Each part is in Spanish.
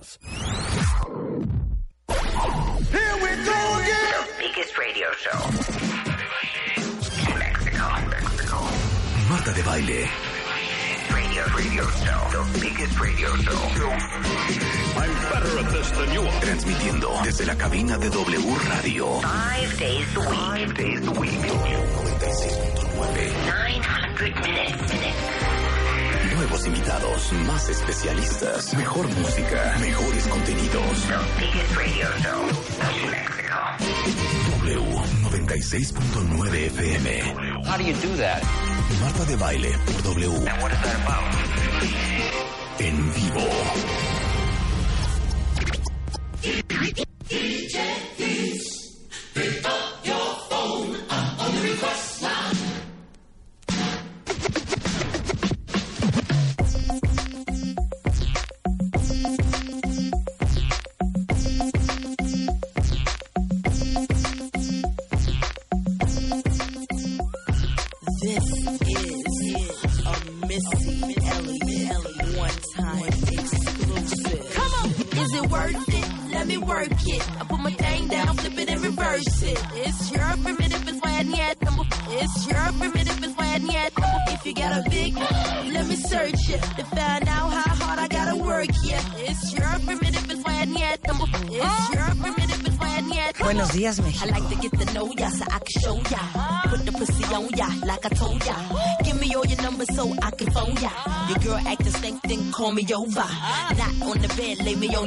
Here we go again. The biggest radio show in Mexico. Mexico. Marta de baile. Radio, radio show. The biggest radio show. I'm better at this than you are. Transmitiendo desde la cabina de W Radio. Five days a week. Five days a week. 96.9. 900 minutes. Nuevos invitados, más especialistas, mejor música, mejores contenidos. The biggest radio show in Mexico. W 96.9 FM. How do you do that? Marta de baile por W. And what is that about? En vivo. This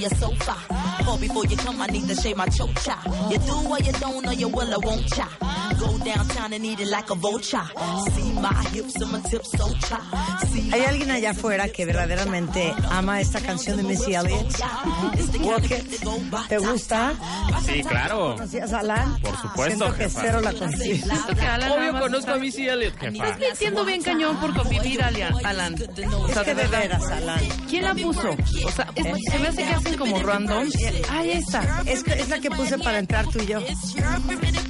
your sofa. Call before you come, I need to shave my chocha. You do or you don't, or you will or won't cha. Go downtown and eat it like a vulture. See my hips and my tips so cha. ¿Hay alguien allá afuera que verdaderamente ama esta canción de Missy Elliott? ¿Te gusta? Sí, claro. ¿Conocías a Alan? Por supuesto, Siento que jefa. cero la conocí. Siento que Alan nada Obvio más conozco está- a Missy Elliott, jefa. Estás mintiendo bien cañón por convivir, Alan. Alan. O Es sea, que de verdad. veras, Alan. ¿Quién la puso? O sea, es- se me hace que hacen como random. Ah, ahí está. Es, que- es la que puse para entrar tú y yo.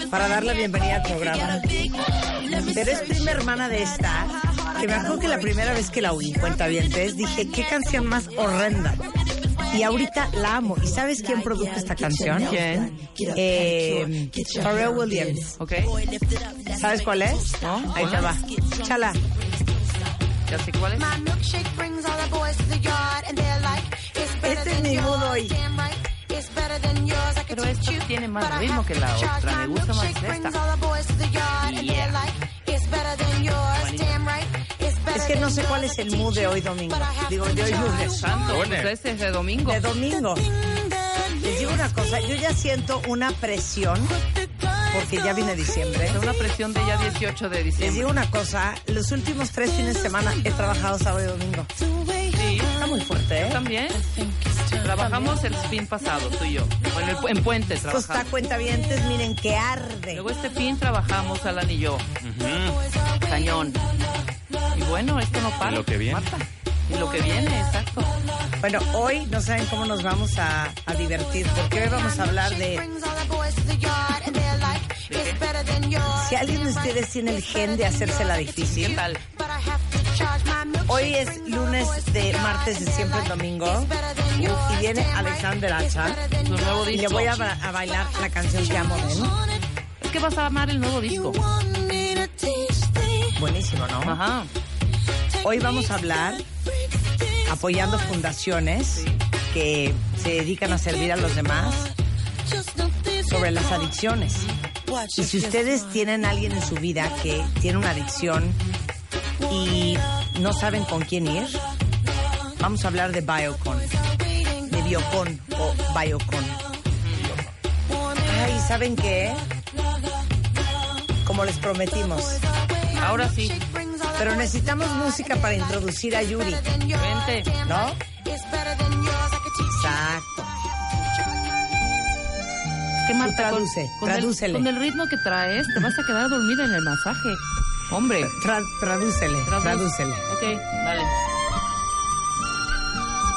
Para dar la bienvenida al programa. Pero es prima hermana de esta. Que me acuerdo que la primera vez que la oí, cuenta bien, dije, qué canción más horrenda. Y ahorita la amo. ¿Y sabes quién produjo esta canción? ¿Quién? Eh, Pharrell Williams. ¿Ok? ¿Sabes cuál es? ¿No? Ahí te va. Chala. Ya sé cuál es. Este es mi mood hoy. Pero esta tiene más ritmo que la otra. Me gusta más esta. Yeah. Es que no sé cuál es el mood de hoy domingo. Digo, de hoy lunes. Santo, Lunes. pues este es de domingo. De domingo. Les digo una cosa, yo ya siento una presión, porque ya viene diciembre. Es una presión de ya 18 de Les diciembre. digo una cosa, los últimos tres fines de semana he trabajado sábado y domingo. Sí. Está muy fuerte, ¿eh? También. Trabajamos el fin pasado, tú y yo. En, el en Puente Esto está trabajamos. cuentavientes, miren que arde. Luego este fin trabajamos Alan y yo. Cañón. Y bueno, esto no para. Y lo que viene. Marta. Y lo que viene, exacto. Bueno, hoy no saben cómo nos vamos a, a divertir, porque hoy vamos a hablar de si alguien de ustedes tiene el gen de hacérsela ¿Qué difícil. tal? Hoy es lunes de martes de siempre el domingo y viene Alexander Hacha y le voy a, ba- a bailar la canción que amo de él. Es que vas a amar el nuevo disco. Buenísimo, ¿no? Ajá. Hoy vamos a hablar apoyando fundaciones que se dedican a servir a los demás sobre las adicciones. Y si ustedes tienen a alguien en su vida que tiene una adicción y no saben con quién ir, vamos a hablar de Biocon, de Biocon o Biocon. Ay, ¿saben qué? Como les prometimos. Ahora sí. Pero necesitamos música para introducir a Yuri, Vente. ¿no? Exacto. Marta, con- traduce, con, el, con el ritmo que traes, te vas a quedar dormida en el masaje. Hombre. Tra- tradúcele, Tradu- tradúcele. Ok, vale.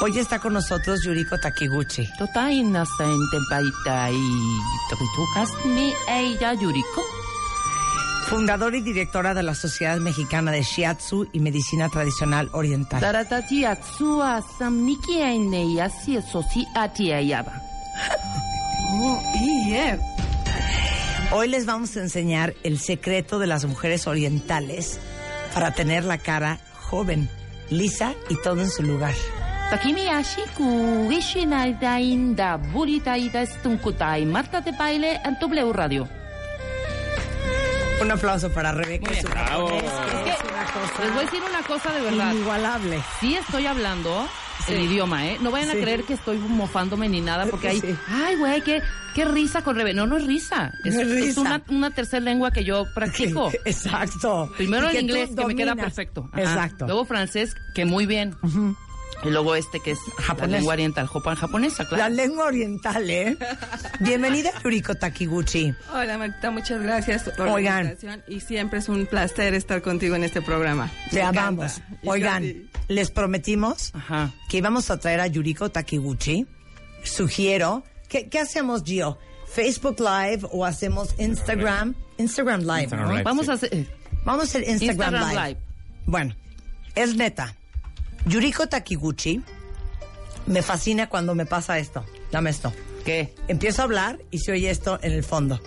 Hoy está con nosotros Yuriko Takiguchi. Tota inocente, baita y tokutukas ni ella yuriko. Fundadora y directora de la Sociedad Mexicana de Shiatsu y Medicina Tradicional Oriental. Ayaba. Hoy les vamos a enseñar el secreto de las mujeres orientales para tener la cara joven, lisa y todo en su lugar. Takimi ashi ku ishinai dain da buritai da stunkutai Marta de baile en W Radio. Un aplauso para Rebeca Bravo. que es una cosa Les voy a decir una cosa de verdad. inigualable. Sí estoy hablando el idioma, ¿eh? No vayan Sí. a creer que estoy mofándome ni nada, porque hay, Sí. ay, güey, qué, qué risa con Rebe. No, no es risa. Es, No es es risa. una, una tercera lengua que yo practico. Exacto. Primero Y el que inglés, que me queda perfecto. Ajá. Exacto. Luego francés, que muy bien. Y luego este, que es Japonés. la lengua oriental, japonesa, La claro. lengua oriental, ¿eh? Bienvenida, Yuriko Takiguchi. Hola Marta, muchas gracias por Oigan. la invitación y siempre es un placer estar contigo en este programa. Te amamos. Oigan, les prometimos Ajá. que íbamos a traer a Yuriko Takiguchi. Sugiero. ¿Qué, qué hacemos, Gio? ¿Facebook Live o hacemos Instagram? Instagram Live, Instagram ¿no? Live. Vamos a hacer... Vamos a hacer Instagram, Instagram Live. Live. Bueno, es neta. Yuriko Takiguchi me fascina cuando me pasa esto. Dame esto. ¿Qué? Empiezo a hablar y se oye esto en el fondo.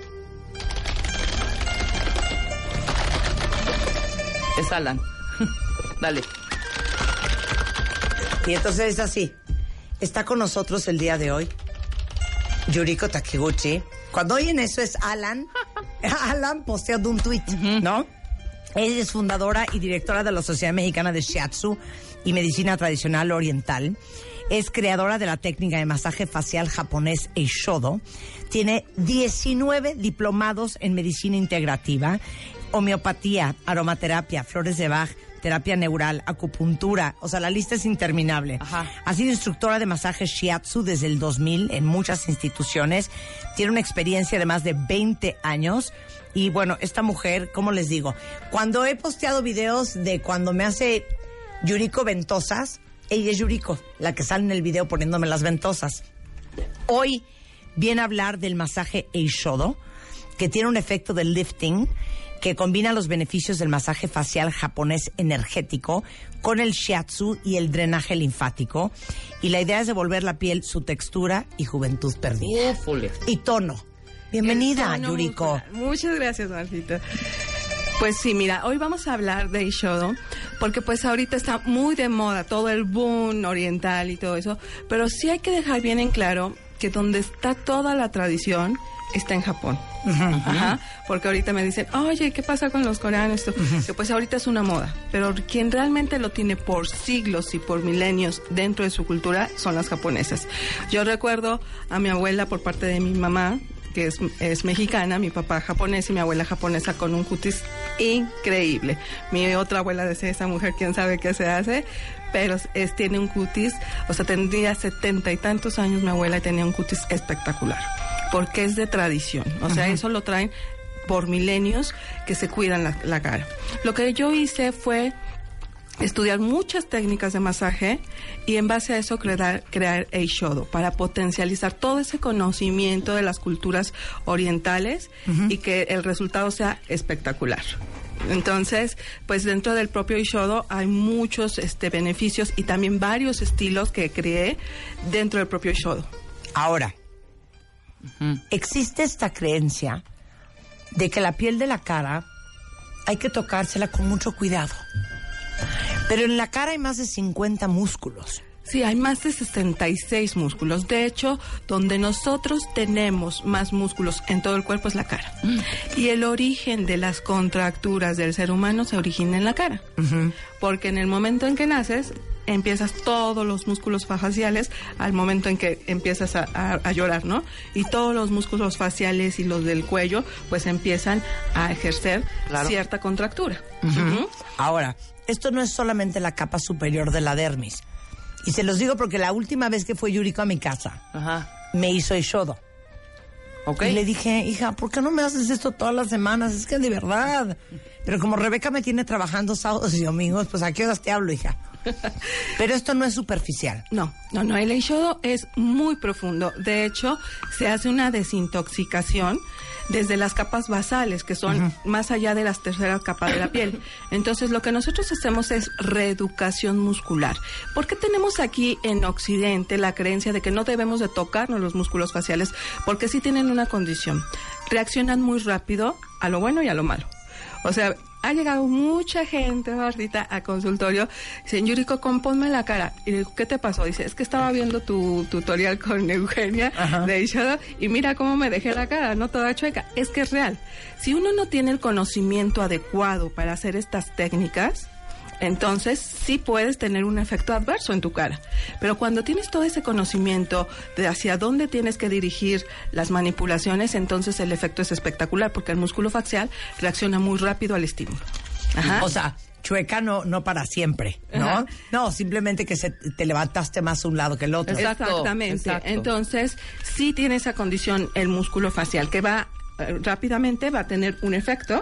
Es Alan. Dale. Y entonces es así. Está con nosotros el día de hoy Yuriko Takiguchi. Cuando oyen eso es Alan. Alan posteando un tweet, ¿no? Ella es fundadora y directora de la Sociedad Mexicana de Shiatsu y Medicina Tradicional Oriental. Es creadora de la técnica de masaje facial japonés Eishodo. Tiene 19 diplomados en medicina integrativa, homeopatía, aromaterapia, flores de Bach, terapia neural, acupuntura. O sea, la lista es interminable. Ajá. Ha sido instructora de masaje shiatsu desde el 2000 en muchas instituciones. Tiene una experiencia de más de 20 años. Y bueno, esta mujer, ¿cómo les digo? Cuando he posteado videos de cuando me hace Yuriko ventosas, ella es Yuriko, la que sale en el video poniéndome las ventosas. Hoy viene a hablar del masaje Eishodo, que tiene un efecto de lifting que combina los beneficios del masaje facial japonés energético con el shiatsu y el drenaje linfático. Y la idea es devolver la piel su textura y juventud perdida. Ufule. Y tono. Bienvenida, tono Yuriko. muscular. Muchas gracias, Martita. Pues sí, mira, hoy vamos a hablar de Ishodo, porque pues ahorita está muy de moda todo el boom oriental y todo eso, pero sí hay que dejar bien en claro que donde está toda la tradición está en Japón. Ajá, porque ahorita me dicen, oye, ¿qué pasa con los coreanos? Esto, que pues ahorita es una moda, pero quien realmente lo tiene por siglos y por milenios dentro de su cultura son las japonesas. Yo recuerdo a mi abuela por parte de mi mamá, que es, es mexicana, mi papá japonés y mi abuela japonesa con un cutis increíble. Mi otra abuela decía, esa mujer, quién sabe qué se hace, pero es, tiene un cutis, o sea, tendría setenta y tantos años mi abuela y tenía un cutis espectacular, porque es de tradición, o sea, eso lo traen por milenios que se cuidan la, la cara. Lo que yo hice fue estudiar muchas técnicas de masaje y en base a eso crear, crear Eishodo para potencializar todo ese conocimiento de las culturas orientales y que el resultado sea espectacular. Entonces, pues dentro del propio Ishodo hay muchos este, beneficios y también varios estilos que creé dentro del propio Ishodo. Ahora, existe esta creencia de que la piel de la cara hay que tocársela con mucho cuidado. Pero en la cara hay más de 50 músculos. Sí, hay más de 66 músculos. De hecho, donde nosotros tenemos más músculos en todo el cuerpo es la cara. Y el origen de las contracturas del ser humano se origina en la cara. Porque en el momento en que naces, empiezas todos los músculos faciales al momento en que empiezas a, a- a llorar, ¿no? Y todos los músculos faciales y los del cuello, pues empiezan a ejercer Claro. cierta contractura. Ahora, esto no es solamente la capa superior de la dermis. Y se los digo porque la última vez que fue Yuriko a mi casa, Ajá. me hizo Ishodo. Ok. Y le dije, hija, ¿por qué no me haces esto todas las semanas? Es que de verdad. Pero como Rebeca me tiene trabajando sábados y domingos, pues a qué horas te hablo, hija. Pero esto no es superficial. No, no, no, el Eishodo es muy profundo. De hecho, se hace una desintoxicación desde las capas basales, que son más allá de las terceras capas de la piel. Entonces, lo que nosotros hacemos es reeducación muscular. ¿Por qué tenemos aquí en Occidente la creencia de que no debemos de tocarnos los músculos faciales? Porque sí tienen una condición. Reaccionan muy rápido a lo bueno y a lo malo. O sea, ha llegado mucha gente, Martita, a consultorio. Dicen, Yuriko, compónme la cara. Y digo, ¿qué te pasó? Dice, es que estaba viendo tu tutorial con Eugenia de Eishodo y mira cómo me dejé la cara, no toda chueca. Es que es real. Si uno no tiene el conocimiento adecuado para hacer estas técnicas, entonces sí puedes tener un efecto adverso en tu cara. Pero cuando tienes todo ese conocimiento de hacia dónde tienes que dirigir las manipulaciones, entonces el efecto es espectacular porque el músculo facial reacciona muy rápido al estímulo. Ajá. O sea, chueca no, no para siempre, ¿no? Ajá. No, simplemente que se, te levantaste más a un lado que el otro. Exactamente. exacto. Entonces, sí tiene esa condición el músculo facial que va eh, rápidamente va a tener un efecto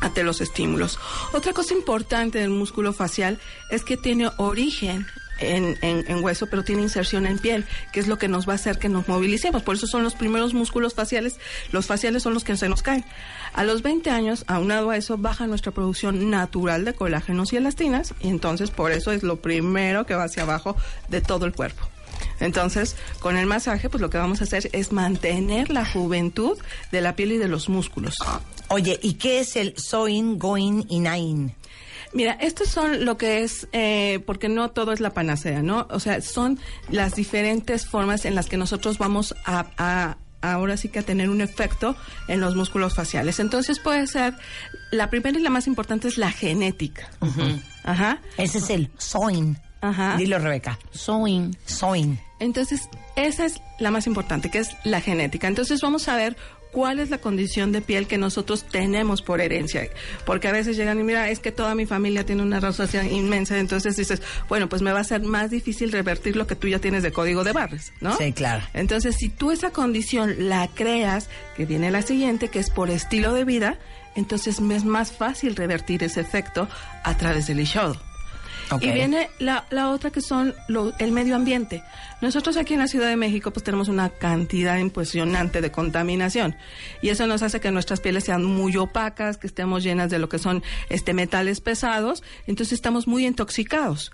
ante los estímulos. Otra cosa importante del músculo facial es que tiene origen en, en- en hueso, pero tiene inserción en piel, que es lo que nos va a hacer que nos movilicemos. Por eso son los primeros músculos faciales. Los faciales son los que se nos caen. A los 20 años, aunado a eso, baja nuestra producción natural de colágenos y elastinas, y entonces por eso es lo primero que va hacia abajo de todo el cuerpo. Entonces, con el masaje, pues lo que vamos a hacer es mantener la juventud de la piel y de los músculos. Oye, ¿y qué es el soin, going y nain? Mira, estos son lo que es, eh, porque no todo es la panacea, ¿no? O sea, son las diferentes formas en las que nosotros vamos a, a- ahora sí que a tener un efecto en los músculos faciales. Entonces puede ser, la primera y la más importante es la genética. Ajá. Ese es el soin. Ajá. Dilo, Rebeca. Sewing. Soin. Entonces, esa es la más importante, que es la genética. Entonces, vamos a ver cuál es la condición de piel que nosotros tenemos por herencia. Porque a veces llegan y mira, es que toda mi familia tiene una rosácea inmensa. Entonces dices, bueno, pues me va a ser más difícil revertir lo que tú ya tienes de código de barres, ¿no? Sí, claro. Entonces, si tú esa condición la creas, que viene la siguiente, que es por estilo de vida, entonces me es más fácil revertir ese efecto a través del ishodo. Y viene la, la otra que son lo- el medio ambiente. Nosotros aquí en la Ciudad de México pues tenemos una cantidad impresionante de contaminación y eso nos hace que nuestras pieles sean muy opacas, que estemos llenas de lo que son este metales pesados, entonces estamos muy intoxicados.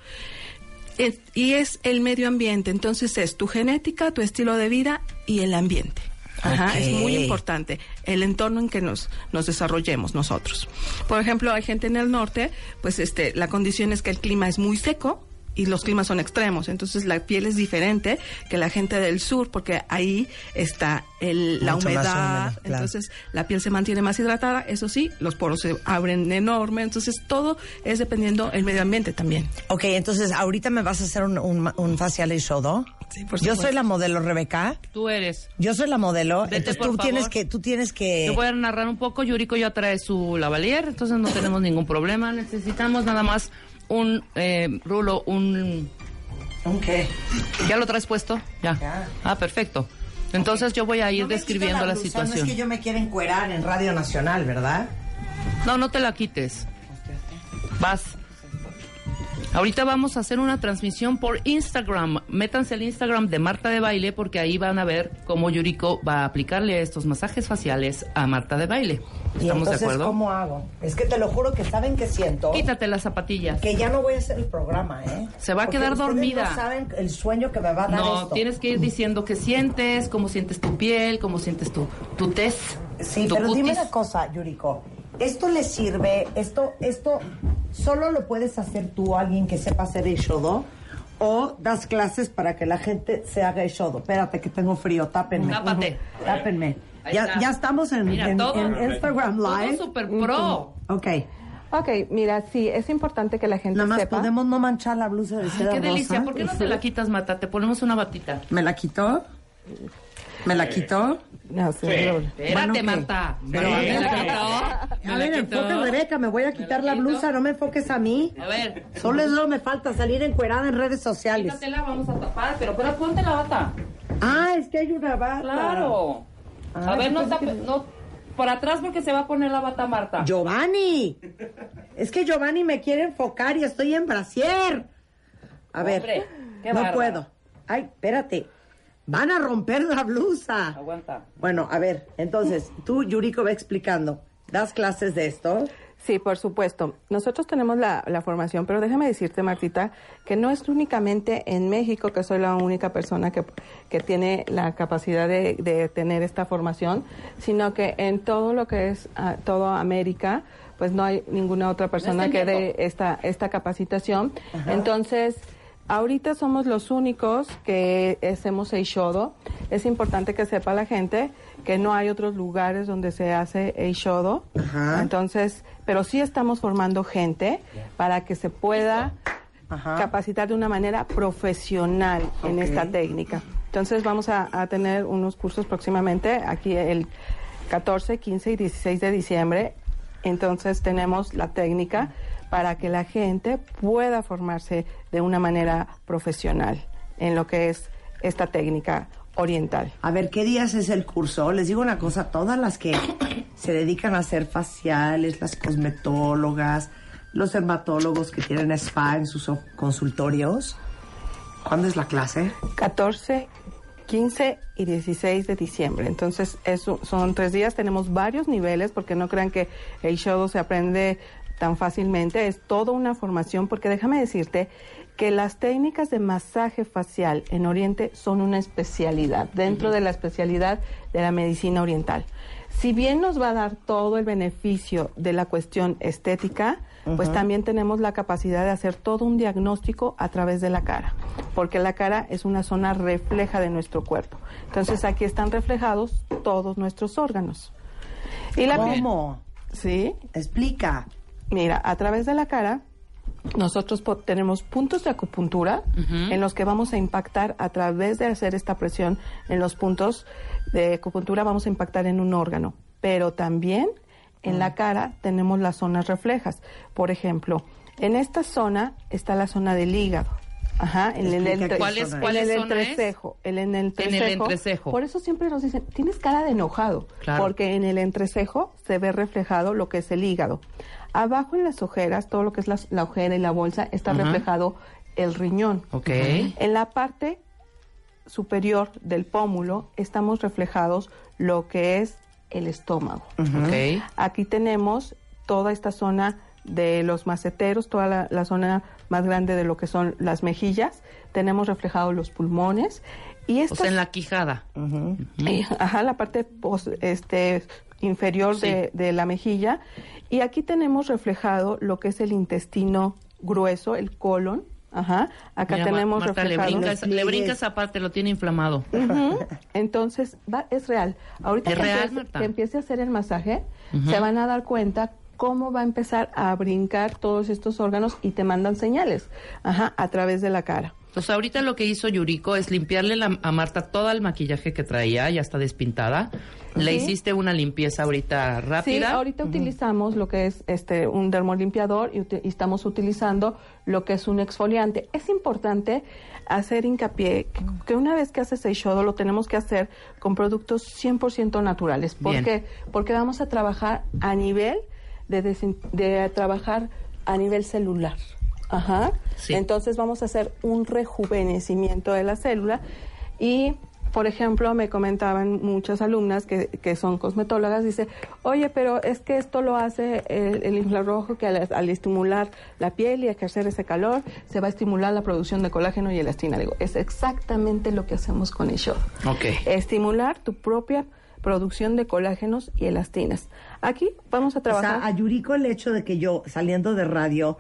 Y es el medio ambiente, entonces es tu genética, tu estilo de vida y el ambiente. Ajá, es muy importante el entorno en que nos, nos desarrollemos nosotros. Por ejemplo, hay gente en el norte, pues este, la condición es que el clima es muy seco y los climas son extremos, entonces la piel es diferente que la gente del sur porque ahí está el, la humedad, claro. entonces la piel se mantiene más hidratada, eso sí, los poros se abren enorme, entonces todo es dependiendo el medio ambiente también. Ok, entonces ahorita me vas a hacer un, un, un facial y shodo. Sí, por Yo soy la modelo, Rebeca. Tú eres. Yo soy la modelo. Vete, entonces tú tienes que, tú tienes que. Te voy a narrar un poco. Yuriko ya trae su lavalier, entonces no tenemos ningún problema. Necesitamos nada más un eh, rulo, un... ¿Un qué? ¿Ya lo traes puesto? Ya. Ya. Ah, perfecto. Entonces yo voy a ir No describiendo la, blusa, situación. No es que yo me quiera encuerar en Radio Nacional, ¿verdad? No, no te la quites. Vas. Ahorita vamos a hacer una transmisión por Instagram. Métanse al Instagram de Marta de Baile porque ahí van a ver cómo Yuriko va a aplicarle estos masajes faciales a Marta de Baile. Y ¿Estamos de entonces, acuerdo? ¿cómo hago? Es que te lo juro que saben que siento. Quítate las zapatillas. Que ya no voy a hacer el programa, ¿eh? Se va a Porque quedar dormida. No saben el sueño que me va a dar No, esto. tienes que ir diciendo qué sientes, cómo sientes tu piel, cómo sientes tu, tu tez, Sí, tu pero dime una cosa, Yuriko. ¿Esto le sirve? ¿Esto, esto solo lo puedes hacer tú, alguien que sepa hacer el shodo? ¿O das clases para que la gente se haga el shodo? Espérate, que tengo frío, tápenme. Tápate. Tápenme. Ya, ya estamos en, Mira, en- todo- en Instagram todo Live. super pro. Ok. Ok, mira, sí, es importante que la gente Nada más sepa. podemos no manchar la blusa de Ay, seda qué delicia. rosa? ¿Por qué no te la quitas, Mata? Te ponemos una batita. ¿Me la quitó? ¿Me la quitó? No, sí. Espérate. Marta. Pero, ¿Me a la ver, quitó? ¿Me A ver, enfoque, Rebeca, me voy a quitar la blusa, no me enfoques a mí. A ver, Solo eso me falta, salir encuerada en redes sociales. quítatela, vamos a tapar, pero, pero ponte la bata. Ah, es que hay una bata. Claro. Ah, a ver, no tape, que- no. por atrás porque se va a poner la bata Marta. Giovanni. Es que Giovanni me quiere enfocar y estoy en brasier. A ver, qué no puedo. Ay, espérate. Van a romper la blusa. Aguanta. Bueno, a ver, entonces, tú, Yuriko, va explicando. ¿Das clases de esto? Sí, por supuesto. Nosotros tenemos la, la formación, pero déjame decirte, Martita, que no es únicamente en México que soy la única persona que, que tiene la capacidad de, de tener esta formación, sino que en todo lo que es ah, toda América, pues no hay ninguna otra persona que dé esta, esta capacitación. Entonces, Ahorita somos los únicos que hacemos Eishodo. Es importante que sepa la gente que no hay otros lugares donde se hace Eishodo. Ajá. Entonces, pero sí estamos formando gente para que se pueda Ajá. capacitar de una manera profesional en esta técnica. Entonces vamos a, a tener unos cursos próximamente, aquí el 14, 15 y 16 de diciembre. Entonces tenemos la técnica para que la gente pueda formarse de una manera profesional en lo que es esta técnica oriental. A ver, ¿qué días es el curso? Les digo una cosa, todas las que se dedican a hacer faciales, las cosmetólogas, los dermatólogos que tienen spa en sus consultorios, ¿cuándo es la clase? 14, 15 y 16 de diciembre. Entonces, eso son tres días. Tenemos varios niveles porque no crean que el show se aprende tan fácilmente. Es toda una formación porque déjame decirte que las técnicas de masaje facial en Oriente son una especialidad dentro de la especialidad de la medicina oriental. Si bien nos va a dar todo el beneficio de la cuestión estética, pues también tenemos la capacidad de hacer todo un diagnóstico a través de la cara, porque la cara es una zona refleja de nuestro cuerpo. Entonces aquí están reflejados todos nuestros órganos. Y la ¿Cómo? Sí, Explica. Mira, a través de la cara nosotros tenemos puntos de acupuntura en los que vamos a impactar a través de hacer esta presión en los puntos de acupuntura vamos a impactar en un órgano, pero también en la cara tenemos las zonas reflejas. Por ejemplo, en esta zona está la zona del hígado. Ajá, en el, entre- ¿Cuál es- en el entrecejo, el- en el En el entrecejo. Por eso siempre nos dicen, tienes cara de enojado, Claro. porque en el entrecejo se ve reflejado lo que es el hígado. Abajo en las ojeras, todo lo que es la, la ojera y la bolsa, está Ajá. reflejado el riñón. Ok. En la parte superior del pómulo estamos reflejados lo que es el estómago. Ok. Aquí tenemos toda esta zona de los maceteros, toda la, la zona más grande de lo que son las mejillas. Tenemos reflejados los pulmones. Y O sea, en la quijada. eh, ajá, la parte pos- este, inferior Sí. de, de la mejilla. Y aquí tenemos reflejado lo que es el intestino grueso, el colon. Ajá. Acá Mira, tenemos Marta, le reflejado. brinca, esa- le brinca esa parte, lo tiene inflamado. Entonces, va, es real. Ahorita Es que, real, empiece, Marta. que empiece a hacer el masaje, se van a dar cuenta cómo va a empezar a brincar todos estos órganos y te mandan señales ajá, a través de la cara. Entonces, ahorita lo que hizo Yuriko es limpiarle la- a Marta todo el maquillaje que traía, ya está despintada. Le Sí. hiciste una limpieza ahorita Sí, rápida. ahorita utilizamos lo que es este un dermolimpiador y, y estamos utilizando lo que es un exfoliante. Es importante hacer hincapié que, que una vez que haces el shodo lo tenemos que hacer con productos 100% naturales. ¿Por qué? Porque vamos a trabajar a nivel de, de trabajar a nivel celular. Ajá. Sí. Entonces vamos a hacer un rejuvenecimiento de la célula y por ejemplo, me comentaban muchas alumnas que, que son cosmetólogas, dice, oye, pero es que esto lo hace el, el infrarrojo que al, al estimular la piel y ejercer ese calor, se va a estimular la producción de colágeno y elastina. Digo, es exactamente lo que hacemos con el show. Ok. Estimular tu propia producción de colágenos y elastinas. Aquí vamos a O trabajar. sea, a Yuriko el hecho de que yo, saliendo de radio,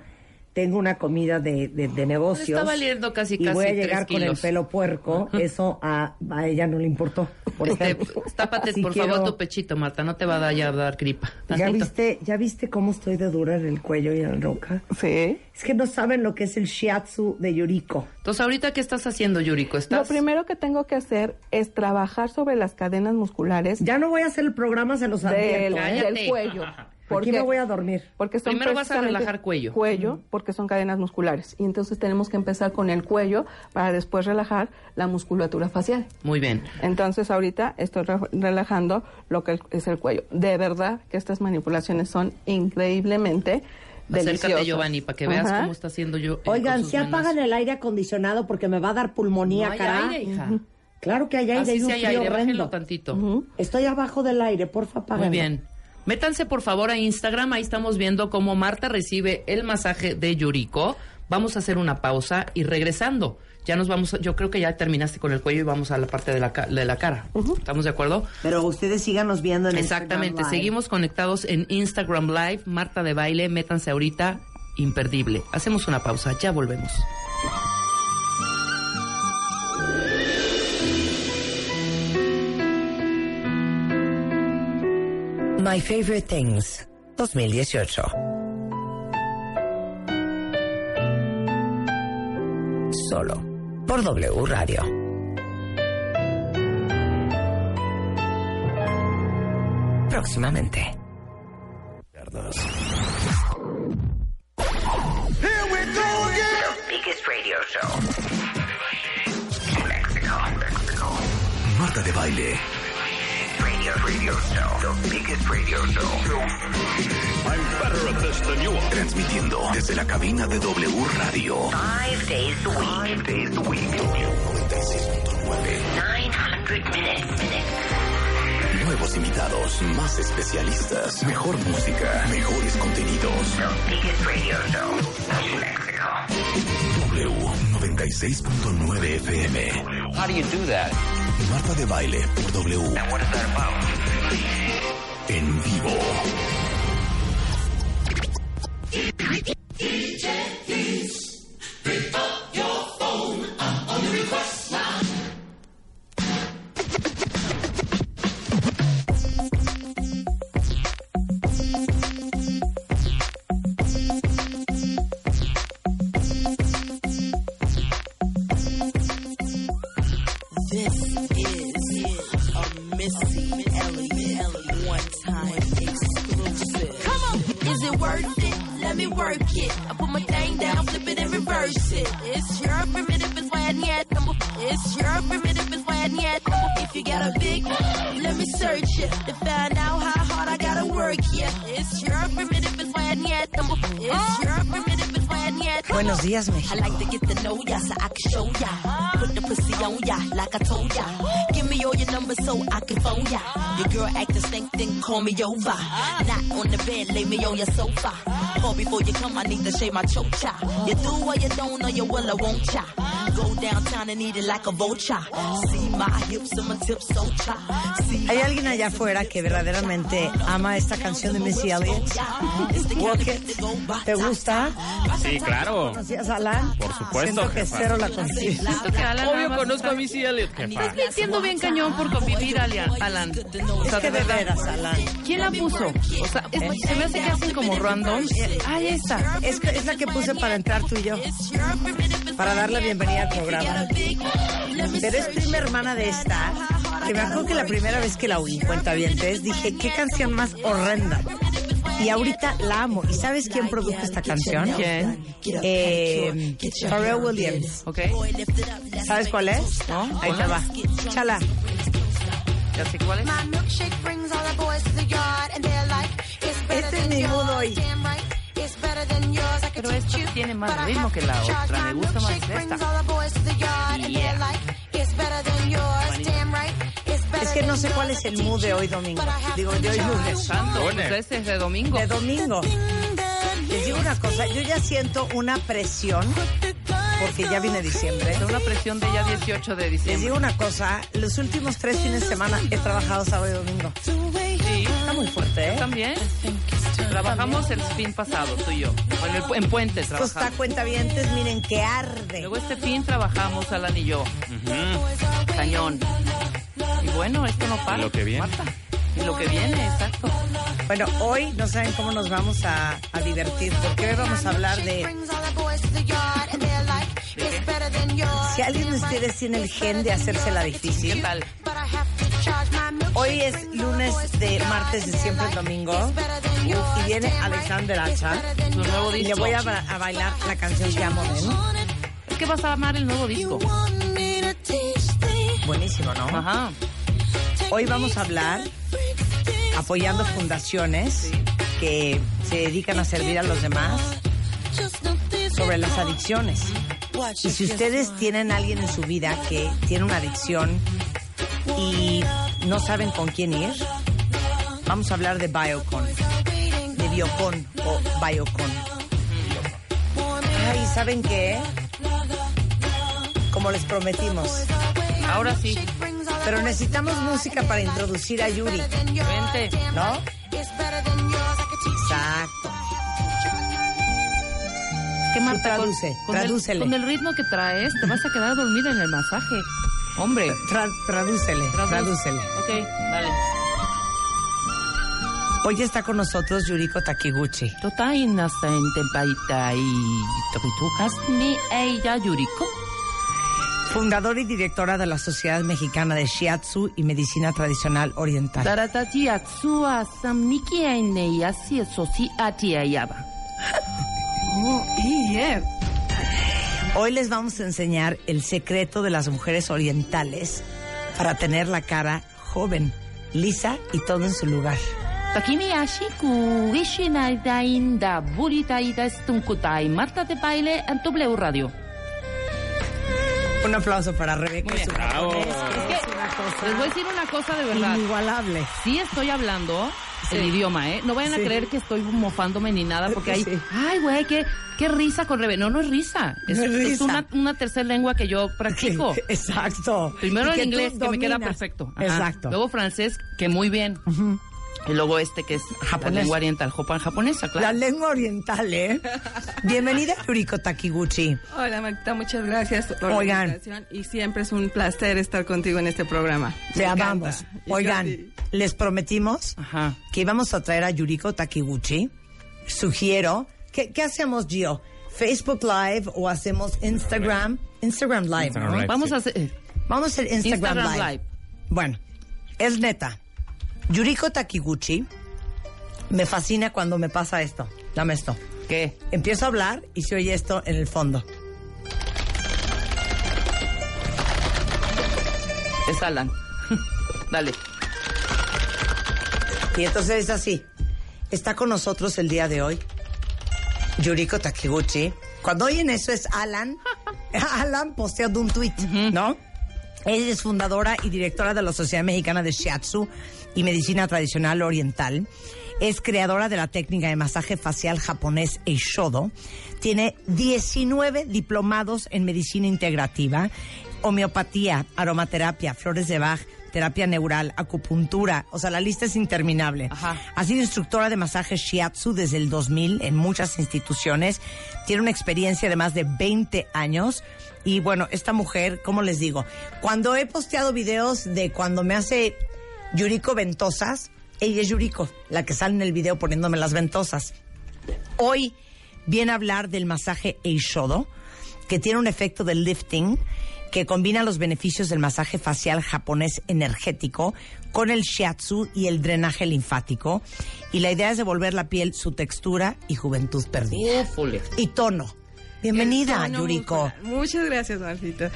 tengo una comida de, de, de negocios. está valiendo casi, Y casi voy a llegar con el pelo puerco. Eso a, a ella no le importó. Por Este, ejemplo. tápate, Si por quiero- favor, tu pechito, Marta. No te va a dar, ya dar gripa. ¿Ya viste, ¿Ya viste cómo estoy de dura en el cuello y en la roca? Sí. Es que no saben lo que es el shiatsu de Yuriko. Entonces, ahorita, ¿qué estás haciendo, Yuriko? Lo ¿Estás? primero que tengo que hacer es trabajar sobre las cadenas musculares Ya no voy a hacer el programa, se los del, advierto. ¿eh? Cállate. del cuello. Aquí me voy a dormir. Porque son Primero vas a relajar cuello. Cuello, porque son cadenas musculares. Y entonces tenemos que empezar con el cuello para después relajar la musculatura facial. Muy bien. Entonces ahorita estoy re- relajando lo que es el cuello. De verdad que estas manipulaciones son increíblemente deliciosas. Acércate, Giovanni, para que veas Ajá. cómo está haciendo yo. eh, Oigan, si manos. apagan el aire acondicionado porque me va a dar pulmonía, No hay cara. aire, hija. Claro que hay aire, Así hay un sí hay frío aire, bájenlo tantito. Estoy abajo del aire, porfa, apáganlo. Muy bien. Métanse por favor a Instagram, ahí estamos viendo cómo Marta recibe el masaje de Yuriko. Vamos a hacer una pausa y regresando. Ya nos vamos, a- yo creo que ya terminaste con el cuello y vamos a la parte de la, de la cara. ¿Estamos de acuerdo? Pero ustedes síganos viendo en Exactamente, Instagram Live. seguimos conectados en Instagram Live, Marta de Baile, métanse ahorita, imperdible. Hacemos una pausa, ya volvemos. My Favorite Things 2018. Solo por W Radio. Próximamente. Here we go again. The biggest radio show. Mexico. Mexico. Marta de Baile, Radio, radio show. The biggest radio show. I'm better at this than you are. transmitiendo desde la cabina de W Radio. Five days a week. Five days a week. W96.9. 900 minutes. minutes. Nuevos invitados, más especialistas, mejor música, mejores contenidos. The biggest radio show. Mexico. W96.9 FM. How do you do that? Marta de Baile por W. And what is that about? En vivo. This it? Me work it. I put my thing down, flip it and reverse it. It's your primitive is why I number. It's your primitive is why I number. If you got a big, let me search it to find out how hard I gotta work. Yeah, it's your primitive is why I number. It's your primitive is why I need. Buenos días, I México. A ¿Hay alguien allá afuera que verdaderamente ama esta canción de Missy Elliott? Walk It. ¿Te gusta? Sí, claro. ¿Conocías a Alan? Por supuesto, Siento que jefa. cero la conocí. Siento que Alan Obvio conozco a Missy Elliott, jefa. Estás mintiendo bien cañón por convivir, Alan. Alan. O Es que de verdad. veras, Alan. ¿Quién la puso? O sea, es- se me hace que hacen como random. Ahí está. Es, que- es la que puse para entrar tú y yo. Para dar la bienvenida al programa. Pero es prima hermana de esta. Que me acuerdo que la primera vez que la oí, cuenta bien, dije, qué canción más horrenda. Y ahorita la amo. ¿Y sabes quién produjo esta canción? ¿Quién? Eh, Pharrell Williams. ¿Ok? ¿Sabes cuál es? ¿No? Ahí te va. Chala. Ya sé cuál es. Este es mi mood hoy. Pero esta tiene más ritmo que la otra. Me gusta más esta. Es que no sé cuál es el mood de hoy domingo. Digo, de hoy lunes. Santo, pues Lunes. este es de domingo. De domingo. Les digo una cosa, yo ya siento una presión, porque ya viene diciembre. De una presión de ya 18 de Les diciembre. digo una cosa, los últimos tres fines de semana he trabajado sábado y domingo. Sí, Está muy fuerte, ¿eh? también. Trabajamos el fin pasado, tú y yo. Bueno, el- en Puente Esto está trabajamos. cuentavientes, miren que arde. Luego este fin trabajamos, Alan y yo. Cañón. Y bueno, esto no para. Y lo que viene. Marta. Y lo que viene, exacto. Bueno, hoy no saben cómo nos vamos a, a divertir, porque hoy vamos a hablar de si alguien de ustedes tiene el gen de hacérsela ¿Qué difícil. tal? Hoy es lunes de martes de siempre es domingo y viene Alexander Hacha nuevo y le disco. voy a, ba- a bailar la canción que amo. Es que vas a amar el nuevo disco. Buenísimo, ¿no? Ajá. Hoy vamos a hablar apoyando fundaciones que se dedican a servir a los demás sobre las adicciones. Y si ustedes tienen a alguien en su vida que tiene una adicción y no saben con quién ir, vamos a hablar de Biocon, de Biocon o Biocon. Ay, ¿saben qué? Como les prometimos. Ahora sí. Pero necesitamos música para introducir a Yuri, Vente. ¿no? Exacto. ¿Qué Marta, con- traduce, con, el, tradúcele. con el ritmo que traes, te vas a quedar dormida en el masaje. Hombre. Tra- tradúcele, Traduz. tradúcele. Ok, dale. Hoy está con nosotros Yuriko Takiguchi. Tota inocente baita y ni ella yuriko. Fundadora y directora de la Sociedad Mexicana de Shiatsu y Medicina Tradicional Oriental. Sosi atiayaba. Hoy les vamos a enseñar el secreto de las mujeres orientales para tener la cara joven, lisa y todo en su lugar. Marta de baile en W Radio. Un aplauso para Rebeca. Muy bien. su Bravo. japonés, Es que que es una cosa les voy a decir una cosa de verdad. inigualable. Sí estoy hablando el idioma, ¿eh? No vayan a creer que estoy mofándome ni nada porque hay... Sí. Ay, güey, qué, qué risa con Rebe. No, no es risa. Es, No es es risa. una, una tercera lengua que yo practico. Exacto. Primero el inglés, que me queda perfecto. Ajá. Exacto. Luego francés, que muy bien. Y luego este, que es Japonés. la lengua oriental, japonesa, La claro. lengua oriental, ¿eh? Bienvenida, Yuriko Takiguchi. Hola, Marta, muchas gracias por Oigan. la invitación y siempre es un placer estar contigo en este programa. Te amamos. Oigan, sí. les prometimos Ajá. que íbamos a traer a Yuriko Takiguchi. Sugiero. ¿Qué, qué hacemos, Gio? ¿Facebook Live o hacemos Instagram? Instagram Live, Instagram ¿no? Live. Vamos sí. a hacer... Vamos a hacer Instagram, Instagram Live. Live. Bueno, es neta. Yuriko Takiguchi me fascina cuando me pasa esto. Dame esto. ¿Qué? Empiezo a hablar y se oye esto en el fondo. Es Alan. Dale. Y entonces es así. Está con nosotros el día de hoy Yuriko Takiguchi. Cuando oyen eso es Alan. Alan posteando un tweet, ¿no? Ella es fundadora y directora de la Sociedad Mexicana de Shiatsu y Medicina Tradicional Oriental. Es creadora de la técnica de masaje facial japonés Eishodo. Tiene 19 diplomados en medicina integrativa, homeopatía, aromaterapia, flores de Bach, terapia neural, acupuntura. O sea, la lista es interminable. Ajá. Ha sido instructora de masaje shiatsu desde el 2000 en muchas instituciones. Tiene una experiencia de más de 20 años. Y bueno, esta mujer, ¿cómo les digo? Cuando he posteado videos de cuando me hace Yuriko ventosas, ella es Yuriko, la que sale en el video poniéndome las ventosas. Hoy viene a hablar del masaje Eishodo, que tiene un efecto de lifting que combina los beneficios del masaje facial japonés energético con el shiatsu y el drenaje linfático. Y la idea es devolver la piel su textura y juventud perdida. Ufule. Y tono. Bienvenida, Yuriko. muscular. Muchas gracias, Marcita.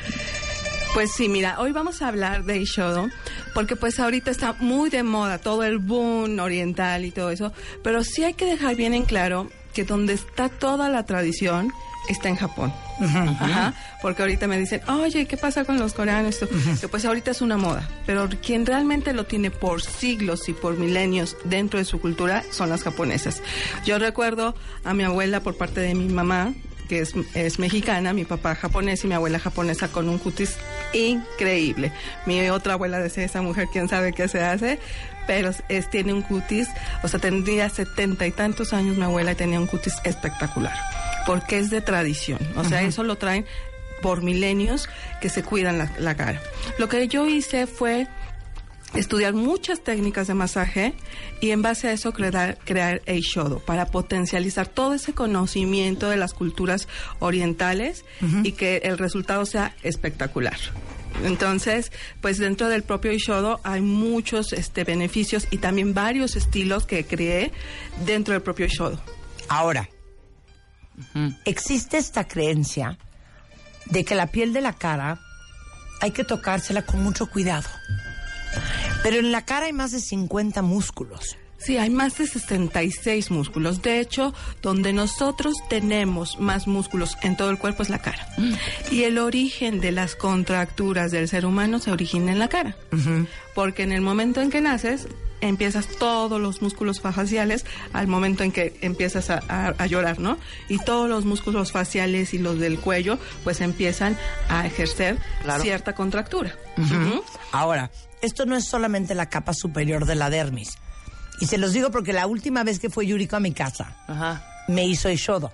Pues sí, mira, hoy vamos a hablar de Ishodo, porque pues ahorita está muy de moda todo el boom oriental y todo eso, pero sí hay que dejar bien en claro que donde está toda la tradición está en Japón. Ajá, porque ahorita me dicen, oye, ¿qué pasa con los coreanos? Que pues ahorita es una moda, pero quien realmente lo tiene por siglos y por milenios dentro de su cultura son las japonesas. Yo recuerdo a mi abuela por parte de mi mamá, que es, es mexicana, mi papá japonés y mi abuela japonesa con un cutis increíble. Mi otra abuela decía, esa mujer, quién sabe qué se hace, pero es, tiene un cutis, o sea, tendría setenta y tantos años mi abuela y tenía un cutis espectacular, porque es de tradición, o sea, eso lo traen por milenios que se cuidan la, la cara. Lo que yo hice fue estudiar muchas técnicas de masaje y en base a eso crear, crear Eishodo para potencializar todo ese conocimiento de las culturas orientales y que el resultado sea espectacular. Entonces, pues dentro del propio Ishodo hay muchos este, beneficios y también varios estilos que creé dentro del propio Ishodo. Ahora, existe esta creencia de que la piel de la cara hay que tocársela con mucho cuidado. Pero en la cara hay más de 50 músculos. Sí, hay más de 66 músculos. De hecho, donde nosotros tenemos más músculos en todo el cuerpo es la cara. Y el origen de las contracturas del ser humano se origina en la cara. Porque en el momento en que naces, empiezas todos los músculos faciales al momento en que empiezas a, a- a llorar, ¿no? Y todos los músculos faciales y los del cuello, pues empiezan a ejercer Claro. cierta contractura. Ahora, esto no es solamente la capa superior de la dermis. Y se los digo porque la última vez que fue Yuriko a mi casa, Ajá. me hizo Ishodo.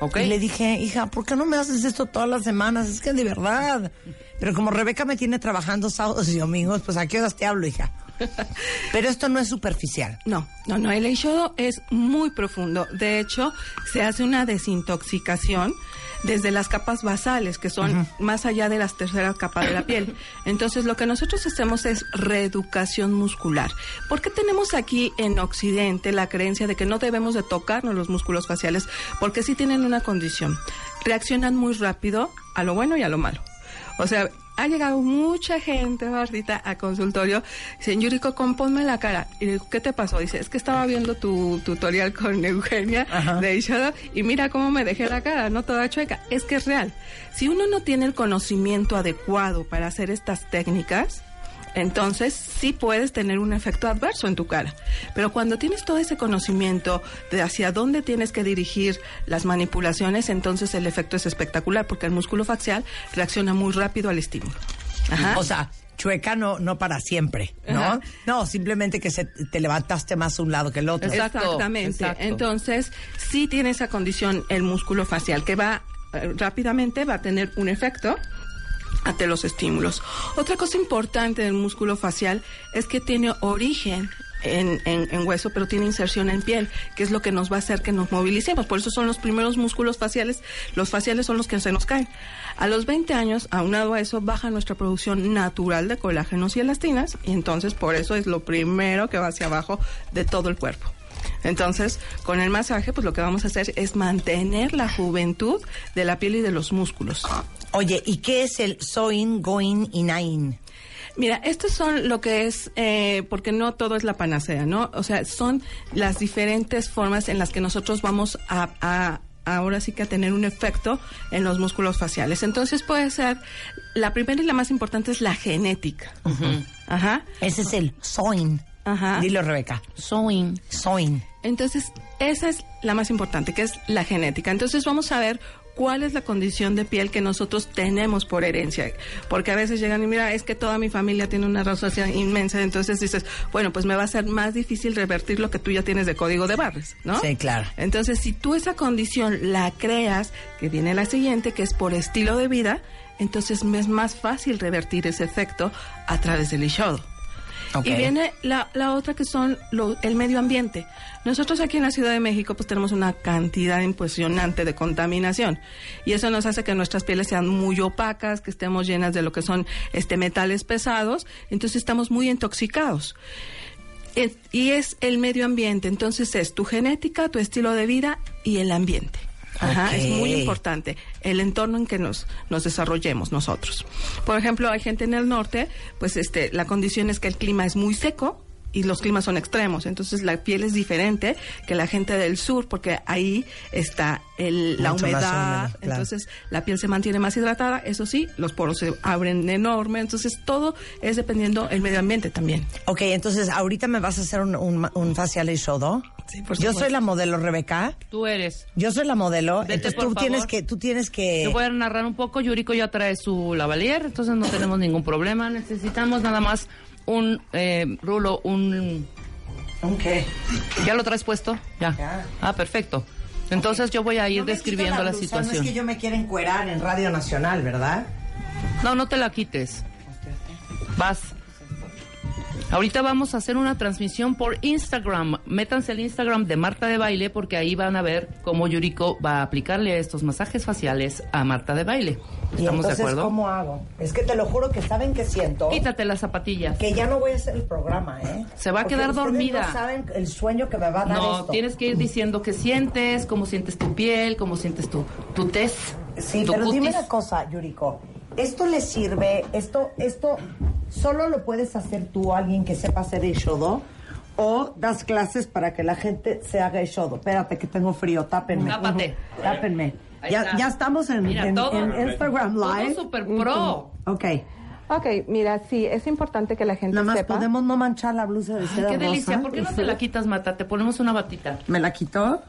Ok. Y le dije, hija, ¿por qué no me haces esto todas las semanas? Es que de verdad. Pero como Rebeca me tiene trabajando sábados y domingos, pues a qué horas te hablo, hija. Pero esto no es superficial. No, no, no, el Eishodo es muy profundo. De hecho, se hace una desintoxicación desde las capas basales, que son más allá de las terceras capas de la piel. Entonces, lo que nosotros hacemos es reeducación muscular. ¿Por qué tenemos aquí en Occidente la creencia de que no debemos de tocarnos los músculos faciales? Porque sí tienen una condición. Reaccionan muy rápido a lo bueno y a lo malo. O sea, ha llegado mucha gente, Martita, a consultorio. Dicen, Yuriko, compónme la cara. Y digo, ¿qué te pasó? Dice, es que estaba viendo tu tutorial con Eugenia de Ishodo y mira cómo me dejé la cara, no toda chueca. Es que es real. Si uno no tiene el conocimiento adecuado para hacer estas técnicas, entonces sí puedes tener un efecto adverso en tu cara. Pero cuando tienes todo ese conocimiento de hacia dónde tienes que dirigir las manipulaciones, entonces el efecto es espectacular porque el músculo facial reacciona muy rápido al estímulo. Ajá. O sea, chueca no, no para siempre, ¿no? Ajá. No, simplemente que se, te levantaste más a un lado que el otro. Exactamente. exacto. Entonces, sí tiene esa condición el músculo facial que va eh, rápidamente va a tener un efecto ante los estímulos. Otra cosa importante del músculo facial es que tiene origen en, en- en hueso, pero tiene inserción en piel, que es lo que nos va a hacer que nos movilicemos. Por eso son los primeros músculos faciales. Los faciales son los que se nos caen. A los 20 años, aunado a eso, baja nuestra producción natural de colágenos y elastinas, y entonces por eso es lo primero que va hacia abajo de todo el cuerpo. Entonces, con el masaje, pues lo que vamos a hacer es mantener la juventud de la piel y de los músculos. Oye, ¿y qué es el soin, going y nain? Mira, estos son lo que es, eh, porque no todo es la panacea, ¿no? O sea, son las diferentes formas en las que nosotros vamos a, a- ahora sí que a tener un efecto en los músculos faciales. Entonces puede ser, la primera y la más importante es la genética. Ajá. Ese es el soin. Ajá. Dilo, Rebeca. Sewing. Soin. Entonces, esa es la más importante, que es la genética. Entonces, vamos a ver cuál es la condición de piel que nosotros tenemos por herencia. Porque a veces llegan y mira, es que toda mi familia tiene una rosácea inmensa. Entonces dices, bueno, pues me va a ser más difícil revertir lo que tú ya tienes de código de Barres, ¿no? Sí, claro. Entonces, si tú esa condición la creas, que viene la siguiente, que es por estilo de vida, entonces me es más fácil revertir ese efecto a través del ishodo. Y viene la, la otra que son lo- el medio ambiente. Nosotros aquí en la Ciudad de México pues tenemos una cantidad impresionante de contaminación y eso nos hace que nuestras pieles sean muy opacas, que estemos llenas de lo que son este metales pesados, entonces estamos muy intoxicados. Y es el medio ambiente, entonces es tu genética, tu estilo de vida y el ambiente. Ajá, es muy importante el entorno en que nos, nos desarrollemos nosotros. Por ejemplo, hay gente en el norte, pues este, la condición es que el clima es muy seco y los climas son extremos, entonces la piel es diferente que la gente del sur, porque ahí está el, la humedad, húmedo, claro. entonces la piel se mantiene más hidratada, eso sí, los poros se abren enorme, entonces todo es dependiendo el medio ambiente también. Ok, entonces ahorita me vas a hacer un, un, un facial Ishodo. Sí, por Yo soy la modelo, Rebeca. Tú eres. Yo soy la modelo. Vete, entonces tú tienes que, tú tienes que. Te voy a narrar un poco. Yuriko ya trae su lavalier, entonces no tenemos ningún problema. Necesitamos nada más un eh, rulo, un... Ok. ¿Ya lo traes puesto? Ya. Ya. Ah, perfecto. Entonces yo voy a ir No describiendo la, blusa, situación. No es que yo me quiera encuerar en Radio Nacional, ¿verdad? No, no te la quites. Vas. Ahorita vamos a hacer una transmisión por Instagram. Métanse al Instagram de Marta de Baile porque ahí van a ver cómo Yuriko va a aplicarle estos masajes faciales a Marta de Baile. ¿Y ¿Estamos de acuerdo? cómo hago? Es que te lo juro que saben que siento Quítate las zapatillas. que ya no voy a hacer el programa, ¿eh? Se va a Porque quedar dormida. No saben el sueño que me va a dar No, esto. tienes que ir diciendo qué sientes, cómo sientes tu piel, cómo sientes tu, tu tez. Sí, tu pero dime una cosa, Yuriko. ¿Esto le sirve? ¿Esto, esto solo lo puedes hacer tú, alguien que sepa hacer el shodo? ¿O das clases para que la gente se haga el shodo? Espérate que tengo frío, tápenme. Tápate. Ujú, Tápenme. Ya, está. ya estamos en, Mira, en- todo- en Instagram todo Live. super pro. Ok. Ok, mira, sí, es importante que la gente Nada más sepa. podemos no manchar la blusa de Ay, seda qué delicia. rosa? ¿Por qué no te la quitas, Marta? Te ponemos una batita. ¿Me la quitó?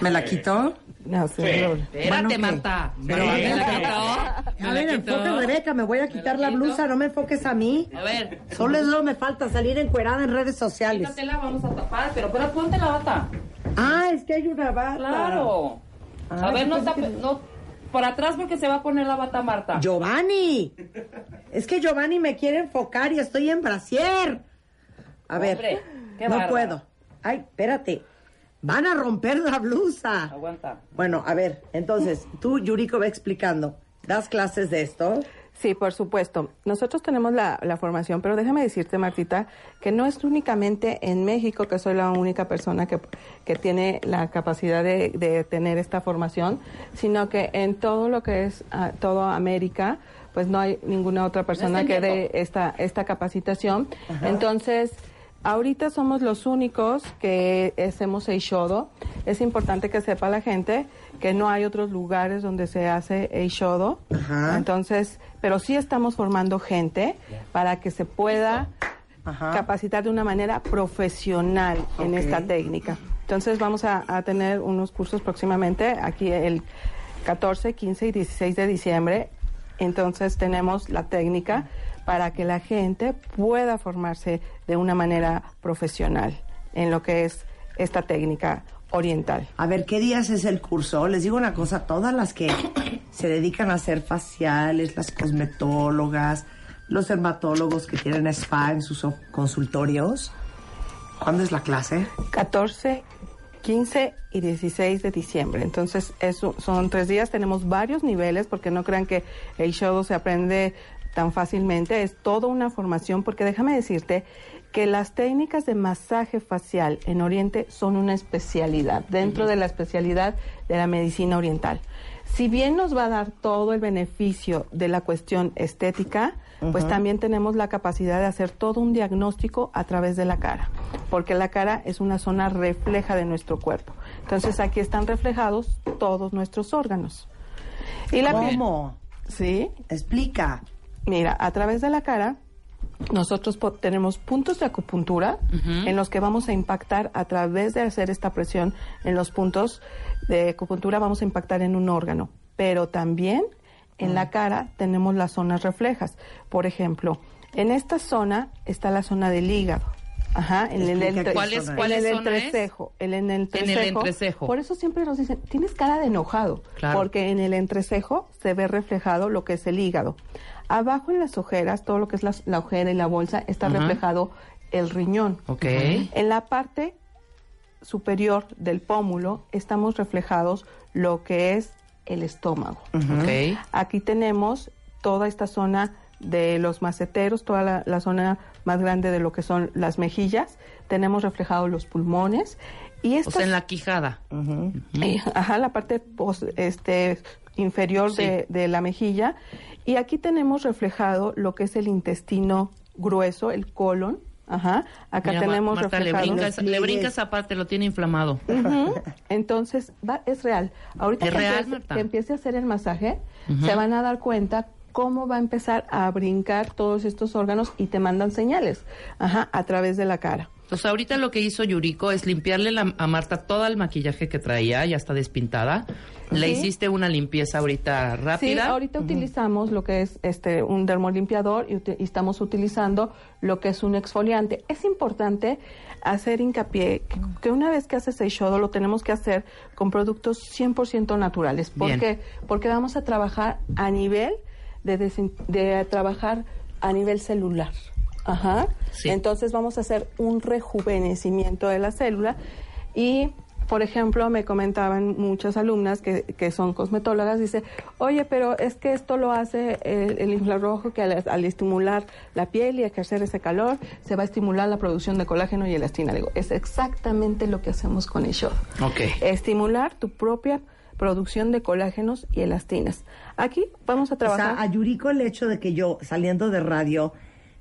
¿Me la quitó? No, sí, Espérate. Marta. Pero Sí, a me ver, la quitó. Me A ver, enfoca Rebeca, me voy a quitar la blusa, no me enfoques a mí. A ver, Solo es lo que me falta, salir encuerada en redes sociales. quítatela, vamos a tapar, pero, pero ponte la bata. Ah, es que hay una bata. Claro. Ah, a ver, no que- no, por atrás porque se va a poner la bata Marta. Giovanni. Es que Giovanni me quiere enfocar y estoy en brasier. A ver, Hombre, qué no puedo. Ay, espérate. Van a romper la blusa. Aguanta. Bueno, a ver, entonces, tú, Yuriko, va explicando. ¿Das clases de esto? Sí, por supuesto. Nosotros tenemos la, la formación, pero déjame decirte, Martita, que no es únicamente en México que soy la única persona que, que tiene la capacidad de, de tener esta formación, sino que en todo lo que es ah, toda América, pues no hay ninguna otra persona que dé esta, esta capacitación. Entonces, ahorita somos los únicos que hacemos Eishodo. Es importante que sepa la gente que no hay otros lugares donde se hace Eishodo. Ajá. Entonces, pero sí estamos formando gente para que se pueda Ajá. capacitar de una manera profesional en esta técnica. Entonces vamos a, a tener unos cursos próximamente, aquí el 14, 15 y 16 de diciembre. Entonces tenemos la técnica para que la gente pueda formarse de una manera profesional en lo que es esta técnica oriental. A ver, ¿qué días es el curso? Les digo una cosa, todas las que se dedican a hacer faciales, las cosmetólogas, los dermatólogos que tienen spa en sus consultorios, ¿cuándo es la clase? 14, 15 y 16 de diciembre. Entonces, eso son tres días. Tenemos varios niveles porque no crean que el show se aprende tan fácilmente. Es toda una formación porque déjame decirte que las técnicas de masaje facial en Oriente son una especialidad dentro de la especialidad de la medicina oriental. Si bien nos va a dar todo el beneficio de la cuestión estética, pues también tenemos la capacidad de hacer todo un diagnóstico a través de la cara, porque la cara es una zona refleja de nuestro cuerpo. Entonces aquí están reflejados todos nuestros órganos. Y la piel- ¿Cómo? Sí, Explica. Mira, a través de la cara, nosotros tenemos puntos de acupuntura en los que vamos a impactar a través de hacer esta presión en los puntos de acupuntura, vamos a impactar en un órgano. Pero también en la cara tenemos las zonas reflejas. Por ejemplo, en esta zona está la zona del hígado. Ajá, en el, qué ¿Cuál es- zona en cuál el es? entrecejo, el- en el En el entrecejo. Por eso siempre nos dicen, tienes cara de enojado, Claro. porque en el entrecejo se ve reflejado lo que es el hígado. Abajo en las ojeras, todo lo que es la, la ojera y la bolsa, está reflejado el riñón. Ok. En la parte superior del pómulo estamos reflejados lo que es el estómago. Ok. Aquí tenemos toda esta zona de los maceteros, toda la, la zona más grande de lo que son las mejillas. Tenemos reflejados los pulmones. Y O esta sea, en la quijada. eh, Ajá, la parte pos- este, inferior Sí. de, de la mejilla. Y aquí tenemos reflejado lo que es el intestino grueso, el colon. Ajá. Acá Mira, tenemos Marta, le reflejado. le pliegues. brinca esa parte, lo tiene inflamado. Entonces, va, es real. Ahorita Es que, real, empiece, Marta. que empiece a hacer el masaje, se van a dar cuenta cómo va a empezar a brincar todos estos órganos y te mandan señales ajá, a través de la cara. Pues ahorita lo que hizo Yuriko es limpiarle la- a Marta todo el maquillaje que traía, ya está despintada. Le Sí. hiciste una limpieza ahorita Sí, rápida. ahorita utilizamos lo que es este un dermolimpiador y, estamos utilizando lo que es un exfoliante. Es importante hacer hincapié que, que una vez que haces el shodo lo tenemos que hacer con productos 100% naturales. ¿Por Bien. qué? Porque vamos a trabajar a nivel de, de trabajar a nivel celular. Ajá. Sí. Entonces vamos a hacer un rejuvenecimiento de la célula y, por ejemplo, me comentaban muchas alumnas que, que son cosmetólogas, dice, oye, pero es que esto lo hace el, el infrarrojo que al, al estimular la piel y ejercer ese calor, se va a estimular la producción de colágeno y elastina. Digo, es exactamente lo que hacemos con el show. Ok. Estimular tu propia producción de colágenos y elastinas. Aquí vamos a O trabajar. sea, a Yuriko el hecho de que yo, saliendo de radio,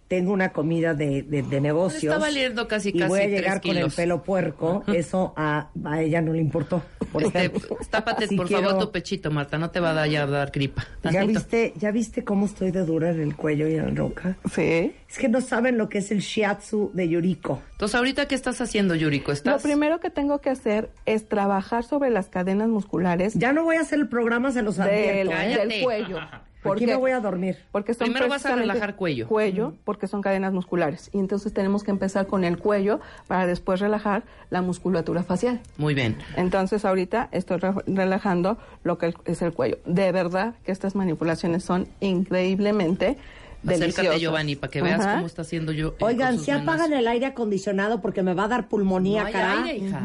tengo una comida de, de, de negocios. Está valiendo casi, y casi voy a llegar con el pelo puerco, eso a, a ella no le importó. Por Este, tápate, Si por quiero- favor, tu pechito, Marta. No te va a dar, ya a dar gripa. ¿Ya viste, ¿Ya viste cómo estoy de dura en el cuello y en la roca? Sí. Es que no saben lo que es el shiatsu de Yuriko. Entonces, ¿ahorita qué estás haciendo, Yuriko? Lo ¿Estás? primero que tengo que hacer es trabajar sobre las cadenas musculares Ya no voy a hacer el programa, se los del, advierto. ¿eh? Cállate. del cuello. Aquí me voy a dormir. Porque son Primero vas a relajar cuello. Cuello, porque son cadenas musculares. Y entonces tenemos que empezar con el cuello para después relajar la musculatura facial. Muy bien. Entonces ahorita estoy re- relajando lo que es el cuello. De verdad que estas manipulaciones son increíblemente deliciosas. Acércate, Giovanni, para que veas Ajá. cómo está haciendo yo. eh, Oigan, si manos. apagan el aire acondicionado porque me va a dar pulmonía, No hay cara. aire, hija.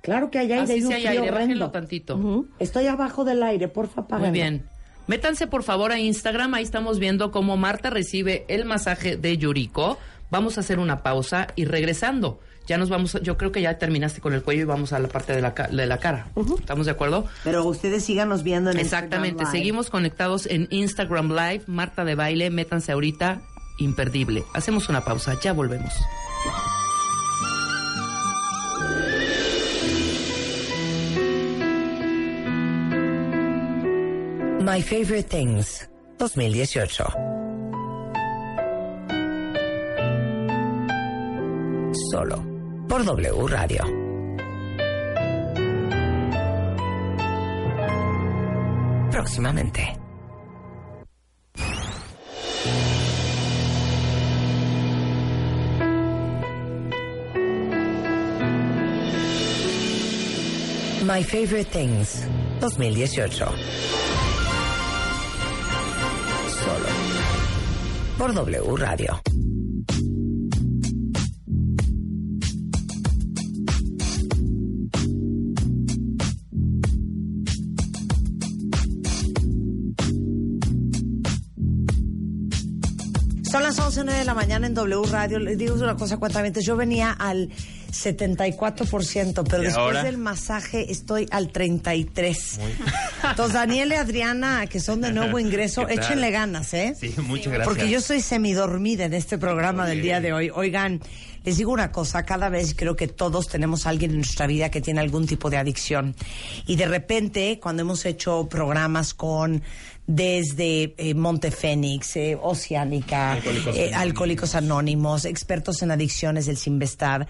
Claro que hay aire, Así hay un sí hay frío aire, bájenlo horrendo. tantito. Estoy abajo del aire, porfa, apáganlo. Muy bien. Métanse por favor a Instagram, ahí estamos viendo cómo Marta recibe el masaje de Yuriko. Vamos a hacer una pausa y regresando. Ya nos vamos, yo creo que ya terminaste con el cuello y vamos a la parte de la, de la cara. ¿Estamos de acuerdo? Pero ustedes síganos viendo en Exactamente, Instagram Live. seguimos conectados en Instagram Live, Marta de Baile, métanse ahorita, imperdible. Hacemos una pausa, ya volvemos. My Favorite Things 2018. Solo por W Radio. Próximamente. My Favorite Things 2018. Por W Radio. Son las 11 de la mañana en W Radio. Les digo una cosa, cuentamientos. Yo venía al 74%, pero ¿Y después ahora? del masaje estoy al 33%. Entonces, Daniel y Adriana, que son de nuevo ingreso, échenle ganas, ¿eh? Sí, muchas gracias. Porque yo soy semidormida en este programa del día de hoy. Oigan, les digo una cosa, cada vez creo que todos tenemos a alguien en nuestra vida que tiene algún tipo de adicción. Y de repente, cuando hemos hecho programas con desde eh, Montefénix, eh, Oceánica, Alcohólicos eh, Anónimos. Alcohólicos Anónimos, expertos en adicciones del Sinvestab,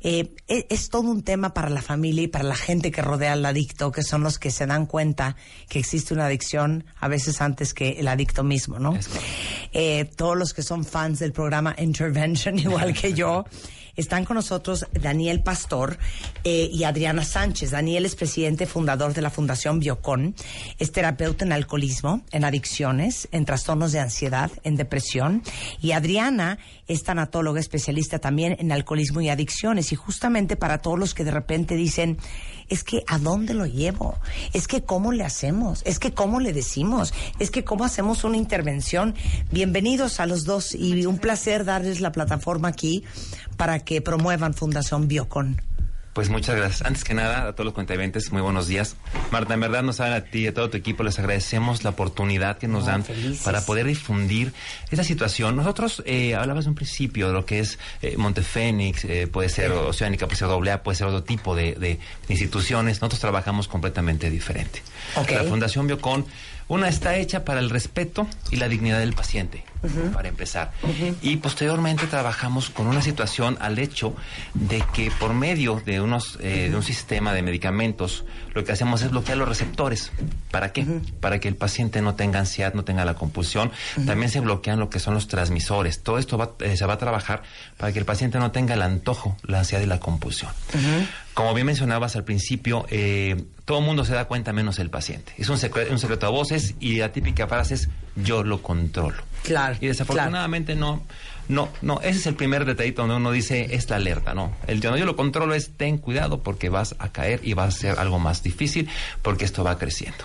eh, es, es todo un tema para la familia y para la gente que rodea al adicto, que son los que se dan cuenta que existe una adicción a veces antes que el adicto mismo, ¿no? Es. Eh, todos los que son fans del programa Intervention, igual que yo, están con nosotros Daniel Pastor eh, y Adriana Sánchez. Daniel es presidente fundador de la Fundación Biocon, es terapeuta en alcoholismo, en adicciones, en trastornos de ansiedad, en depresión. Y Adriana es tanatóloga especialista también en alcoholismo y adicciones. Y justamente para todos los que de repente dicen, es que ¿a dónde lo llevo? Es que ¿cómo le hacemos? Es que ¿cómo le decimos? Es que ¿cómo hacemos una intervención? Bienvenidos a los dos y un placer darles la plataforma aquí para que promuevan Fundación Biocon. Pues muchas gracias. Antes que nada, a todos los cuentavientes, muy buenos días. Marta, en verdad nos saben a ti y a todo tu equipo, les agradecemos la oportunidad que nos dan felices. para poder difundir esta situación. Nosotros eh, hablabas de un principio de lo que es eh, Montefénix, eh, puede ser Oceánica, puede ser AA, puede ser otro tipo de, de instituciones. Nosotros trabajamos completamente diferente. La Fundación Biocon, una está hecha para el respeto y la dignidad del paciente, para empezar. Y posteriormente trabajamos con una situación al hecho de que por medio de, unos, eh, de un sistema de medicamentos, lo que hacemos es bloquear los receptores. ¿Para qué? Para que el paciente no tenga ansiedad, no tenga la compulsión. También se bloquean lo que son los transmisores. Todo esto va- eh, se va a trabajar para que el paciente no tenga el antojo, la ansiedad y la compulsión. Como bien mencionabas al principio, eh, todo el mundo se da cuenta menos el paciente. Es un secreto, un secreto a voces y la típica frase es, yo lo controlo. Claro, Y desafortunadamente no, no, no, ese es el primer detallito donde uno dice es la alerta, ¿no? El yo no yo lo controlo es ten cuidado porque vas a caer y va a ser algo más difícil porque esto va creciendo.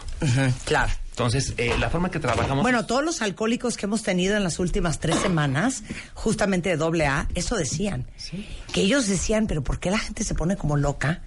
Claro. Entonces, eh, la forma que trabajamos... Bueno, todos los alcohólicos que hemos tenido en las últimas tres semanas, justamente de doble A, eso decían. Que ellos decían, pero ¿por qué la gente se pone como loca?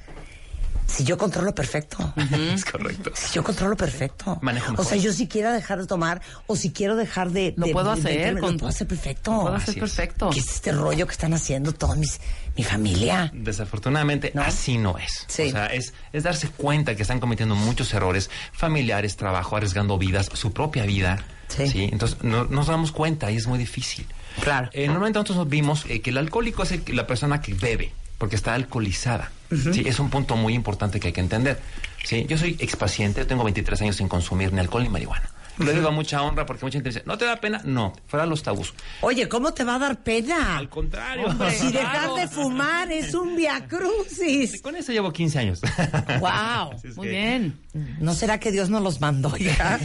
Si yo controlo perfecto. es correcto. Si yo controlo perfecto. Manejo o mejor. sea, yo si quiero dejar de tomar o si quiero dejar de... Lo de- puedo de- de- hacer lo con- puedo hacer perfecto. Lo puedo hacer Así es. perfecto. ¿Qué es este rollo que están haciendo toda mis, mi familia? Desafortunadamente, ¿No? así no es. Sí. O sea, es, es darse cuenta que están cometiendo muchos errores familiares, trabajo, arriesgando vidas, su propia vida. Sí. Entonces, no, nos damos cuenta y es muy difícil. Claro. Eh, normalmente nosotros vimos eh, que el alcohólico es el que- la persona que bebe, porque está alcoholizada. ¿Sí? Es un punto muy importante que hay que entender. ¿sí? Yo soy expaciente, tengo 23 años sin consumir ni alcohol ni marihuana. Lo digo a mucha honra porque mucha gente dice, ¿no te da pena? No, fuera los tabús. Oye, ¿cómo te va a dar pena? Al contrario. Si dejar de fumar es un viacrucis. Con eso llevo 15 años. Wow. Es Muy que- bien. ¿No será que Dios nos los mandó ya?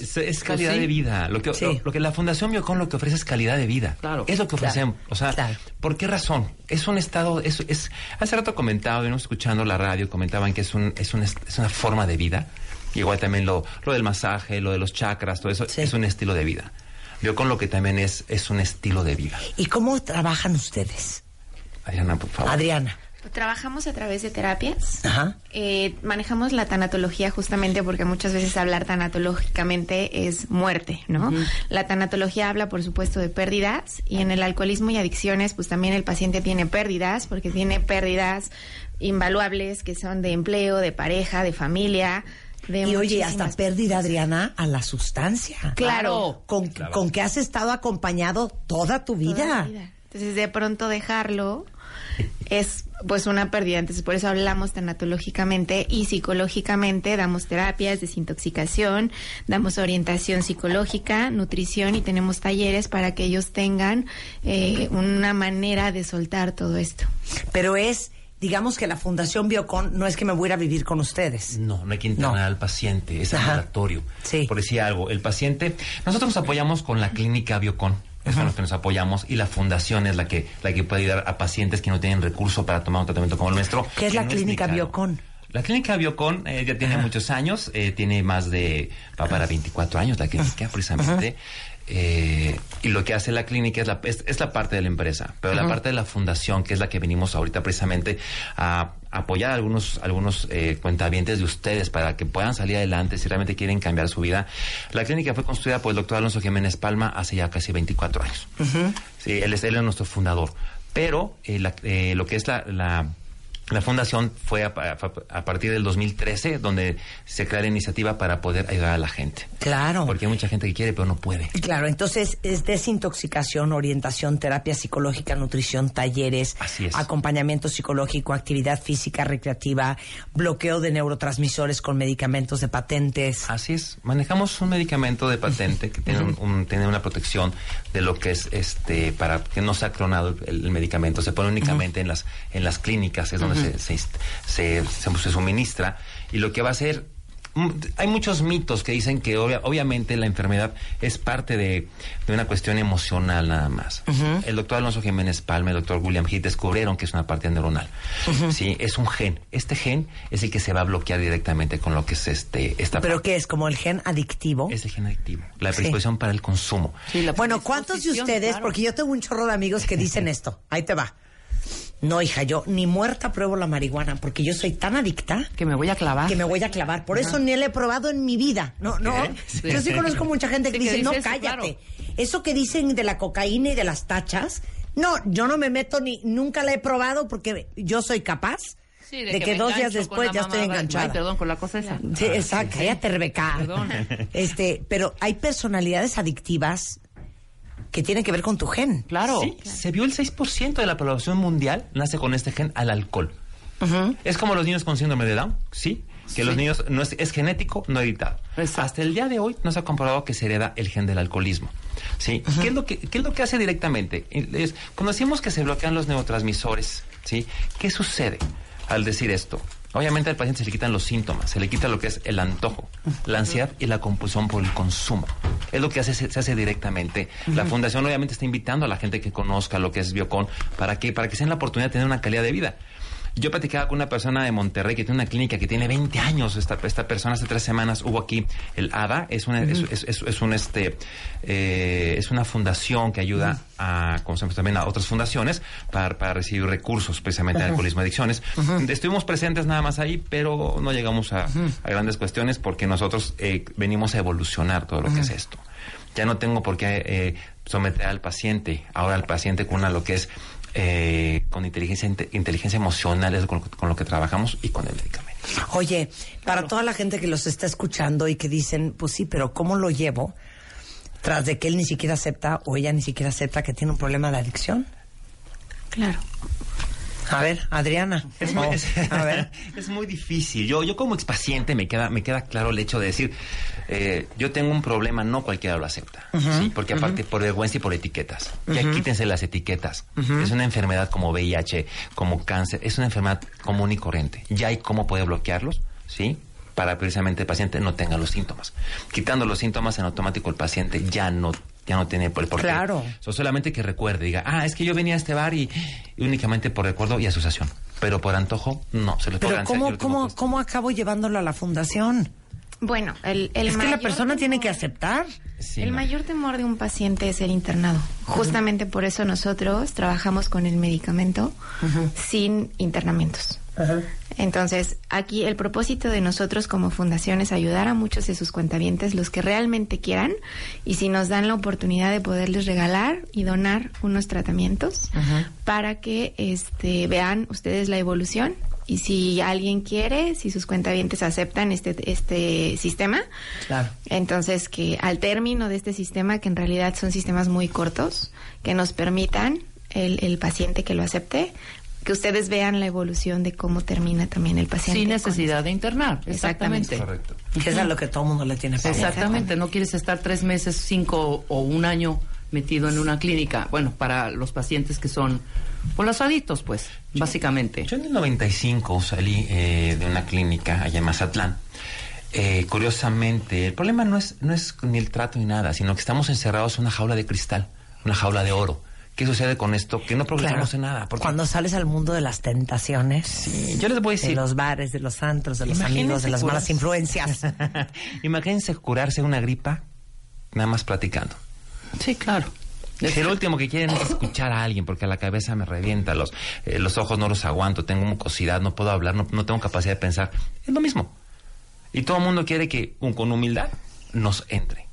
Es, es calidad sí. de vida. Lo que, Sí. lo, lo que la Fundación Biocon lo que ofrece es calidad de vida. Claro. Es lo que Claro. ofrecemos. O sea, Claro. ¿por qué razón? Es un estado, es, es, hace rato comentaba, venimos escuchando la radio, comentaban que es un, es un, es una forma de vida. Igual también lo, lo del masaje, lo de los chakras, todo eso, Sí. es un estilo de vida. Biocon lo que también es, es un estilo de vida. ¿Y cómo trabajan ustedes? Adriana, por favor. Adriana. Trabajamos a través de terapias. Ajá. Eh, manejamos la tanatología justamente porque muchas veces hablar tanatológicamente es muerte, ¿no? La tanatología habla, por supuesto, de pérdidas y en el alcoholismo y adicciones, pues también el paciente tiene pérdidas porque tiene pérdidas invaluables que son de empleo, de pareja, de familia. De Y oye, hasta pérdida, Adriana, a la sustancia. Claro. Con, con que has estado acompañado toda tu vida. Toda vida. Entonces, de pronto dejarlo es pues una pérdida. Entonces, por eso hablamos tanatológicamente y psicológicamente. Damos terapias, desintoxicación, damos orientación psicológica, nutrición y tenemos talleres para que ellos tengan eh, una manera de soltar todo esto. Pero es, digamos que la Fundación Biocon no es que me voy a ir a vivir con ustedes. No, no hay que internar No. al paciente, es ambulatorio. Sí. Por decir algo, el paciente, nosotros nos apoyamos con la clínica Biocon, es con lo que nos apoyamos, y la fundación es la que, la que puede ayudar a pacientes que no tienen recurso para tomar un tratamiento como el nuestro. ¿Qué es la no clínica. Biocon? La clínica Biocon eh, ya tiene muchos años, eh, tiene más de, va para 24 años la clínica precisamente. Eh, y lo que hace la clínica es la, es, es la parte de la empresa, pero la parte de la fundación, que es la que venimos ahorita precisamente a apoyar a algunos, algunos eh, cuentavientes de ustedes para que puedan salir adelante si realmente quieren cambiar su vida. La clínica fue construida por el doctor Alonso Jiménez Palma hace ya casi 24 años. Sí, él es, él es nuestro fundador. Pero eh, la- eh, lo que es la, la, la fundación fue a, a- a partir del 2013 donde se crea la iniciativa para poder ayudar a la gente. Claro. Porque hay mucha gente que quiere pero no puede. Claro, entonces es desintoxicación, orientación, terapia psicológica, nutrición, talleres, Así es. acompañamiento psicológico, actividad física recreativa, bloqueo de neurotransmisores con medicamentos de patentes. Así es, manejamos un medicamento de patente que tiene, un- un- tiene una protección de lo que es este para que no sea clonado el, el medicamento. Se pone únicamente en las en las clínicas, es donde se, se, se- se- se suministra y lo que va a hacer mm, hay muchos mitos que dicen que obvia- obviamente la enfermedad es parte de, de una cuestión emocional nada más. El doctor Alonso Jiménez Palma, el doctor William Heath descubrieron que es una parte neuronal. Sí, es un gen. Este gen es el que se va a bloquear directamente con lo que es este esta ¿Pero qué es? ¿Como el gen adictivo? es el gen adictivo, la Sí. predisposición para el consumo. Sí, la Bueno, ¿cuántos de ustedes, claro. porque yo tengo un chorro de amigos que dicen esto, ahí te va. No, hija, yo ni muerta pruebo la marihuana porque yo soy tan adicta Que me voy a clavar. que me voy a clavar. Por eso ni la he probado en mi vida. No, no. Sí. Yo sí conozco mucha gente que Sí, que dice, no, eso, cállate. claro. Eso que dicen de la cocaína y de las tachas, no, yo no me meto ni, nunca la he probado porque yo soy capaz Sí, de, que dos días después ya estoy enganchada. Ay, perdón, con la cosa esa. Sí, exacto. Cállate, Rebeca. Perdón. Este, pero hay personalidades adictivas que tienen que ver con tu gen. Claro. Sí, se vio el 6% de la población mundial nace con este gen al alcohol. Es como los niños con síndrome de Down, ¿sí? Que los niños no es, es genético, no. Exacto. Hasta el día de hoy no se ha comprobado que se hereda el gen del alcoholismo. ¿Sí? ¿Qué, es lo que, ¿Qué es lo que hace directamente? Es, cuando decimos que se bloquean los neurotransmisores, ¿sí? ¿Qué sucede al decir esto? Obviamente al paciente se le quitan los síntomas, se le quita lo que es el antojo, la ansiedad y la compulsión por el consumo. Es lo que hace, se, se hace directamente. La fundación obviamente está invitando a la gente que conozca lo que es Biocon para que, para que se den la oportunidad de tener una calidad de vida. Yo platicaba con una persona de Monterrey que tiene una clínica que tiene 20 años. Esta, esta persona hace tres semanas hubo aquí el ADA. Es una, es, es- es- es un este, eh, es una fundación que ayuda a, como también a otras fundaciones para, para recibir recursos precisamente de alcoholismo y adicciones. Estuvimos presentes nada más ahí, pero no llegamos a, a grandes cuestiones porque nosotros eh, venimos a evolucionar todo lo que es esto. Ya no tengo por qué eh, someter al paciente, ahora al paciente con una, lo que es eh, con inteligencia inte- inteligencia emocional, es con, con lo que trabajamos y con el medicamento. Oye, para toda la gente que los está escuchando y que dicen, pues sí, pero ¿cómo lo llevo? Tras de que él ni siquiera acepta o ella ni siquiera acepta que tiene un problema de adicción. Claro. A ver, Adriana. Es muy, Oh, es- a ver. es muy difícil. Yo, yo como expaciente me queda, me queda claro el hecho de decir, eh, yo tengo un problema, no cualquiera lo acepta. ¿sí? Porque aparte por vergüenza y por etiquetas. Ya quítense las etiquetas. Es una enfermedad como VIH, como cáncer, es una enfermedad común y corriente. Ya hay cómo poder bloquearlos, ¿sí? Para precisamente el paciente no tenga los síntomas. Quitando los síntomas en automático el paciente ya no ya no tiene por por qué. Claro. So, solamente que recuerde, diga, ah, es que yo venía a este bar y, y únicamente por recuerdo y asociación. Pero por antojo, no, se puede Pero ¿cómo, lo tengo cómo. ¿cómo acabo llevándolo a la fundación? Bueno, el, el es que la persona tiene que aceptar. Sí, el no. mayor temor de un paciente es el internado. Justamente por eso nosotros trabajamos con el medicamento sin internamientos. Entonces, aquí el propósito de nosotros como fundación es ayudar a muchos de sus cuentavientes, los que realmente quieran, y si nos dan la oportunidad de poderles regalar y donar unos tratamientos para que este, vean ustedes la evolución. Y si alguien quiere, si sus cuentavientes aceptan este, este sistema, Claro. entonces, que al término de este sistema, que en realidad son sistemas muy cortos, que nos permitan el, el paciente que lo acepte, que ustedes vean la evolución de cómo termina también el paciente. Sin necesidad de internar. Exactamente. Exactamente. Correcto. Que es a lo que todo el mundo le tiene pavor. Exactamente. No quieres estar tres meses, cinco o un año metido en una clínica. Bueno, para los pacientes que son por los adictos, pues, básicamente. Yo en el 95 salí eh, de una clínica allá en Mazatlán. Eh, curiosamente, el problema no es, no es ni el trato ni nada, sino que estamos encerrados en una jaula de cristal, una jaula de oro. ¿Qué sucede con esto? Que no progresamos en nada. Porque Cuando sales al mundo de las tentaciones, Sí, yo les voy a de decir. los bares, de los antros, de los amigos, de las malas influencias. Imagínense curarse una gripa nada más platicando. Sí, claro. El último que quieren es escuchar a alguien porque la cabeza me revienta, los, eh, los ojos no los aguanto, tengo mucosidad, no puedo hablar, no, no tengo capacidad de pensar. Es lo mismo. Y todo el mundo quiere que un- con humildad nos entre.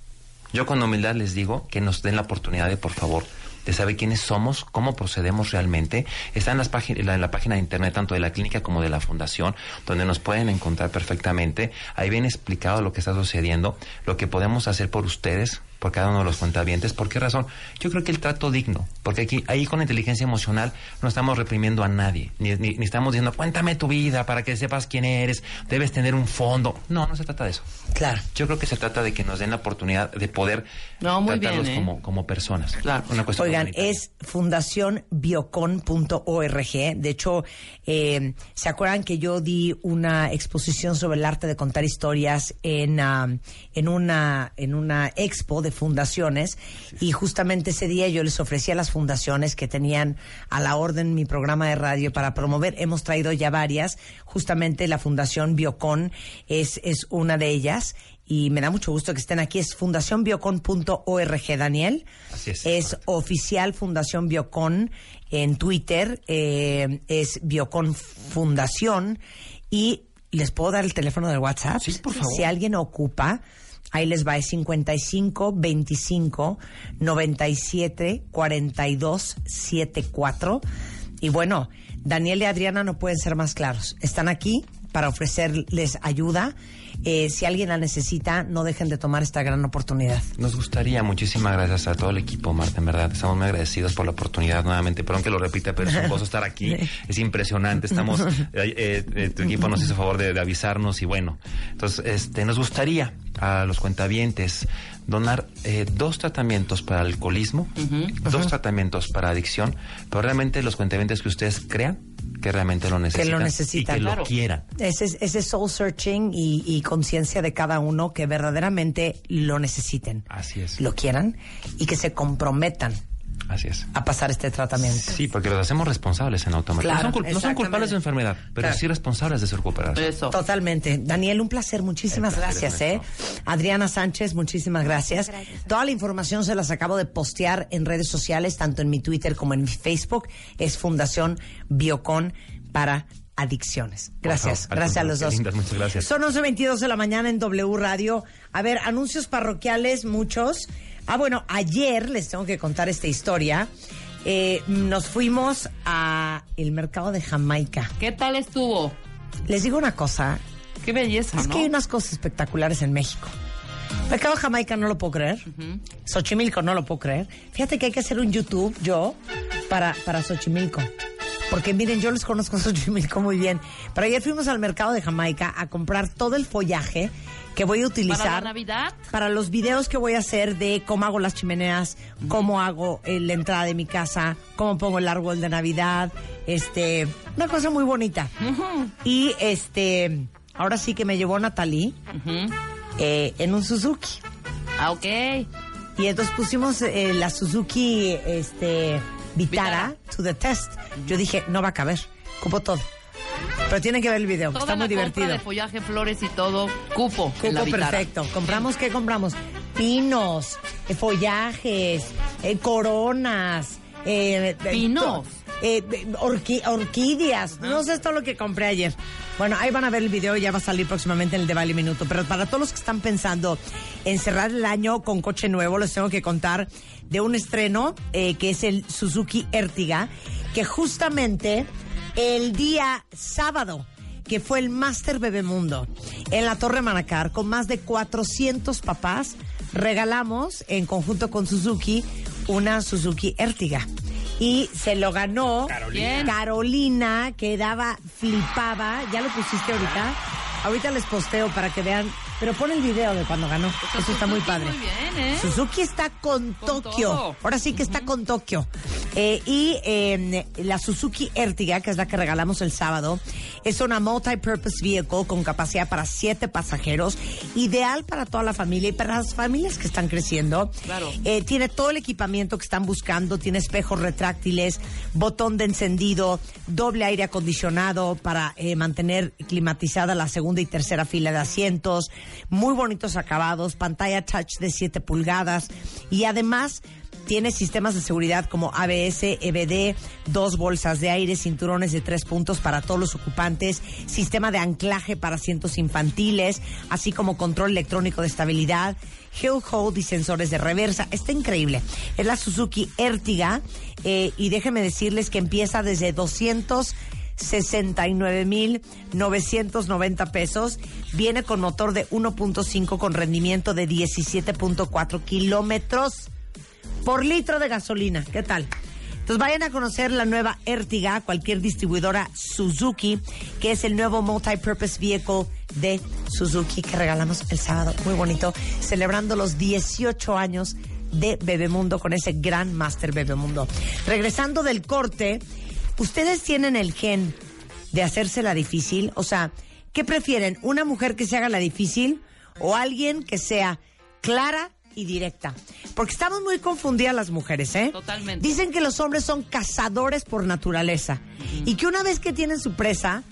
Yo con humildad les digo que nos den la oportunidad de, por favor, de saber quiénes somos, cómo procedemos realmente. Está en, las la, en la página de internet tanto de la clínica como de la fundación, donde nos pueden encontrar perfectamente. Ahí viene explicado lo que está sucediendo, lo que podemos hacer por ustedes, por cada uno de los cuentavientes. ¿Por qué razón? Yo creo que el trato digno, porque aquí, ahí con inteligencia emocional no estamos reprimiendo a nadie, ni, ni- ni estamos diciendo, cuéntame tu vida para que sepas quién eres, debes tener un fondo. No, no se trata de eso. Claro. Yo creo que se trata de que nos den la oportunidad de poder No, muy tratarlos bien, ¿eh? como, como personas. Claro. Una cuestión Oigan, es fundacionbiocon.org. De hecho, eh, ¿se acuerdan que yo di una exposición sobre el arte de contar historias en, ah, en, una, en una expo de fundaciones? Y justamente ese día yo les ofrecí a las fundaciones que tenían a la orden mi programa de radio para promover. Hemos traído ya varias. Justamente la Fundación Biocon es, es una de ellas. Y me da mucho gusto que estén aquí. Es fundacionbiocon.org, Daniel. Así es. Es oficial Fundación Biocon en Twitter, eh, es Biocon Fundación y les puedo dar el teléfono del WhatsApp. Sí, por favor. Si alguien ocupa, ahí les va, es 55 25 97 42 74. Y bueno, Daniel y Adriana no pueden ser más claros. Están aquí para ofrecerles ayuda eh, si alguien la necesita, no dejen de tomar esta gran oportunidad. Nos gustaría, muchísimas gracias a todo el equipo, Marta, en verdad. Estamos muy agradecidos por la oportunidad nuevamente. Perdón que lo repita, pero es un gozo estar aquí. Es impresionante. Estamos, eh, eh, eh, tu equipo nos hizo favor de, de avisarnos y bueno. Entonces, este, nos gustaría a los cuentavientes donar eh, dos tratamientos para alcoholismo, dos tratamientos para adicción, pero realmente los cuentavientes que ustedes crean que realmente lo necesitan, lo necesitan, y que claro. lo quieran. Ese, ese soul searching y, y conciencia de cada uno que verdaderamente lo necesiten, Así es. lo quieran y que se comprometan Así es. a pasar este tratamiento. Sí, porque los hacemos responsables en automático. Claro, no, son, no culpables de enfermedad, pero Claro. sí responsables de su recuperación. Eso. Totalmente. Daniel, un placer. Muchísimas placer gracias. ¿eh? Adriana Sánchez, muchísimas gracias. Gracias. Toda la información se las acabo de postear en redes sociales, tanto en mi Twitter como en mi Facebook. Es Fundación Biocon para Adicciones. Gracias. Favor, gracias a los dos. lindas, muchas gracias. Son 11.22 de la mañana en W Radio. A ver, anuncios parroquiales, muchos. Ah, bueno, ayer les tengo que contar esta historia. Eh, nos fuimos a el mercado de Jamaica. ¿Qué tal estuvo? Les digo una cosa, Qué belleza, es ¿no? que hay unas cosas espectaculares en México. Mercado Jamaica no lo puedo creer. Xochimilco no lo puedo creer. Fíjate que hay que hacer un YouTube, yo, para, para Xochimilco. Porque miren, yo les conozco a Xochimilco muy bien. Pero ayer fuimos al mercado de Jamaica a comprar todo el follaje que voy a utilizar ¿Para la Navidad? para los videos que voy a hacer de cómo hago las chimeneas, cómo hago eh, la entrada de mi casa, cómo pongo el árbol de Navidad, este, una cosa muy bonita. Y este, ahora sí que me llevó Natalie Ujú. eh, en un Suzuki. Ah, ok. Y entonces pusimos eh, la Suzuki este, Vitara, Vitara. to the test. Yo dije, no va a caber, cupo todo. Pero tienen que ver el video, Toda está la muy compra divertido. de follaje, flores y todo, cupo. en la Cupo perfecto. ¿Compramos qué compramos? Pinos, eh, follajes, eh, coronas. eh, ¿Pinos? orqui- orquídeas. No sé, es todo lo que compré ayer. Bueno, ahí van a ver el video, ya va a salir próximamente en el de Vale Minuto. Pero para todos los que están pensando en cerrar el año con coche nuevo, les tengo que contar de un estreno eh, que es el Suzuki Ertiga, que justamente el día sábado que fue el Master Bebemundo en la Torre Manacar con más de 400 papás, regalamos en conjunto con Suzuki una Suzuki Ertiga. Y se lo ganó ¿Quién? Carolina, que daba, flipaba. ¿Ya lo pusiste ahorita? Ahorita les posteo para que vean. Pero pon el video de cuando ganó. Eso está muy padre. Muy bien, ¿eh? Suzuki está con, Con Tokio. todo. Ahora sí que está con Tokio. Eh, y eh, la Suzuki Ertiga, que es la que regalamos el sábado, es una multi-purpose vehicle con capacidad para siete pasajeros, ideal para toda la familia y para las familias que están creciendo. Claro. Eh, tiene todo el equipamiento que están buscando, tiene espejos retráctiles, botón de encendido, doble aire acondicionado para eh, mantener climatizada la segunda y tercera fila de asientos, muy bonitos acabados, pantalla touch de 7 pulgadas y además tiene sistemas de seguridad como ABS, EBD, dos bolsas de aire, cinturones de tres puntos para todos los ocupantes, sistema de anclaje para asientos infantiles, así como control electrónico de estabilidad, hill hold y sensores de reversa. Está increíble. Es la Suzuki Ertiga eh, y déjenme decirles que empieza desde 200 69,990 pesos. Viene con motor de 1.5 con rendimiento de 17.4 kilómetros por litro de gasolina. ¿Qué tal? Entonces vayan a conocer la nueva Ertiga, cualquier distribuidora Suzuki, que es el nuevo multi-purpose vehicle de Suzuki que regalamos el sábado. Muy bonito, celebrando los 18 años de Bebemundo con ese gran Master Bebemundo. Regresando del corte, ¿ustedes tienen el gen de hacérsela difícil? O sea, ¿qué prefieren? ¿Una mujer que se haga la difícil o alguien que sea clara y directa? Porque estamos muy confundidas las mujeres, ¿eh? Totalmente. Dicen que los hombres son cazadores por naturaleza y que una vez que tienen su presa,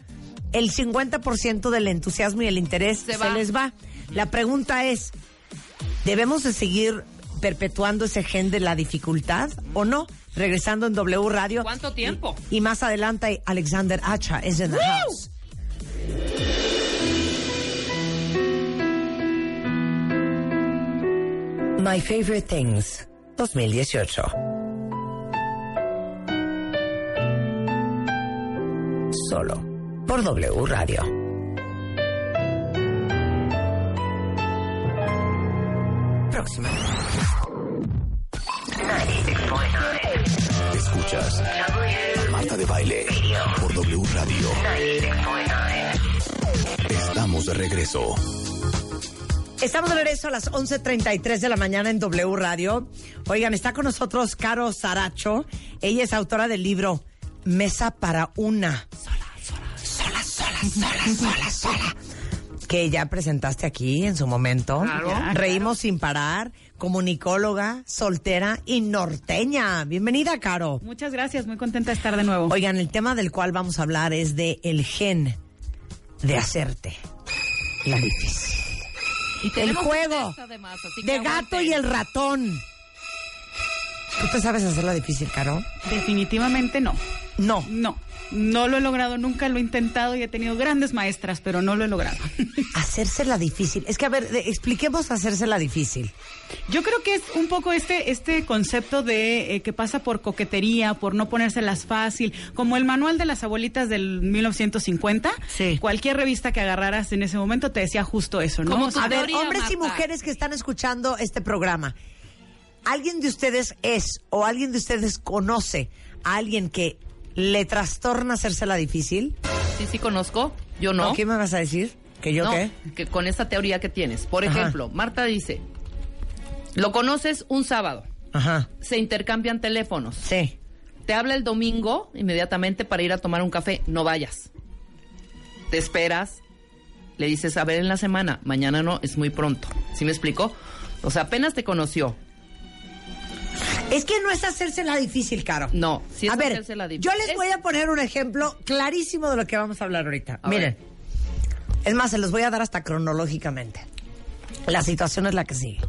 el 50% del entusiasmo y el interés Se se, va. les va. La pregunta es, ¿debemos de seguir perpetuando ese gen de la dificultad o no? regresando en W Radio. ¿Cuánto tiempo? Y, más adelante, Alexander Hacha es en the ¡Woo! house. My Favorite Things 2018. Solo por W Radio. próxima. Escuchas Marta de Baile por W Radio. Estamos de regreso. Estamos de regreso a las 11.33 de la mañana en W Radio. Oigan, está con nosotros Caro Saracho. Ella es autora del libro Mesa para una. Sola, sola, sola, sola, sola, sola, sola. Que ya presentaste aquí en su momento. Claro. Reímos sin parar. Comunicóloga, soltera y norteña. Bienvenida, Caro. Muchas gracias, muy contenta de estar de nuevo. Oigan, el tema del cual vamos a hablar es de el gen de hacerte la difícil. Y El juego además, de gato aguanten. y el ratón. ¿Tú te sabes hacerla difícil, Caro? Definitivamente no. No. No, no lo he logrado, nunca lo he intentado y he tenido grandes maestras, pero no lo he logrado. Hacérsela difícil. Es que, a ver, expliquemos hacérsela difícil. Yo creo que es un poco este, este concepto de eh, que pasa por coquetería, por no ponérselas fácil, como el manual de las abuelitas del 1950. Sí. Cualquier revista que agarraras en ese momento te decía justo eso, ¿no? Como A ver, hombres y mujeres que están escuchando este programa, ¿alguien de ustedes es o alguien de ustedes conoce a alguien que le trastorna hacérsela difícil? Sí, sí conozco. Yo no. ¿Qué me vas a decir? ¿Que yo no, qué? que con esa teoría que tienes. Por Ajá. ejemplo, Marta dice, lo conoces un sábado, Ajá. se intercambian teléfonos, Sí. te habla el domingo inmediatamente para ir a tomar un café, no vayas. Te esperas, le dices, a ver en la semana, mañana no, es muy pronto. ¿Sí me explico? O sea, apenas te conoció. Es que no es hacérsela difícil, Caro. No, sí es a ver, difícil. yo les Es- voy a poner un ejemplo clarísimo de lo que vamos a hablar ahorita. A Miren, ver. es más, se los voy a dar hasta cronológicamente. La situación es la que sigue.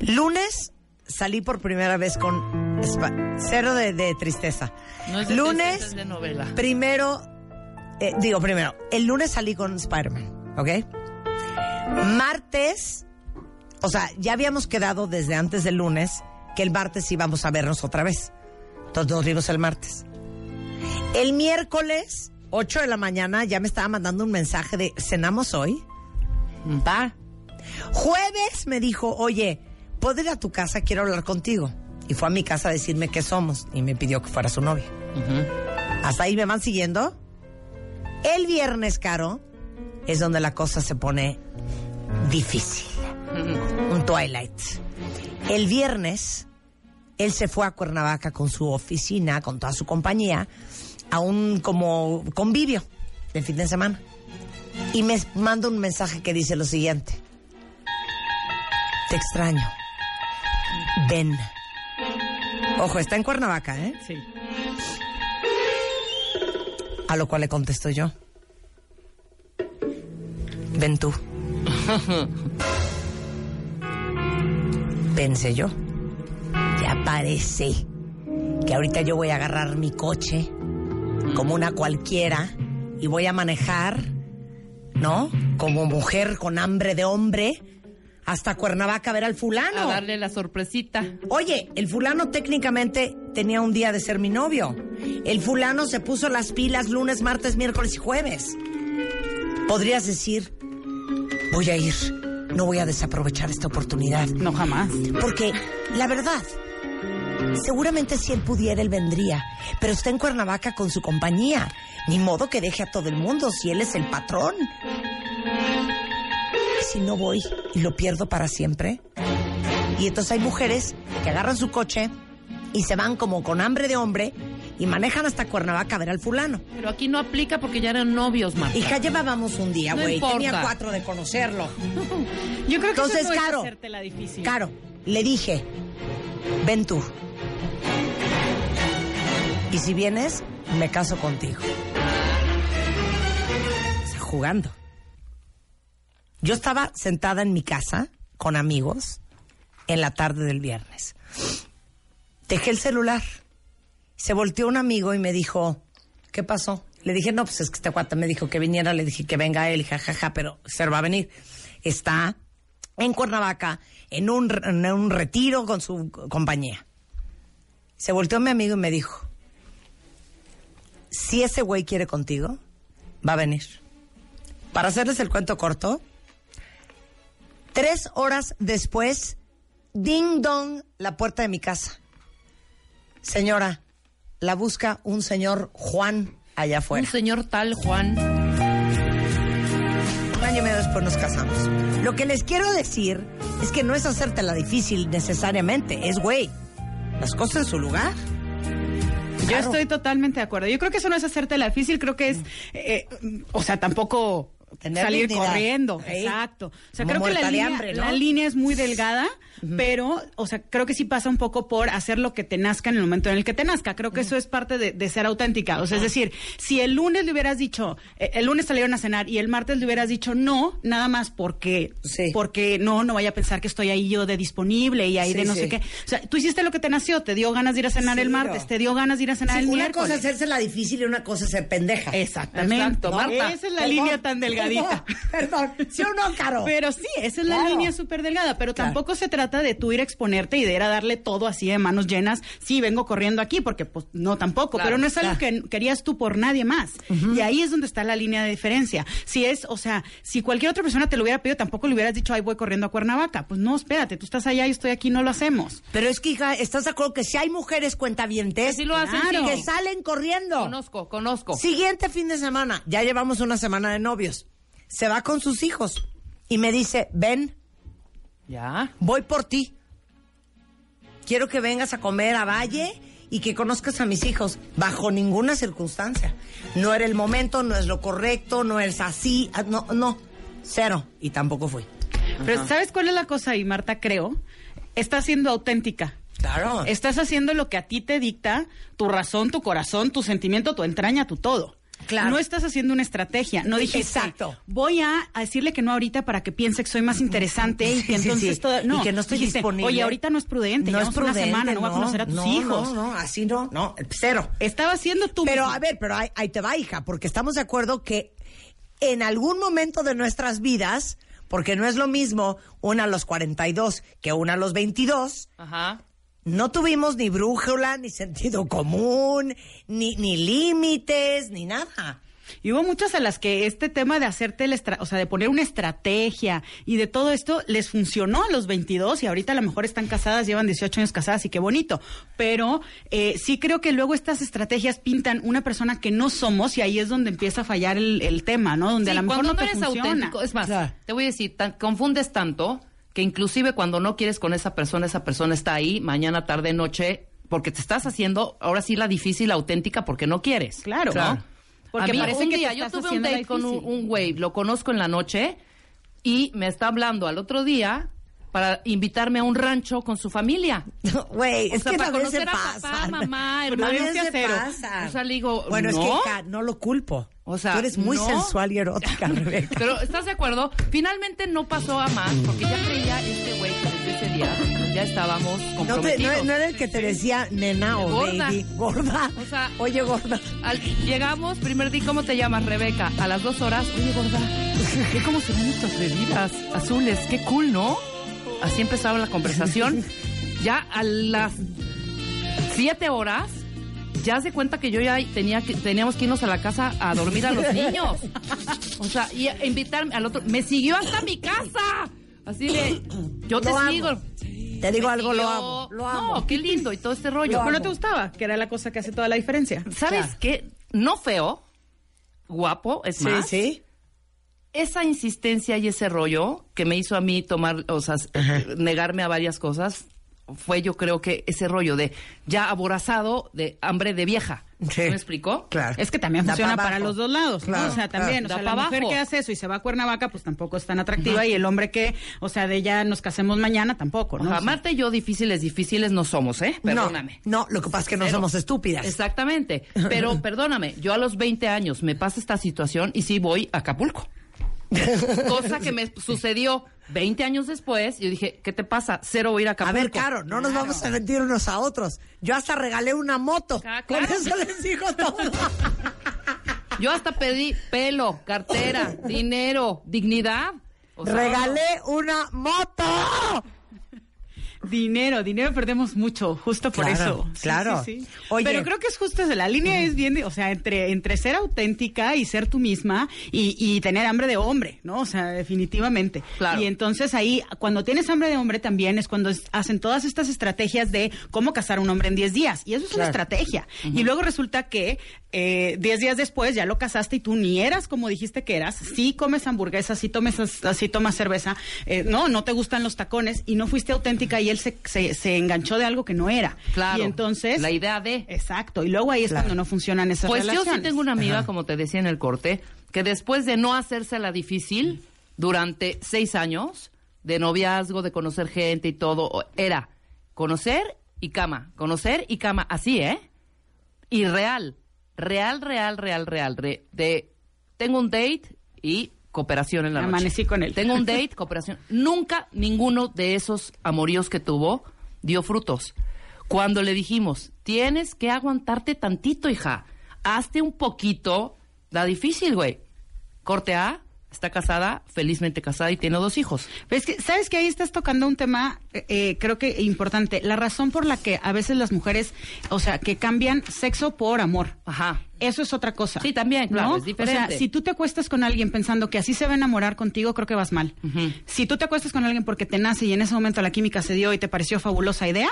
Lunes salí por primera vez con cero de, de tristeza. No es de lunes, tristeza, es de novela. primero, eh, digo primero, el lunes salí con Spider-Man, ¿ok? Martes, o sea, ya habíamos quedado desde antes del lunes que el martes íbamos a vernos otra vez. Entonces nos vimos el martes. El miércoles, 8 de la mañana, ya me estaba mandando un mensaje de ¿cenamos hoy? Va. Jueves me dijo, oye, ¿puedo ir a tu casa? Quiero hablar contigo. Y fue a mi casa a decirme qué somos y me pidió que fuera su novia. Hasta ahí me van siguiendo. El viernes, Caro, es donde la cosa se pone difícil. Un twilight. El viernes, él se fue a Cuernavaca con su oficina, con toda su compañía, a un como convivio de fin de semana. Y me manda un mensaje que dice lo siguiente. Te extraño. Ven. Ojo, está en Cuernavaca, ¿eh? Sí. A lo cual le contesto yo. Ven tú. Pensé yo. Ya parece que ahorita yo voy a agarrar mi coche como una cualquiera y voy a manejar, ¿no? Como mujer con hambre de hombre hasta Cuernavaca a ver al fulano. A darle la sorpresita. Oye, el fulano técnicamente tenía un día de ser mi novio. El fulano se puso las pilas lunes, martes, miércoles y jueves. Podrías decir, voy a ir, no voy a desaprovechar esta oportunidad. No, jamás. Porque, la verdad, seguramente si él pudiera, él vendría. Pero está en Cuernavaca con su compañía. Ni modo que deje a todo el mundo si él es el patrón. Si no voy y lo pierdo para siempre. Y entonces hay mujeres que agarran su coche y se van como con hambre de hombre y manejan hasta Cuernavaca a ver al fulano. Pero aquí no aplica porque ya eran novios, Marta. Hija, llevábamos un día, No güey. importa. Tenía cuatro de conocerlo. Yo creo que Entonces, eso no Caro, hacértela difícil. Caro, le dije, ven tú. Y si vienes, me caso contigo. O sea, jugando. Yo estaba sentada en mi casa con amigos en la tarde del viernes. Dejé el celular. Se volteó un amigo y me dijo, ¿qué pasó? Le dije, no, pues es que este cuate me dijo que viniera. Le dije que venga él, jajaja, pero se va a venir. Está en Cuernavaca, en un, en un retiro con su co- compañía. Se volteó mi amigo y me dijo, si ese güey quiere contigo, va a venir. Para hacerles el cuento corto, Tres horas después, ding dong, la puerta de mi casa. Señora, la busca un señor Juan allá afuera. Un señor tal Juan. Un año y medio después nos casamos. Lo que les quiero decir es que no es hacértela difícil necesariamente, es güey. Las cosas en su lugar. Yo estoy totalmente de acuerdo. Yo creo que eso no es hacerte la difícil, creo que es, eh, o sea, tampoco Tener salir dignidad. corriendo. Sí. Exacto. O sea, Como creo que la línea, hambre, ¿no? la línea es muy delgada, pero, o sea, creo que sí pasa un poco por hacer lo que te nazca en el momento en el que te nazca. Creo que eso es parte de, de ser auténtica. O sea, es decir, si el lunes le hubieras dicho, eh, el lunes salieron a cenar y el martes le hubieras dicho no, nada más porque, porque no, no vaya a pensar que estoy ahí yo de disponible y ahí Sí, de no sé qué. O sea, tú hiciste lo que te nació, te dio ganas de ir a cenar el martes, te dio ganas de ir a cenar el una miércoles. cosa es hacerse la difícil y una cosa es ser pendeja. Exactamente. Exacto, ¿no? Marta. Esa es la línea tan delgadita. Perdón. ¿Sí o no, Caro? Pero sí, esa es la Claro. línea súper delgada. Pero Claro. tampoco se trata de tú ir a exponerte y de ir a darle todo así de manos llenas. Sí, vengo corriendo aquí, porque pues no tampoco. Claro, pero no es algo que querías tú por nadie más. Y ahí es donde está la línea de diferencia. Si es, o sea, si cualquier otra persona te lo hubiera pedido, tampoco le hubieras dicho, ay, voy corriendo a Cuernavaca. Pues no, espérate, tú estás allá y estoy aquí, no lo hacemos. Pero es que, hija, ¿estás de acuerdo que si hay mujeres cuentavientes Que sí lo hacen, Claro. que salen corriendo? Conozco, conozco. Siguiente fin de semana, ya llevamos una semana de novios. Se va con sus hijos y me dice, ven, Ya. voy por ti. Quiero que vengas a comer a Valle y que conozcas a mis hijos. Bajo ninguna circunstancia. No era el momento, no es lo correcto, no es así. ah, No, no, cero. Y tampoco fui. Pero ¿sabes cuál es la cosa ahí, Marta? Creo. Estás siendo auténtica. Claro. Estás haciendo lo que a ti te dicta tu razón, tu corazón, tu sentimiento, tu entraña, tu todo. Claro. No estás haciendo una estrategia. No dijiste, Exacto. voy a, a decirle que no ahorita para que piense que soy más interesante y que entonces sí. todo. Y No, que no estoy dijiste, disponible. Oye, ahorita no es prudente. No es llevamos una prudente, semana, no, voy a conocer a tus no, hijos. No, no, así no, no, cero. Estaba haciendo tú. Pero mismo. a ver, pero ahí, ahí te va, hija, porque estamos de acuerdo que en algún momento de nuestras vidas, porque no es lo mismo una a los 42 que una a los 22, Ajá. No tuvimos ni brújula, ni sentido común, ni, ni límites, ni nada. Y hubo muchas a las que este tema de hacerte, el estra- o sea, de poner una estrategia y de todo esto les funcionó a los 22 y ahorita a lo mejor están casadas, llevan 18 años casadas y qué bonito. Pero eh, sí creo que luego estas estrategias pintan una persona que no somos y ahí es donde empieza a fallar el, el tema, ¿no? Donde Sí, a lo mejor cuando no, no te eres funciona. auténtico, es más, Claro. te voy a decir, tan- confundes tanto que inclusive cuando no quieres con esa persona, esa persona está ahí mañana, tarde, noche, porque te estás haciendo ahora sí la difícil, auténtica, porque no quieres. Claro. ¿no? Porque a mí parece un que te día, yo estás tuve un la date con un, un güey, lo conozco en la noche y me está hablando al otro día para invitarme a un rancho con su familia. Güey, O es sea, que para conocer a pasan. papá, mamá, Pero hermano, a veces ¿qué hacer? pasan. O sea, le digo, Bueno, ¿no? es que no lo culpo. O sea, Tú eres muy no. sensual y erótica, Rebeca. Pero, ¿estás de acuerdo? Finalmente no pasó a más, porque ya creía este güey que desde ese día ya estábamos No, te- comprometidos. no, no era el que te decía nena o Gorda. baby. Gorda. O sea, Oye, gorda. Al- llegamos, primer día, ¿cómo te llamas, Rebeca? A las dos horas, oye, gorda, ¿qué cómo se ven nuestras bebidas azules? Qué cool, ¿no? Así empezaba la conversación. Ya a las siete horas, ya se cuenta que yo ya tenía que, teníamos que irnos a la casa a dormir a los niños. O sea, y a invitarme al otro. Me siguió hasta mi casa. Así de, yo te Lo amo. sigo. Te digo Me algo, lo amo. Lo amo. No, qué lindo y todo este rollo. Pero no te gustaba, que era la cosa que hace toda la diferencia. ¿Sabes Claro. qué? No feo, guapo, es Sí, más. sí. Esa insistencia y ese rollo que me hizo a mí tomar, o sea, negarme a varias cosas, fue yo creo que ese rollo de ya aborazado de hambre de vieja. Sí. ¿Me explicó? Claro. Es que también Da funciona pa' para los dos lados, ¿no? Claro, O sea, también, claro. o sea, la mujer abajo. que hace eso y se va a Cuernavaca, pues tampoco es tan atractiva, y el hombre que, o sea, de ya nos casemos mañana, tampoco, ¿no? O sea, Marta y yo difíciles, difíciles no somos, ¿eh? Perdóname. No, no, lo que pasa es que no Cero. somos estúpidas. Exactamente. Pero perdóname, yo a los 20 años me pasa esta situación y sí voy a Acapulco. Cosa que me sucedió 20 años después. Yo dije, ¿qué te pasa? Cero voy a ir a A Acapulco. ver, Caro, no nos vamos a mentir unos a otros. Yo hasta regalé una moto. Ah, Con eso les digo todo. Yo hasta pedí pelo, cartera, dinero, dignidad. O sea, regalé una moto. Dinero, dinero perdemos mucho, justo por Claro, eso. Claro. sí, sí. Oye. Pero creo que es justo eso, la línea es bien, o sea, entre, entre ser auténtica y ser tú misma y, y tener hambre de hombre, ¿no? O sea, definitivamente. Claro. Y entonces ahí, cuando tienes hambre de hombre también es cuando es- hacen todas estas estrategias de cómo casar a un hombre en 10 días. Y eso es una estrategia. Y luego resulta que eh, 10 días después ya lo casaste y tú ni eras como dijiste que eras. Sí comes hamburguesas, sí, tomes, sí tomas cerveza. eh, no, no te gustan los tacones y no fuiste auténtica y él se, se, se enganchó de algo que no era. Claro. Y entonces... La idea de. Exacto. Y luego ahí es Claro. cuando no funcionan esas Pues yo relaciones. sí tengo una amiga, como te decía en el corte, que después de no hacérsela difícil durante seis años de noviazgo, de conocer gente y todo, era conocer y cama, conocer y cama, así, ¿eh? Y real, real, real, real, real, re- de tengo un date y cooperación en la noche. Amanecí con él. Tengo un date, cooperación. Nunca ninguno de esos amoríos que tuvo dio frutos. Cuando le dijimos, tienes que aguantarte tantito, hija. Hazte un poquito. Da difícil, güey. Corte A, está casada, felizmente casada y tiene dos hijos. Pero es que, ¿sabes que ahí estás tocando un tema, eh, eh, creo que importante? La razón por la que a veces las mujeres, o sea, que cambian sexo por amor. Ajá. Eso es otra cosa. Sí, también, claro, ¿no? es diferente. O sea, si tú te acuestas con alguien pensando que así se va a enamorar contigo, creo que vas mal. Si tú te acuestas con alguien porque te nace y en ese momento la química se dio y te pareció fabulosa idea,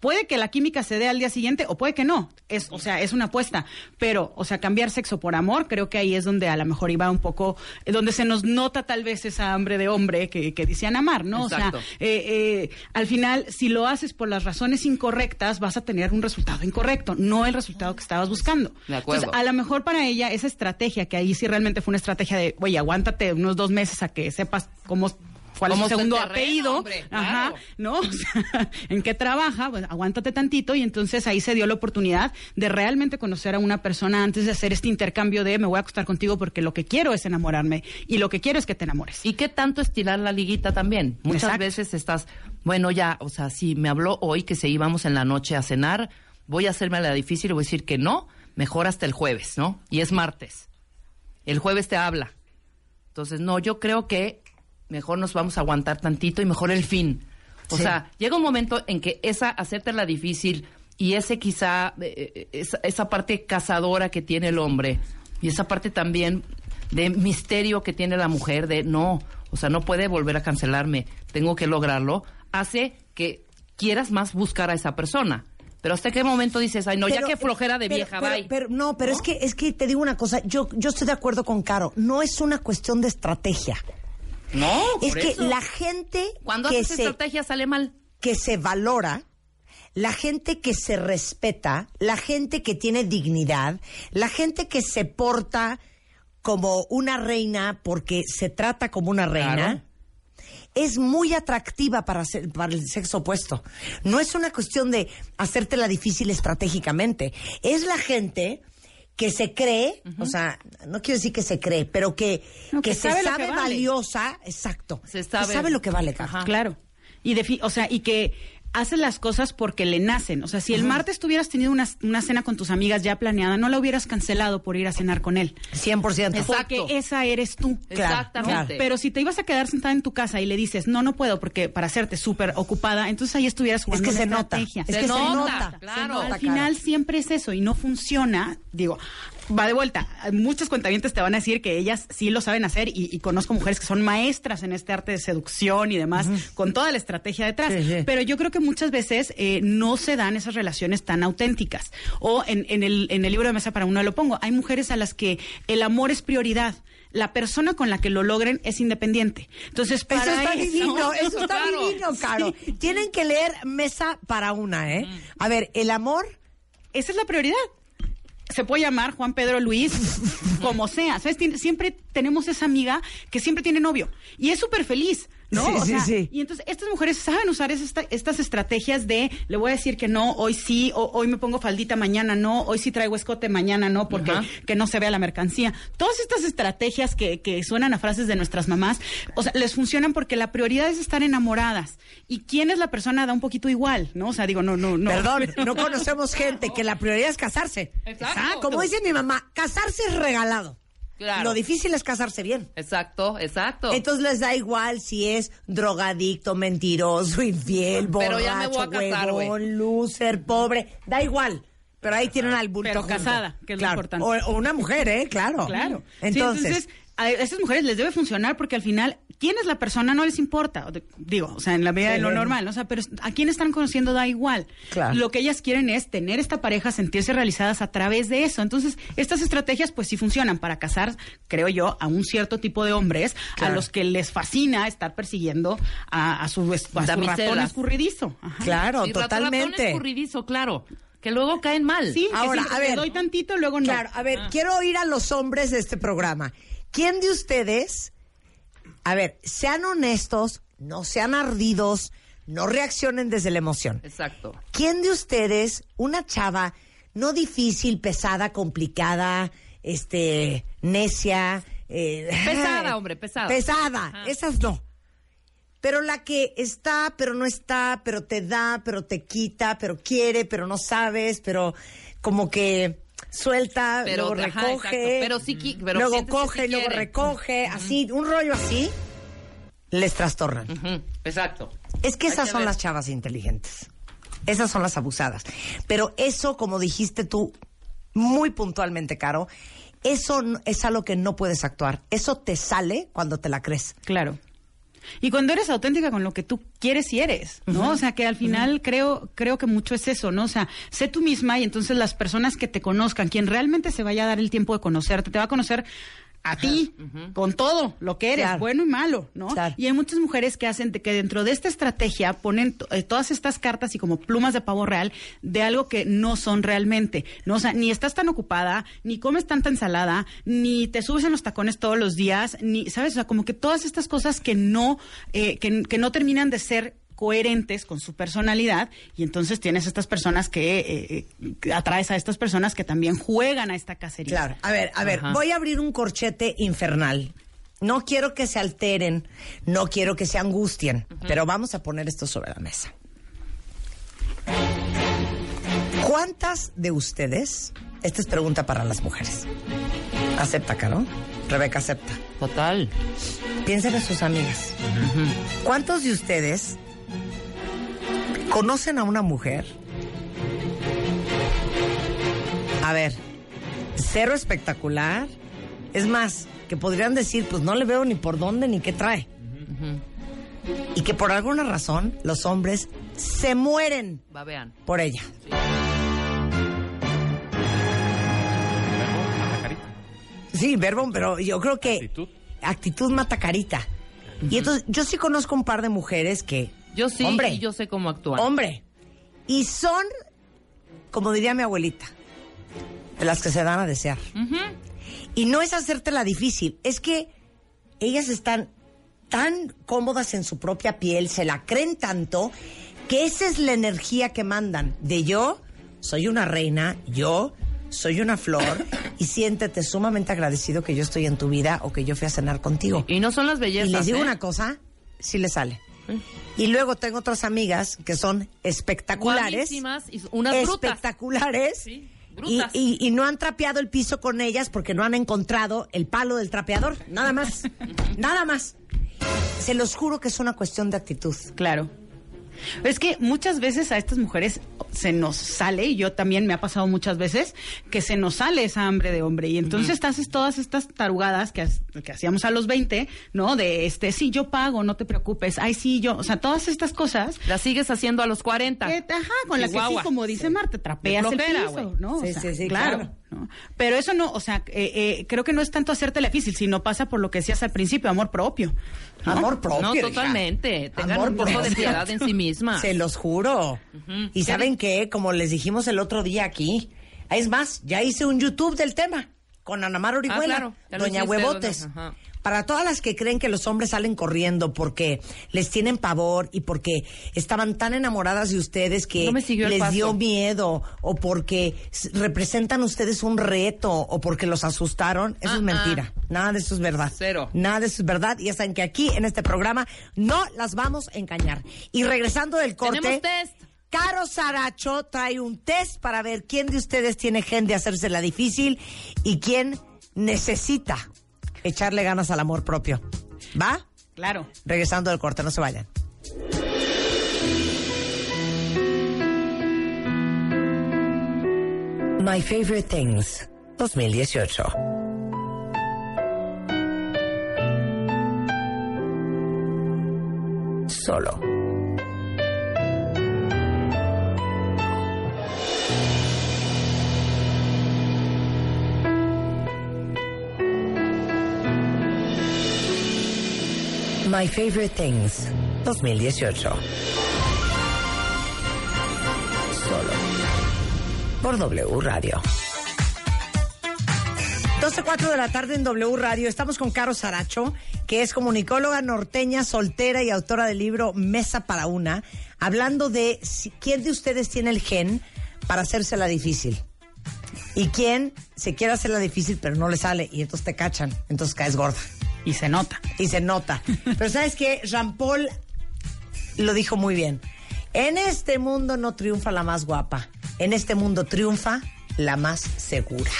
puede que la química se dé al día siguiente o puede que no. Es, o sea, es una apuesta. Pero, o sea, cambiar sexo por amor, creo que ahí es donde a lo mejor iba un poco, donde se nos nota tal vez esa hambre de hombre que, que decían amar, ¿no? Exacto. O sea, eh, eh, al final, si lo haces por las razones incorrectas, vas a tener un resultado incorrecto, no el resultado que estabas buscando. De acuerdo. Entonces, a lo mejor para ella esa estrategia, que ahí sí realmente fue una estrategia de, oye, aguántate unos dos meses a que sepas cómo cuál es su segundo terreno, apellido, hombre, ajá, claro. ¿no? O sea, en qué trabaja, pues aguántate tantito y entonces ahí se dio la oportunidad de realmente conocer a una persona antes de hacer este intercambio de me voy a acostar contigo porque lo que quiero es enamorarme y lo que quiero es que te enamores. ¿Y qué tanto estirar la liguita también? Muchas Exacto. veces estás, bueno, ya, o sea, si me habló hoy que se íbamos en la noche a cenar, voy a hacerme la difícil y voy a decir que no, mejor hasta el jueves, ¿no? Y es martes. El jueves te habla. Entonces, no, yo creo que mejor nos vamos a aguantar tantito y mejor el fin. O Sí. sea, llega un momento en que esa hacerte la difícil y ese quizá, eh, eh, esa, esa parte cazadora que tiene el hombre y esa parte también de misterio que tiene la mujer de no, o sea, no puede volver a cancelarme, tengo que lograrlo, hace que quieras más buscar a esa persona. Pero hasta qué momento dices, ay, no, ya que flojera de pero- vieja, pero- bye. pero- no, pero es que es que te digo una cosa, yo yo estoy de acuerdo con Caro, no es una cuestión de estrategia. No, Es por que eso. la gente Cuando que haces se estrategia sale mal. que se valora, la gente que se respeta, la gente que tiene dignidad, la gente que se porta como una reina porque se trata como una reina, Claro. es muy atractiva para, ser- para el sexo opuesto. No es una cuestión de hacértela difícil estratégicamente. Es la gente que se cree, o sea, no quiero decir que se cree, pero que, No, que, que se sabe sabe, lo que vale. valiosa, exacto. Se Que sabe- sabe lo que vale. Ajá. Claro. Y defi- o sea, y que hace las cosas porque le nacen. O sea, si el martes tuvieras tenido una, una cena con tus amigas ya planeada, no la hubieras cancelado por ir a cenar con él. 100%. Exacto. Porque esa eres tú. Claro, Exactamente. claro. Pero si te ibas a quedar sentada en tu casa y le dices, no, no puedo porque para hacerte súper ocupada, entonces ahí estuvieras jugando que una se nota. Es Se que se nota, claro. se nota, Al final siempre es eso y no funciona. Digo, va de vuelta. Muchos cuentavientes te van a decir que ellas sí lo saben hacer y, y conozco mujeres que son maestras en este arte de seducción y demás, con toda la estrategia detrás. Sí, sí. Pero yo creo que muchas veces eh, no se dan esas relaciones tan auténticas. O en, en el, en el libro de Mesa para Uno lo pongo. Hay mujeres a las que el amor es prioridad. La persona con la que lo logren es independiente. Entonces, Eso para está eso- divino, eso está Claro. divino, Caro. Tienen que leer Mesa para una, ¿eh? A ver, el amor esa es la prioridad. Se puede llamar Juan Pedro Luis, como sea. ¿Sabes? Siempre tenemos esa amiga que siempre tiene novio y es súper feliz, ¿no? Sí, O sí, sea, sí. Y entonces estas mujeres saben usar esta- estas estrategias de le voy a decir que no, hoy sí, o, hoy me pongo faldita, mañana no, hoy sí traigo escote, mañana no, porque Ajá. que no se vea la mercancía. Todas estas estrategias que, que suenan a frases de nuestras mamás, o sea, les funcionan porque la prioridad es estar enamoradas. Y quién es la persona da un poquito igual, ¿no? O sea, digo, no, no, no. Perdón, no conocemos gente que la prioridad es casarse. Exacto. Como dice mi mamá, casarse es regalado. Claro. Lo difícil es casarse bien. Exacto, exacto. Entonces les da igual si es drogadicto, mentiroso, infiel, borracho, Pero ya me voy a casar, güey. huevón, loser, pobre. Da igual. Pero ahí tienen al bulto Pero junto. casada, que es lo importante. O, o una mujer, ¿eh? Claro. Claro. Sí, Entonces, a esas mujeres les debe funcionar porque al final, ¿quién es la persona? No les importa. O de- Digo, o sea, en la vida de lo Sí. normal, ¿no? O sea, pero a quién están conociendo da igual. Claro. Lo que ellas quieren es tener esta pareja, sentirse realizadas a través de eso. Entonces, estas estrategias, pues sí funcionan para casar, creo yo, a un cierto tipo de hombres Claro. a los que les fascina estar persiguiendo a, a su, a su ratón escurridizo. Ajá. claro, Sí, totalmente. ratón escurridizo, claro. Que luego caen mal. Sí, que Ahora, a ver. doy tantito, luego no. Claro, a ver, quiero oír a los hombres de este programa. ¿Quién de ustedes, a ver, sean honestos, no sean ardidos, no reaccionen desde la emoción? Exacto. ¿Quién de ustedes, una chava no difícil, pesada, complicada, este, necia, eh, Pesada, hombre, pesada. Pesada, Ajá. esas no. Pero la que está, pero no está, pero te da, pero te quita, pero quiere, pero no sabes, pero como que suelta, Pero, luego ajá, recoge. Pero sí pero luego coge, sí luego recoge, así, un rollo así, les trastornan. Exacto. Es que Hay esas que son ver. las chavas inteligentes. Esas son las abusadas. Pero eso, como dijiste tú, muy puntualmente, Caro, eso es algo que no puedes actuar. Eso te sale cuando te la crees. Claro. Y cuando eres auténtica con lo que tú quieres y eres, ¿no? O sea, que al final creo creo que mucho es eso, ¿no? O sea, sé tú misma y entonces las personas que te conozcan, quien realmente se vaya a dar el tiempo de conocerte, te va a conocer a ti, con todo lo que eres, Claro. bueno y malo, ¿no? Claro. Y hay muchas mujeres que hacen de- que dentro de esta estrategia ponen eh, todas estas cartas y como plumas de pavo real de algo que no son realmente, ¿no? O sea, ni estás tan ocupada, ni comes tanta ensalada, ni te subes en los tacones todos los días, ni, ¿sabes? O sea, como que todas estas cosas que no, eh, que, que no terminan de ser coherentes con su personalidad y entonces tienes estas personas que eh, eh, atraes a estas personas que también juegan a esta cacería. Claro. A ver, a ver, Ajá. voy a abrir un corchete infernal. No quiero que se alteren, no quiero que se angustien, pero vamos a poner esto sobre la mesa. ¿Cuántas de ustedes, esta es pregunta para las mujeres, acepta, Caro? Rebeca acepta. Total. Piensen en sus amigas. ¿Cuántos de ustedes conocen a una mujer? A ver, cero espectacular. Es más, que podrían decir, pues no le veo ni por dónde ni qué trae. Y que por alguna razón los hombres se mueren Babean. por ella. Sí, verbo, pero yo creo que Actitud. actitud mata carita. Y entonces yo sí conozco un par de mujeres que, Yo sí, Hombre. y yo sé cómo actuar. hombre, y son, como diría mi abuelita, de las que se dan a desear. Y no es hacértela difícil, es que ellas están tan cómodas en su propia piel, se la creen tanto, que esa es la energía que mandan. De yo soy una reina, yo soy una flor, y siéntete sumamente agradecido que yo estoy en tu vida o que yo fui a cenar contigo. Y no son las bellezas. Y les digo ¿eh? una cosa, sí le sale. Y luego tengo otras amigas que son espectaculares. Y unas brutas. espectaculares. Sí, y, brutas. y- y no han trapeado el piso con ellas porque no han encontrado el palo del trapeador. Nada más. Nada más. Se los juro que es una cuestión de actitud. Claro. Es que muchas veces a estas mujeres se nos sale, y yo también me ha pasado muchas veces, que se nos sale esa hambre de hombre. Y entonces haces todas estas tarugadas que, que hacíamos a los 20, ¿no? De este, sí, yo pago, no te preocupes. Ay, sí, yo. O sea, todas estas cosas. Las sigues haciendo a los 40. que, ajá, con las que sí, como dice Marta, trapeas el piso, güey. ¿no? O Sí, sea, sí, sí, claro. claro. ¿No? Pero eso no, o sea, eh, eh, creo que no es tanto hacerte difícil, sino pasa por lo que decías al principio, amor propio. ¿no? Amor propio. No, hija. totalmente. Tengan Amor un poco de propio. piedad en sí mismas. Se los juro. Y saben qué, como les dijimos el otro día aquí, es más, ya hice un YouTube del tema con Ana Mar Orihuela, Ah, claro, lo Doña hiciste, Huevotes. doña- ajá. Para todas las que creen que los hombres salen corriendo porque les tienen pavor y porque estaban tan enamoradas de ustedes que No me les dio miedo o porque representan ustedes un reto o porque los asustaron, eso Ah, es mentira. Nada de eso es verdad. Cero. Nada de eso es verdad. Y ya saben que aquí en este programa no las vamos a engañar. Y regresando del corte. Test. Caro Saracho trae un test para ver quién de ustedes tiene gen de hacerse la difícil y quién necesita echarle ganas al amor propio. ¿Va? Claro. Regresando del corte, no se vayan. My Favorite Things 2018. Solo. My Favorite Things 2018. Solo. Por W Radio. 12.04 de la tarde en W Radio. Estamos con Caro Saracho, que es comunicóloga norteña, soltera y autora del libro Mesa para una, hablando de quién de ustedes tiene el gen para hacérsela difícil. Y quién se quiere hacerla difícil, pero no le sale, y entonces te cachan, entonces caes gorda. Y se nota. Y se nota. Pero ¿sabes? Jean Paul lo dijo muy bien. En este mundo no triunfa la más guapa. En este mundo triunfa la más segura.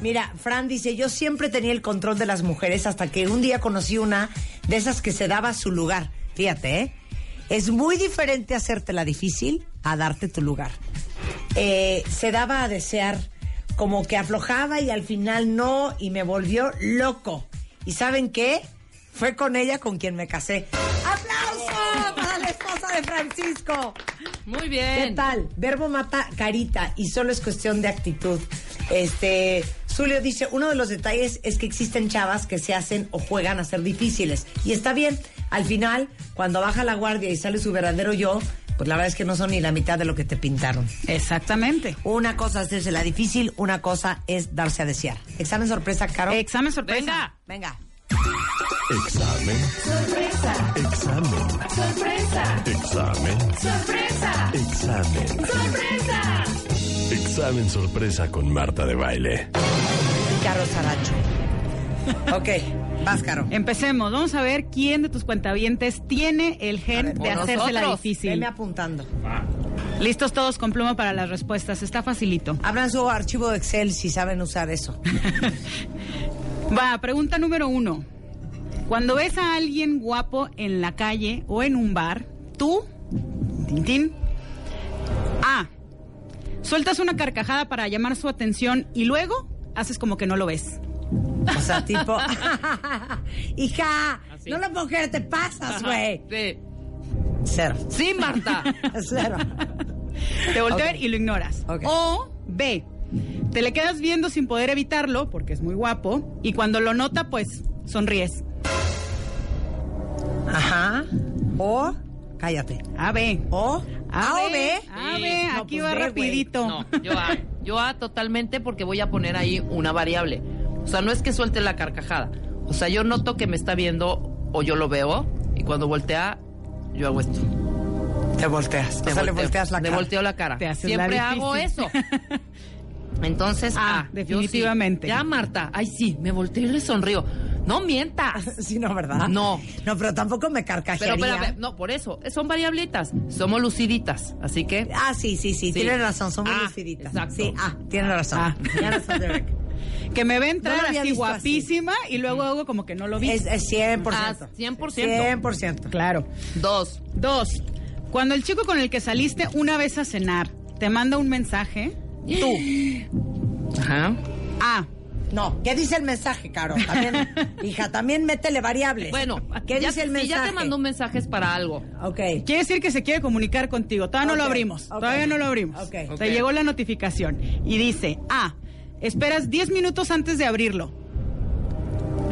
Mira, Fran dice, yo siempre tenía el control de las mujeres hasta que un día conocí una de esas que se daba su lugar. Fíjate, ¿eh? Es muy diferente hacértela difícil a darte tu lugar. Eh, se daba a desear como que aflojaba y al final no y me volvió loco. ¿Y saben qué? Fue con ella con quien me casé. ¡Aplauso para la esposa de Francisco! Muy bien. ¿Qué tal? Verbo mata carita y solo es cuestión de actitud. Este, Zulio dice, uno de los detalles es que existen chavas que se hacen o juegan a ser difíciles. Y está bien. Al final, cuando baja la guardia y sale su verdadero yo, pues la verdad es que no son ni la mitad de lo que te pintaron. Exactamente. Una cosa es hacerse la difícil, una cosa es darse a desear. Examen sorpresa, Caro. Examen sorpresa. Venga. Venga. Examen. Sorpresa. Examen. Sorpresa. Examen. Sorpresa. Examen. Sorpresa. Examen sorpresa con Marta de baile. Caro Saracho. ok, vas, Caro. Empecemos. Vamos a ver quién de tus cuentavientes tiene el gen de hacérsela nosotros. difícil. Veme apuntando. Listos todos con pluma para las respuestas. Está facilito. Abran su archivo de Excel si saben usar eso. Va, pregunta número uno. Cuando ves a alguien guapo en la calle o en un bar, tú, Tintín, A. Sueltas una carcajada para llamar su atención y luego haces como que no lo ves. O sea, tipo, hija, Así. no lo puedo creer, te pasas, güey. Sí. Cero. Sí, Marta. Cero. Te volteo a ver y lo ignoras. O B. Te le quedas viendo sin poder evitarlo porque es muy guapo y cuando lo nota, pues sonríes. Ajá. O, cállate. A, B. O, A, A o B. A, Sí. B. No, Aquí pues va rapidito. No, yo A. Yo A totalmente porque voy a poner ahí una variable. O sea, no es que suelte la carcajada. O sea, yo noto que me está viendo o yo lo veo y cuando voltea, yo hago esto. Te volteas. Me o sea, le volteas la Le cara. volteo la cara. Te Siempre la hago eso. Entonces, Ah, A. yo definitivamente. sí. Ya, Marta. Ay, sí, me volteo y le sonrío. No mientas. Sí, no, ¿verdad? No. No, pero tampoco me Pero, carcajearía. espérame, no, por eso. Son variablitas. Somos luciditas. Así que. Ah, sí, sí, sí, Sí. tienes razón, somos Ah, luciditas. exacto. Sí, ah, tienes razón. Ah. Tienes razón, Derek. Que me ve entrar No así guapísima y luego hago como que no lo vi. Es, es 100%. Ah, 100%. 100%. Claro. Dos. Dos. Cuando el chico con el que saliste una vez a cenar te manda un mensaje, tú. Ajá. A. No, ¿qué dice el mensaje, Caro? También, hija, también métele variables. Bueno, ¿qué ya, dice el si mensaje? ya te mandó un mensaje es para algo. Ok. Quiere decir que se quiere comunicar contigo. Todavía no lo abrimos. Todavía no lo abrimos. Ok. Te llegó la notificación y dice, A. Esperas 10 minutos antes de abrirlo.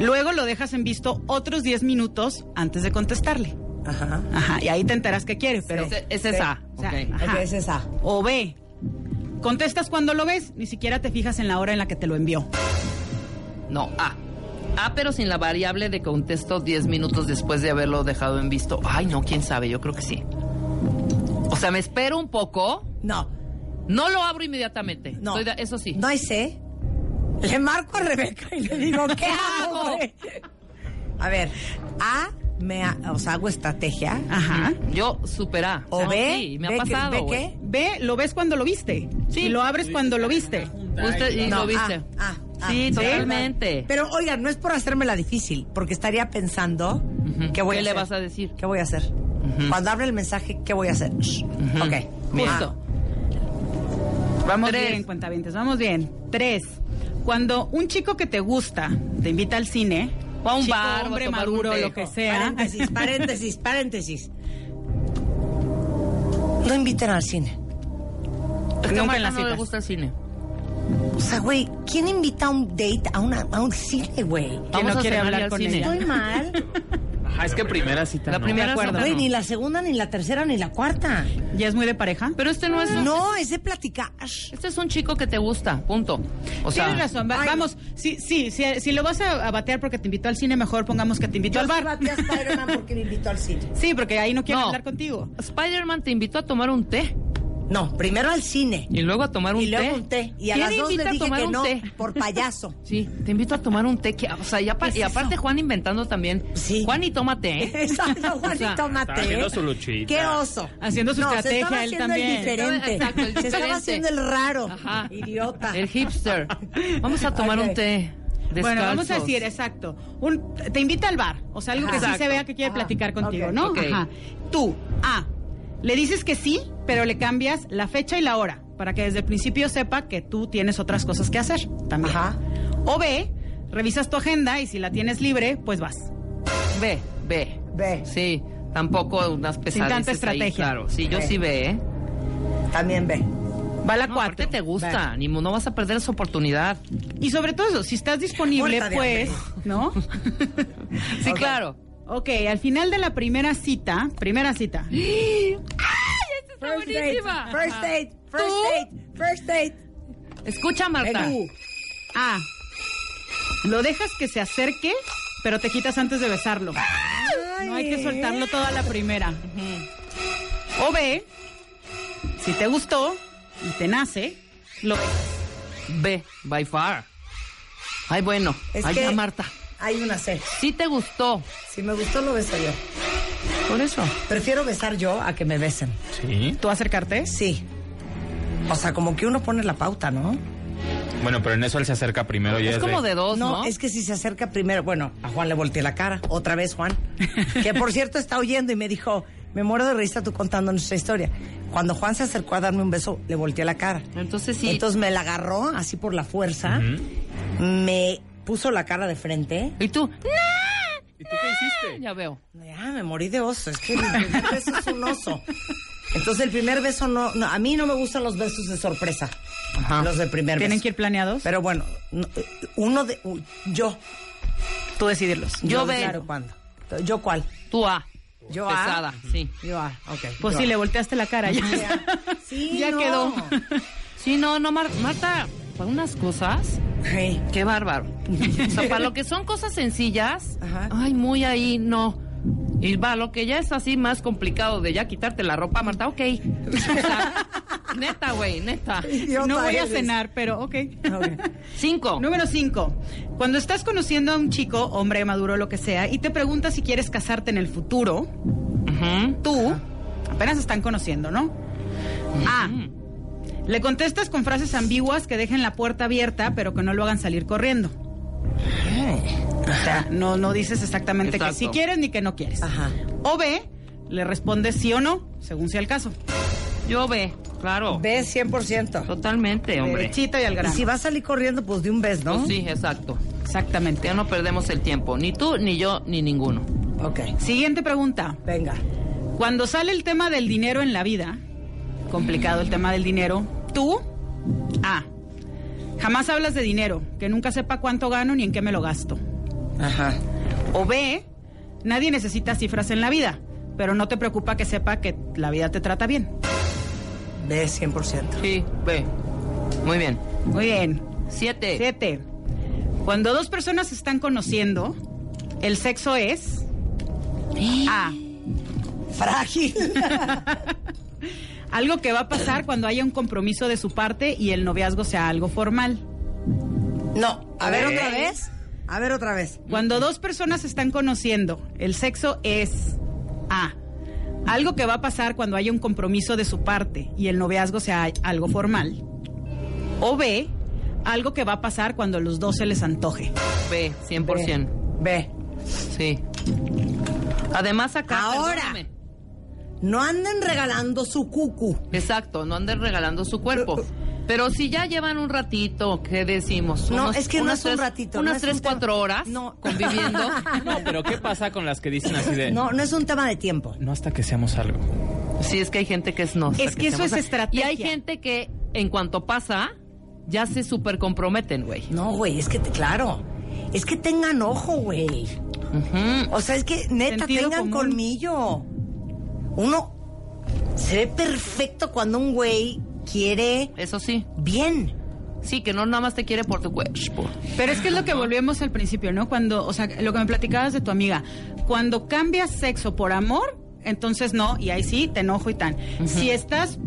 Luego lo dejas en visto otros 10 minutos antes de contestarle. Ajá. Ajá, y ahí te enteras que quiere, pero... Ese, ese es A. O sea, ok. ajá. Ok, es esa. O B. Contestas cuando lo ves, ni siquiera te fijas en la hora en la que te lo envió. No, A. A, pero sin la variable de contesto 10 minutos después de haberlo dejado en visto. Ay, no, quién sabe, yo creo que sí. O sea, me espero un poco. No, No lo abro inmediatamente. no. Estoy de- eso sí. No hay C. Le marco a Rebeca y le digo, ¿qué ¿Qué hago? A ver, A, me, ha- o sea, hago estrategia. Ajá. Yo supera. O B, Sí, me ha B que- pasado. B qué? Ve, lo ves cuando lo viste. Sí. Y lo abres cuando lo viste. Usted y No, lo viste. ah, ah, ah. sí, ¿Sí? totalmente. Pero oigan, no es por hacérmela difícil, porque estaría pensando Ujú. qué voy ¿Qué a le hacer. vas a decir? ¿Qué voy a hacer? Cuando abre el mensaje, ¿qué voy a hacer? Shh. Ok. Bien. Vamos Tres. bien, cuentavientes, vamos bien. Tres. Cuando un chico que te gusta te invita al cine, O a un chico, bar, hombre maduro, lo que sea. Paréntesis, paréntesis, paréntesis. No inviten al cine. Es que a Nunca en las no le citas. gusta el cine. O sea, güey, ¿quién invita a un date a, una, a un cine, güey? ¿Quién Vamos no a quiere hablar con cine. ella? Estoy mal. Ajá, es que primera cita. La no. primera acuerdo. no. ni la segunda, ni la tercera, ni la cuarta. ¿Ya es muy de pareja? Pero este no es un... No, es de platicar. Este es un chico que te gusta, punto. O sea, Tienes razón, va- vamos, sí, sí, si, si lo vas a, a batear porque te invitó al cine, mejor pongamos que te invitó Yo al sí bar. batí a Spider-Man porque me invitó al cine. Sí, porque ahí no quiere No. hablar contigo. Spider-Man te invitó a tomar un té No, primero al cine. y luego a tomar un y luego té. un té. Y a ¿Quién las dos invita le a dije tomar que un no, té? por payaso. Sí, te invito a tomar un té. que- o sea, ya pa- ¿Qué y aparte eso? Juan inventando también. Sí. Juan y tómate. ¿eh? Exacto, O sea, Mate. Está haciendo su luchita. Qué oso. Haciendo su no, se estrategia, estaba él haciendo también. el diferente. Exacto, el Se estaba diferente. haciendo el raro. Ajá. Idiota. El hipster. Vamos a tomar un té. Bueno, vamos a decir, exacto. Un, te invita al bar, o sea, algo que sí Exacto. se vea que quiere Ajá. platicar contigo. ¿no? Ajá. Tú, A, le dices que sí, pero le cambias la fecha y la hora, para que desde el principio sepa que tú tienes otras cosas que hacer también. Ajá. O B, revisas tu agenda y si la tienes libre, pues vas. Ve, ve. Ve. Sí, tampoco unas pesadeces tanta ahí, estrategia. claro, sí, yo sí ve, ¿eh? También ve. Va la No, cuatro. te gusta, ni no vas a perder esa oportunidad. Y sobre todo eso, si estás disponible, pues. ¿no? Sí, claro. Ok, al final de la primera cita, primera cita. Está First date, buenísima. first Ajá. date, first ¿Tú? date, first date. Escucha, Marta. Tú. A, lo dejas que se acerque, pero te quitas antes de besarlo. No hay que soltarlo toda la primera. O B, si te gustó y te nace, lo besas. Ve, by far. Ay, bueno. Es Ay, que ya, Marta. Hay una C. Sí te gustó. Si me gustó, lo beso yo. Por eso. Prefiero besar yo a que me besen. Sí. ¿Tú acercarte? Sí. O sea, como que uno pone la pauta, ¿no? Bueno, pero en eso él se acerca primero y Es como de dos, ¿no? No, es que si se acerca primero, bueno, a Juan le volteé la cara, otra vez Juan, que por cierto está oyendo y me dijo, me muero de risa tú contando nuestra historia. Cuando Juan se acercó a darme un beso, le volteé la cara. Entonces sí. Entonces me la agarró así por la fuerza, me puso la cara de frente. ¿Y tú? ¿Y tú qué hiciste? Ya veo. Ya, me morí de oso, es que el primer beso es un oso. Entonces el primer beso no, no, a mí no me gustan los besos de sorpresa. Ajá. Los del primer ¿Tienen beso. que ir planeados? Pero bueno, no, uno de yo. Tú decidirlos. Yo ve. Claro, ¿cuándo? ¿Yo cuál? Tú A. Yo Pesada, A. sí. Yo A, ok. Pues yo sí, A. le volteaste la cara ya. Sí, ya no. quedó. Sí, no, no, Mar- Marta, para unas cosas, Hey. qué bárbaro. O sea, para lo que son cosas sencillas, Ajá. ay, muy ahí, no. Y va, lo que ya es así más complicado de ya quitarte la ropa, Marta, ok. O sea, neta, güey, neta. Idiota No voy a cenar, pero ok. Cinco. Número 5. Cuando estás conociendo a un chico, hombre maduro, lo que sea, y te pregunta si quieres casarte en el futuro, Ujú. tú apenas están conociendo, ¿no? A. Le contestas con frases ambiguas que dejen la puerta abierta, pero que no lo hagan salir corriendo. O sea, no, no dices exactamente Exacto. que sí quieres ni que no quieres. Ajá. O B. Le respondes sí o no, según sea el caso. Yo ve, claro. Ve 100%. Totalmente, hombre. Derechito y al Y grano. si va a salir corriendo, pues de un beso, ¿no? Pues sí, exacto. Exactamente. Ya no perdemos el tiempo. Ni tú, ni yo, ni ninguno. Ok. Siguiente pregunta. Venga. Cuando sale el tema del dinero en la vida, complicado el tema del dinero, tú, A, jamás hablas de dinero, que nunca sepa cuánto gano ni en qué me lo gasto. Ajá. O B, nadie necesita cifras en la vida, pero no te preocupa que sepa que la vida te trata bien. Ve 100%. Sí, ve. Muy bien. Muy bien. Siete. Siete. Cuando dos personas se están conociendo, el sexo es A. Frágil. Algo que va a pasar cuando haya un compromiso de su parte y el noviazgo sea algo formal. No. A ver, otra vez. A ver otra vez. Cuando dos personas se están conociendo, el sexo es A. Algo que va a pasar cuando haya un compromiso de su parte y el noviazgo sea algo formal. O B. Algo que va a pasar cuando a los dos se les antoje. B, 100%. B. Sí. Además acá... Ahora. perdóname. No anden regalando su cucu. Exacto, no anden regalando su cuerpo. Pero si ya llevan un ratito, ¿qué decimos? No, Unos- es que no unas es un ratito, Unas no es tres, un tema- cuatro horas No. conviviendo. No, pero ¿qué pasa con las que dicen así de... No, no es un tema de tiempo. No hasta que seamos algo. Sí, es que hay gente que es no. Es que eso es Y estrategia. hay gente que en cuanto pasa, ya se súper comprometen, güey. No, güey, es que, te- claro. Es que tengan ojo, güey. O sea, es que neta, Sentido tengan común. colmillo. Uno se ve perfecto cuando un güey quiere Eso sí. bien. Sí, que no nada más te quiere por tu cuerpo. Pero es que es lo que volvemos al principio, ¿no? Cuando, o sea, lo que me platicabas de tu amiga, cuando cambias sexo por amor, entonces no, y ahí sí, te enojo y tan. Si estás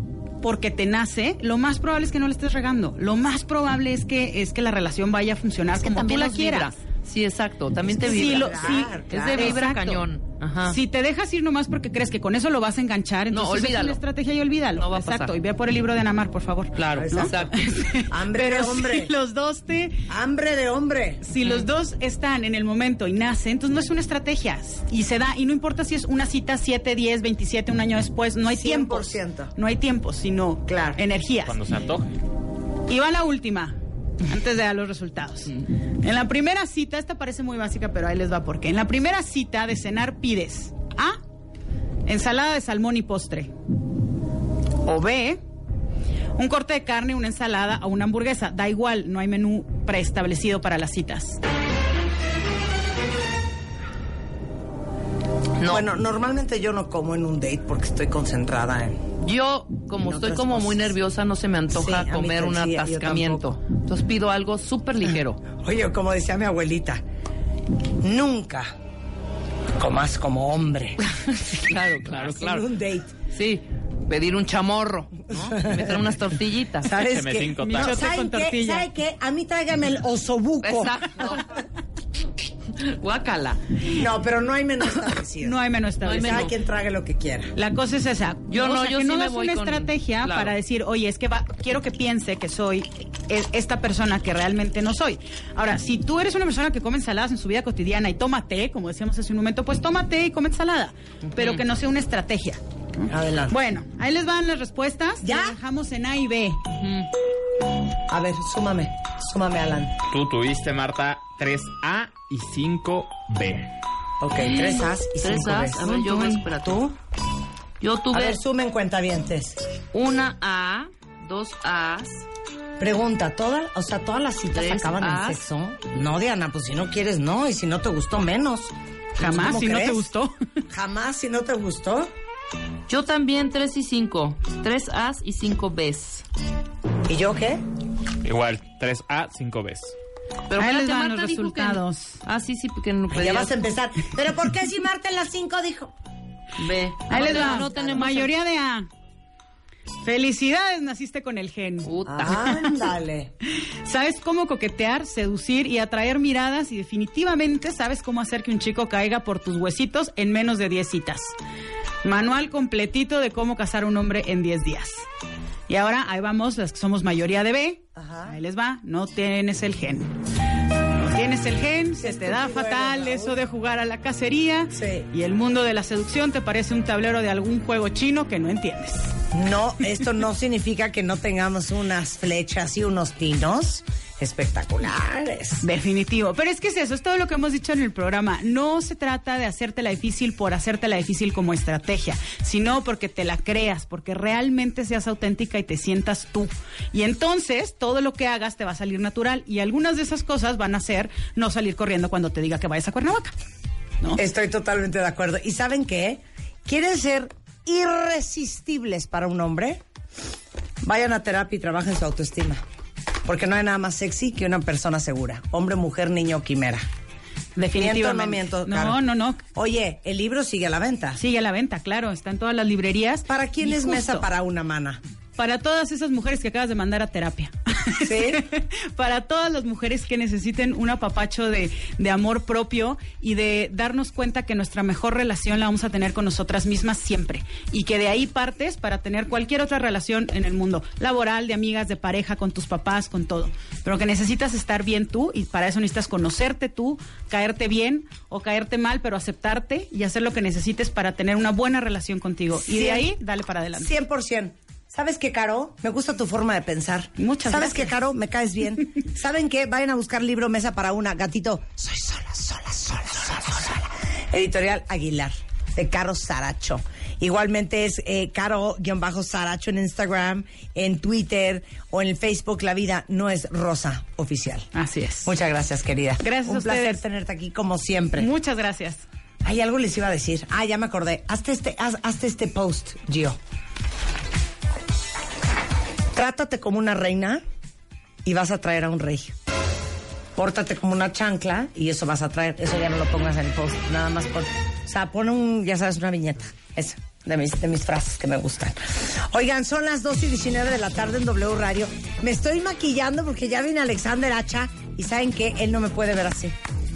porque te nace, lo más probable es que no le estés regando. Lo más probable es que es que la relación vaya a funcionar Es que como tú la quieras. vibra. Sí, exacto. También te Sí, vibra. lo- sí, es de vibra Exacto. cañón. Ajá. Si te dejas ir nomás porque crees que con eso lo vas a enganchar, No, entonces es olvídalo. una estrategia y olvídalo. No va a Exacto. pasar. Y ve por el libro de Anamar, por favor. Claro. ¿no? Exacto. Hambre Pero de hombre. si los dos te Hambre de hombre. si los dos están en el momento y nacen, entonces no es una estrategia. Y se da, y no importa si es una cita 7, 10, 27, un año después, no hay tiempo. 100%. No hay tiempo, sino Claro. energías. Cuando se antoje. Y va la última, antes de dar los resultados. En la primera cita, esta parece muy básica, pero ahí les va porque. En la primera cita de cenar pides A, ensalada de salmón y postre. O B, un corte de carne, una ensalada o una hamburguesa. Da igual, no hay menú preestablecido para las citas. No. Bueno, normalmente yo no como en un date porque estoy concentrada en. Yo, como En estoy como cosas. muy nerviosa, no se me antoja comer un atascamiento. Entonces pido algo súper ligero. Oye, como decía mi abuelita, nunca comas como hombre claro, claro, en claro. un date. Sí, pedir un chamorro, ¿no? Meter unas tortillitas. ¿Sabes qué? No, Michote ¿saben con qué? ¿Sabe qué? A mí tráigame el osobuco. Exacto. Guácala. No, pero no hay menú establecido. No hay menú No hay establecido. Cada menú. quien trague lo que quiera. La cosa es esa. Yo no, sea, yo que sí no me das voy una con- estrategia claro. para decir, oye, es que va, quiero que piense que soy e- esta persona que realmente no soy. Ahora, si tú eres una persona que come ensaladas en su vida cotidiana y toma té, como decíamos hace un momento, pues toma té y come ensalada, pero que no sea una estrategia. Adelante. Bueno, ahí les van las respuestas. ¿Ya? Las dejamos en A y B. A ver, súmame. Súmame, Alan. Tú tuviste, Marta, 3A y 5B. Ok, tres As y Tres cinco As. Bs. A ver, yo, espérate. ¿Tú? Yo A tuve ver, sumen cuentavientes. una A, dos As. Pregunta, ¿todas, o sea, todas las citas Tres acaban en sexo? No, Diana, pues si no quieres, no. Y si no te gustó, menos. Jamás, ¿Cómo si no te gustó. Jamás, si no te gustó. Yo también tres y cinco. Tres As y cinco Bs. ¿Y yo qué? Igual, 3A, 5B. Pero Ahí les van Marta los resultados. Ah, sí, sí, porque no Ya pedías vas a empezar. ¿Pero por qué si Marta en las cinco dijo? B. Ahí les No, va. No tenemos Mayoría de A. Felicidades, naciste con el gen. Puta. Ándale. Sabes cómo coquetear, seducir y atraer miradas y definitivamente sabes cómo hacer que un chico caiga por tus huesitos en menos de 10 citas. Manual completito de cómo casar a un hombre en 10 días. Y ahora ahí vamos, las que somos mayoría de B. Ajá. Ahí les va, no tienes el gen. No tienes el gen, se te da fatal eso de jugar a la cacería. Sí. Y el mundo de la seducción te parece un tablero de algún juego chino que no entiendes. No, esto no significa que no tengamos unas flechas y unos tinos espectaculares. Definitivo. Pero es que es eso, es todo lo que hemos dicho en el programa. No se trata de hacértela difícil por hacértela difícil como estrategia, sino porque te la creas, porque realmente seas auténtica y te sientas tú. Y entonces todo lo que hagas te va a salir natural y algunas de esas cosas van a ser no salir corriendo cuando te diga que vayas a Cuernavaca. ¿no? Estoy totalmente de acuerdo. ¿Y saben qué? ¿Quieren ser irresistibles para un hombre? Vayan a terapia y trabajen su autoestima. Porque no hay nada más sexy que una persona segura. Hombre, mujer, niño quimera. Definitivamente. Miento no miento, No, no, no. Oye, el libro sigue a la venta. Sigue a la venta, claro, está en todas las librerías. ¿Para quién Y es mesa para una mana? Para todas esas mujeres que acabas de mandar a terapia. ¿Sí? para todas las mujeres que necesiten un apapacho de, de amor propio y de darnos cuenta que nuestra mejor relación la vamos a tener con nosotras mismas siempre. Y que de ahí partes para tener cualquier otra relación en el mundo, laboral, de amigas, de pareja, con tus papás, con todo. Pero que necesitas estar bien tú y para eso necesitas conocerte tú, caerte bien o caerte mal, pero aceptarte y hacer lo que necesites para tener una buena relación contigo. Y de ahí, dale para adelante. 100%. ¿Sabes qué, Caro? Me gusta tu forma de pensar. Muchas ¿Sabes gracias. qué, Caro? Me caes bien. ¿Saben qué? Vayan a buscar libro Mesa para una. Gatito. Soy sola, sola, sola, sola, sola. Editorial Aguilar, de Caro Saracho. Igualmente es eh, Caro-Saracho en Instagram, en Twitter o en el Facebook. La vida no es rosa oficial. Así es. Muchas gracias, querida. Gracias Un a placer ustedes. tenerte aquí como siempre. Muchas gracias. Hay algo les iba a decir. Ah, ya me acordé. Hazte este, haz- hazte este post, Gio. Trátate como una reina y vas a traer a un rey. Pórtate como una chancla y eso vas a traer. Eso ya no lo pongas en el post. Nada más pon. O sea, pon un, ya sabes, una viñeta. Esa. De mis, de mis frases que me gustan. Oigan, son las 2 y 19 de la tarde en W Radio. Me estoy maquillando porque ya viene Alexander Hacha y saben que él no me puede ver así.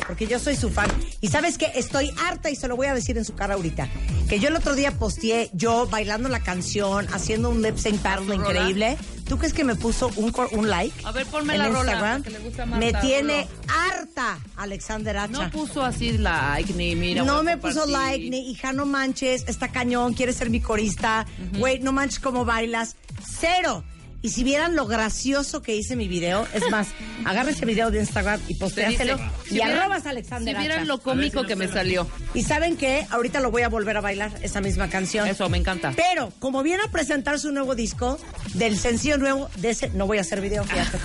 Porque yo soy su fan. Y sabes que estoy harta y se lo voy a decir en su cara ahorita. Que yo el otro día posteé yo bailando la canción, haciendo un lip sync battle rola? increíble. ¿Tú crees que me puso un, un like? A ver, ponme en la rola, Instagram? que le gusta a me tiene harta Alexander Hacha. No puso así like ni mira. no me puso like, ni hija, no manches, está cañón, quiere ser mi corista. Güey, no manches cómo bailas. Cero. Y si vieran lo gracioso que hice mi video, es más, agarra ese video de Instagram y postéaselo. y vieran- arrobas a Alexander Si vieran lo cómico que me salió. Y saben qué, ahorita lo voy a volver a bailar, esa misma canción. Eso, me encanta. Pero, como viene a presentar su nuevo disco, del sencillo nuevo, de ese, no voy a hacer video, fíjate,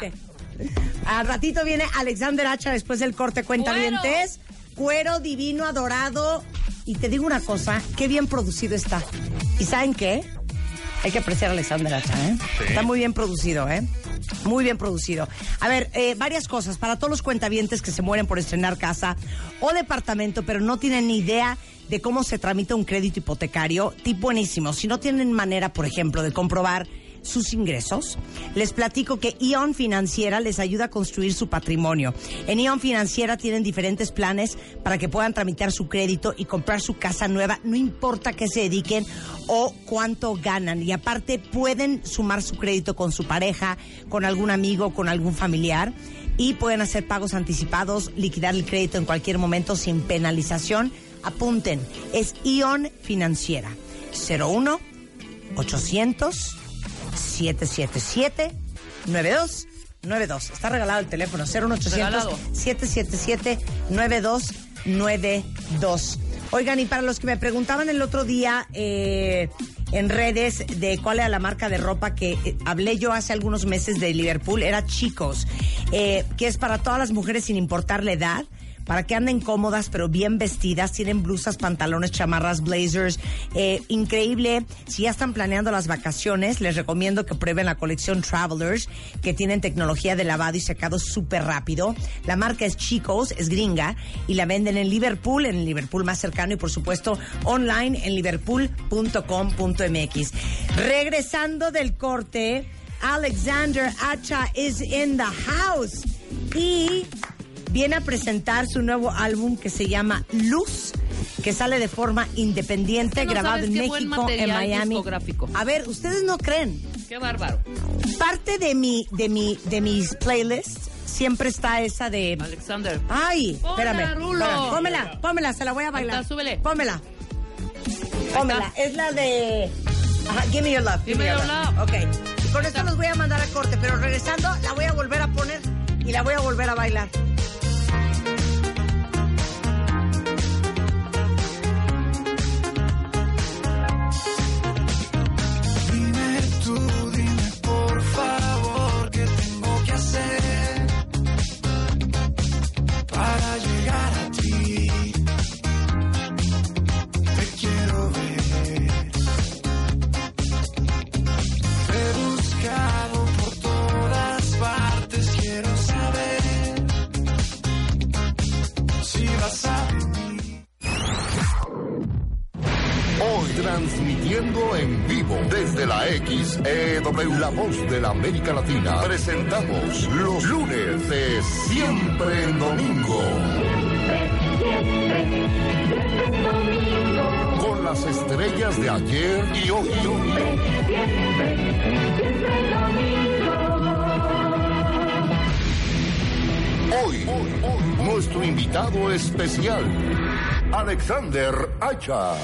que. Al ratito viene Alexander Hacha después del corte cuentavientes. Cuero divino, adorado. Y te digo una cosa, qué bien producido está. ¿Y saben qué? Hay que apreciar a Alexander Hacha, ¿eh? Está muy bien producido, ¿eh? Muy bien producido. A ver, eh, varias cosas. Para todos los cuentavientes que se mueren por estrenar casa o departamento, pero no tienen ni idea de cómo se tramita un crédito hipotecario, tip buenísimo. Si no tienen manera, por ejemplo, de comprobar sus ingresos, les platico que ION Financiera les ayuda a construir su patrimonio. En ION Financiera tienen diferentes planes para que puedan tramitar su crédito y comprar su casa nueva, no importa qué se dediquen o cuánto ganan. Y aparte pueden sumar su crédito con su pareja, con algún amigo, con algún familiar y pueden hacer pagos anticipados, liquidar el crédito en cualquier momento sin penalización. Apunten, es ION Financiera 01 800 777 9292. Está regalado el teléfono 01800 Regalado. 777 9292. Oigan, y para los que me preguntaban el otro día eh, en redes de cuál era la marca de ropa que eh, hablé yo hace algunos meses de Liverpool, era Chicos, eh, que es para todas las mujeres sin importar la edad para que anden cómodas pero bien vestidas. Tienen blusas, pantalones, chamarras, blazers. Eh, increíble. Si ya están planeando las vacaciones, les recomiendo que prueben la colección Travelers, que tienen tecnología de lavado y secado súper rápido. La marca es Chicos, es gringa, y la venden en Liverpool, en el Liverpool más cercano y por supuesto online en liverpool.com.mx. Regresando del corte, Alexander Hacha is in the house. Y viene a presentar su nuevo álbum que se llama Luz, que sale de forma independiente, No grabado en México, en Miami. A ver, ustedes no creen. Qué bárbaro. Parte de mi, de mi, de mis playlists siempre está esa de. Alexander. Ay, Ponla, espérame. Rulo. Pómela, pómela, se la voy a bailar. está, súbele. Pómela. Pómela. Es la de. Ajá, give me your love. Give me your love. Ok. Y con esto los voy a mandar a corte, pero regresando la voy a volver a poner y la voy a volver a bailar. Transmitiendo en vivo desde la XEW, la voz de la América Latina. Presentamos los lunes de Siempre en Domingo. Con las estrellas de ayer y hoy. Hoy, nuestro invitado especial, Alexander Hacha.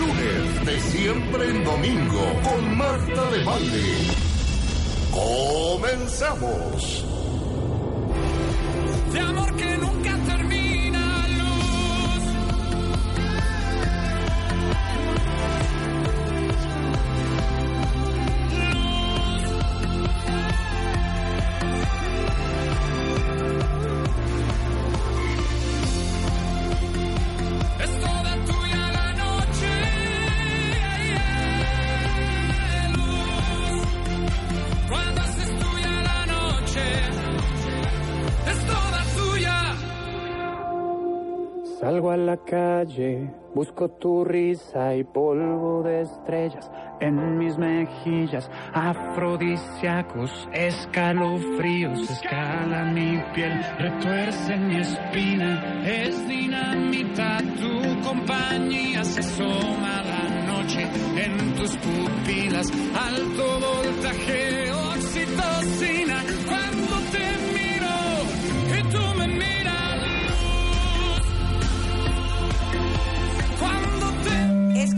Lunes de siempre en domingo con Marta de Valle. Comenzamos. De amor que calle, busco tu risa y polvo de estrellas en mis mejillas, afrodisíacos, escalofríos, escalan mi piel, retuercen mi espina, es dinamita tu compañía, se asoma la noche en tus pupilas, alto voltaje, oxitocina,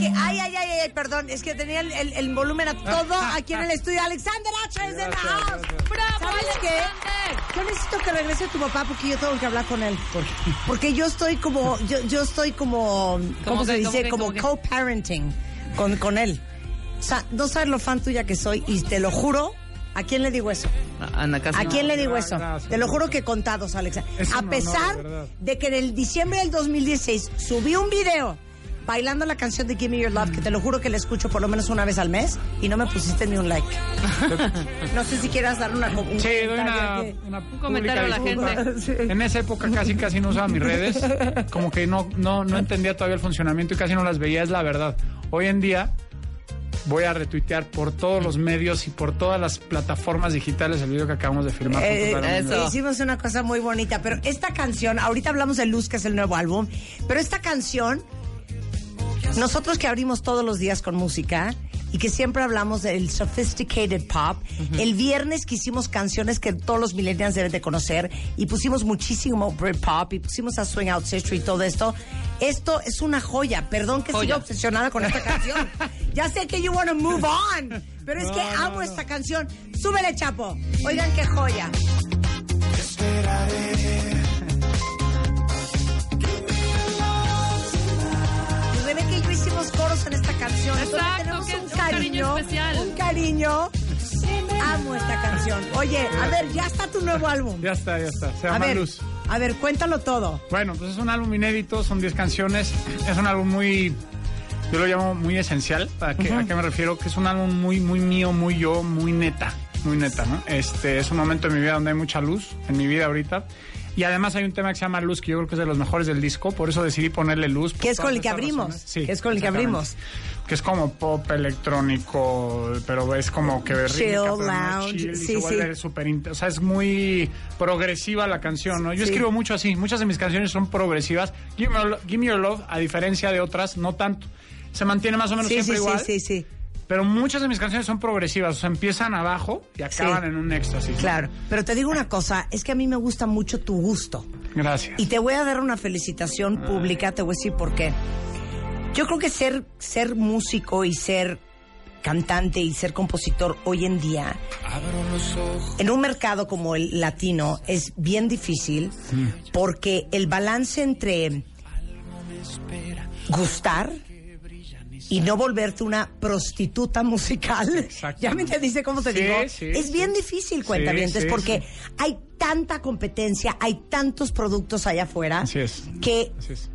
que, ay, ay, ay, ay, perdón, es que tenía el, el- el volumen a todo aquí en el estudio. Alexander H. es de la house. ¿Sabes qué? Yo necesito que regrese tu papá porque yo tengo que hablar con él. Porque yo estoy como, yo, yo estoy como, ¿cómo ¿Cómo se dice? como co-parenting con, con él. O sea, no sabes lo fan tuya que soy y te lo juro. ¿A quién le digo eso? Ana Casi. ¿A quién le digo eso? gracias. Te lo juro que contados, Alexa. A honor, pesar de de que en el diciembre del 2016 subí un video bailando la canción de Give Me Your Love, que te lo juro que la escucho por lo menos una vez al mes, y no me pusiste ni un like. no sé si quieras dar una, un Sí, doy comentario una, una Un comentario a la gente. En esa época casi casi no usaba mis redes, como que no, no, no entendía todavía el funcionamiento y casi no las veía, es la verdad. Hoy en día voy a retuitear por todos los medios y por todas las plataformas digitales el video que acabamos de filmar. Eh. Hicimos una cosa muy bonita, pero esta canción, ahorita hablamos de Luz, que es el nuevo álbum, pero esta canción, nosotros que abrimos todos los días con música y que siempre hablamos del sophisticated pop, el viernes que hicimos canciones que todos los millennials deben de conocer y pusimos muchísimo Britpop y pusimos a Swing Out Sister y todo esto, esto es una joya. Perdón que siga obsesionada con esta canción. ya sé que you want to move on, pero es que amo esta canción. Súbele, Chapo. Oigan qué joya. Rebeca en esta canción. Entonces Exacto, tenemos que un es un cariño cariño, especial. un cariño. Amo esta canción. Oye, a ver, ya está tu nuevo álbum. Ya está, ya está. Se A llama ver, Luz. a ver, cuéntalo todo. Bueno, pues es un álbum inédito, son 10 canciones. Es un álbum muy. Yo lo llamo muy esencial. ¿A qué, a qué me refiero? Que es un álbum muy, muy mío, muy yo, muy neta. Muy neta, ¿no? Este es un momento en mi vida donde hay mucha luz, en mi vida ahorita. Y además hay un tema que se llama Luz, que yo creo que es de los mejores del disco, por eso decidí ponerle luz. Que es con el que abrimos. Sí, que es con el que abrimos. Que es como pop electrónico, pero es como que Chill, lounge, chill, sí, int- o sea, es muy progresiva la canción, ¿no? Yo Sí. escribo mucho así, muchas de mis canciones son progresivas. Give Me, Give Me Your Love, a diferencia de otras, no tanto. Se mantiene más o menos Sí, siempre igual. sí, sí, sí. Pero muchas de mis canciones son progresivas, o sea, empiezan abajo y acaban Sí. en un éxtasis. Claro, pero te digo una cosa, es que a mí me gusta mucho tu gusto. Gracias. Y te voy a dar una felicitación pública, te voy a decir por qué. Yo creo que ser, ser músico y ser cantante y ser compositor hoy en día, en un mercado como el latino, es bien difícil porque el balance entre gustar y no volverte una prostituta musical. Ya me dice cómo te Sí, digo. sí, es bien difícil, cuentavientes, porque hay tanta competencia, hay tantos productos allá afuera Así es. que Así es.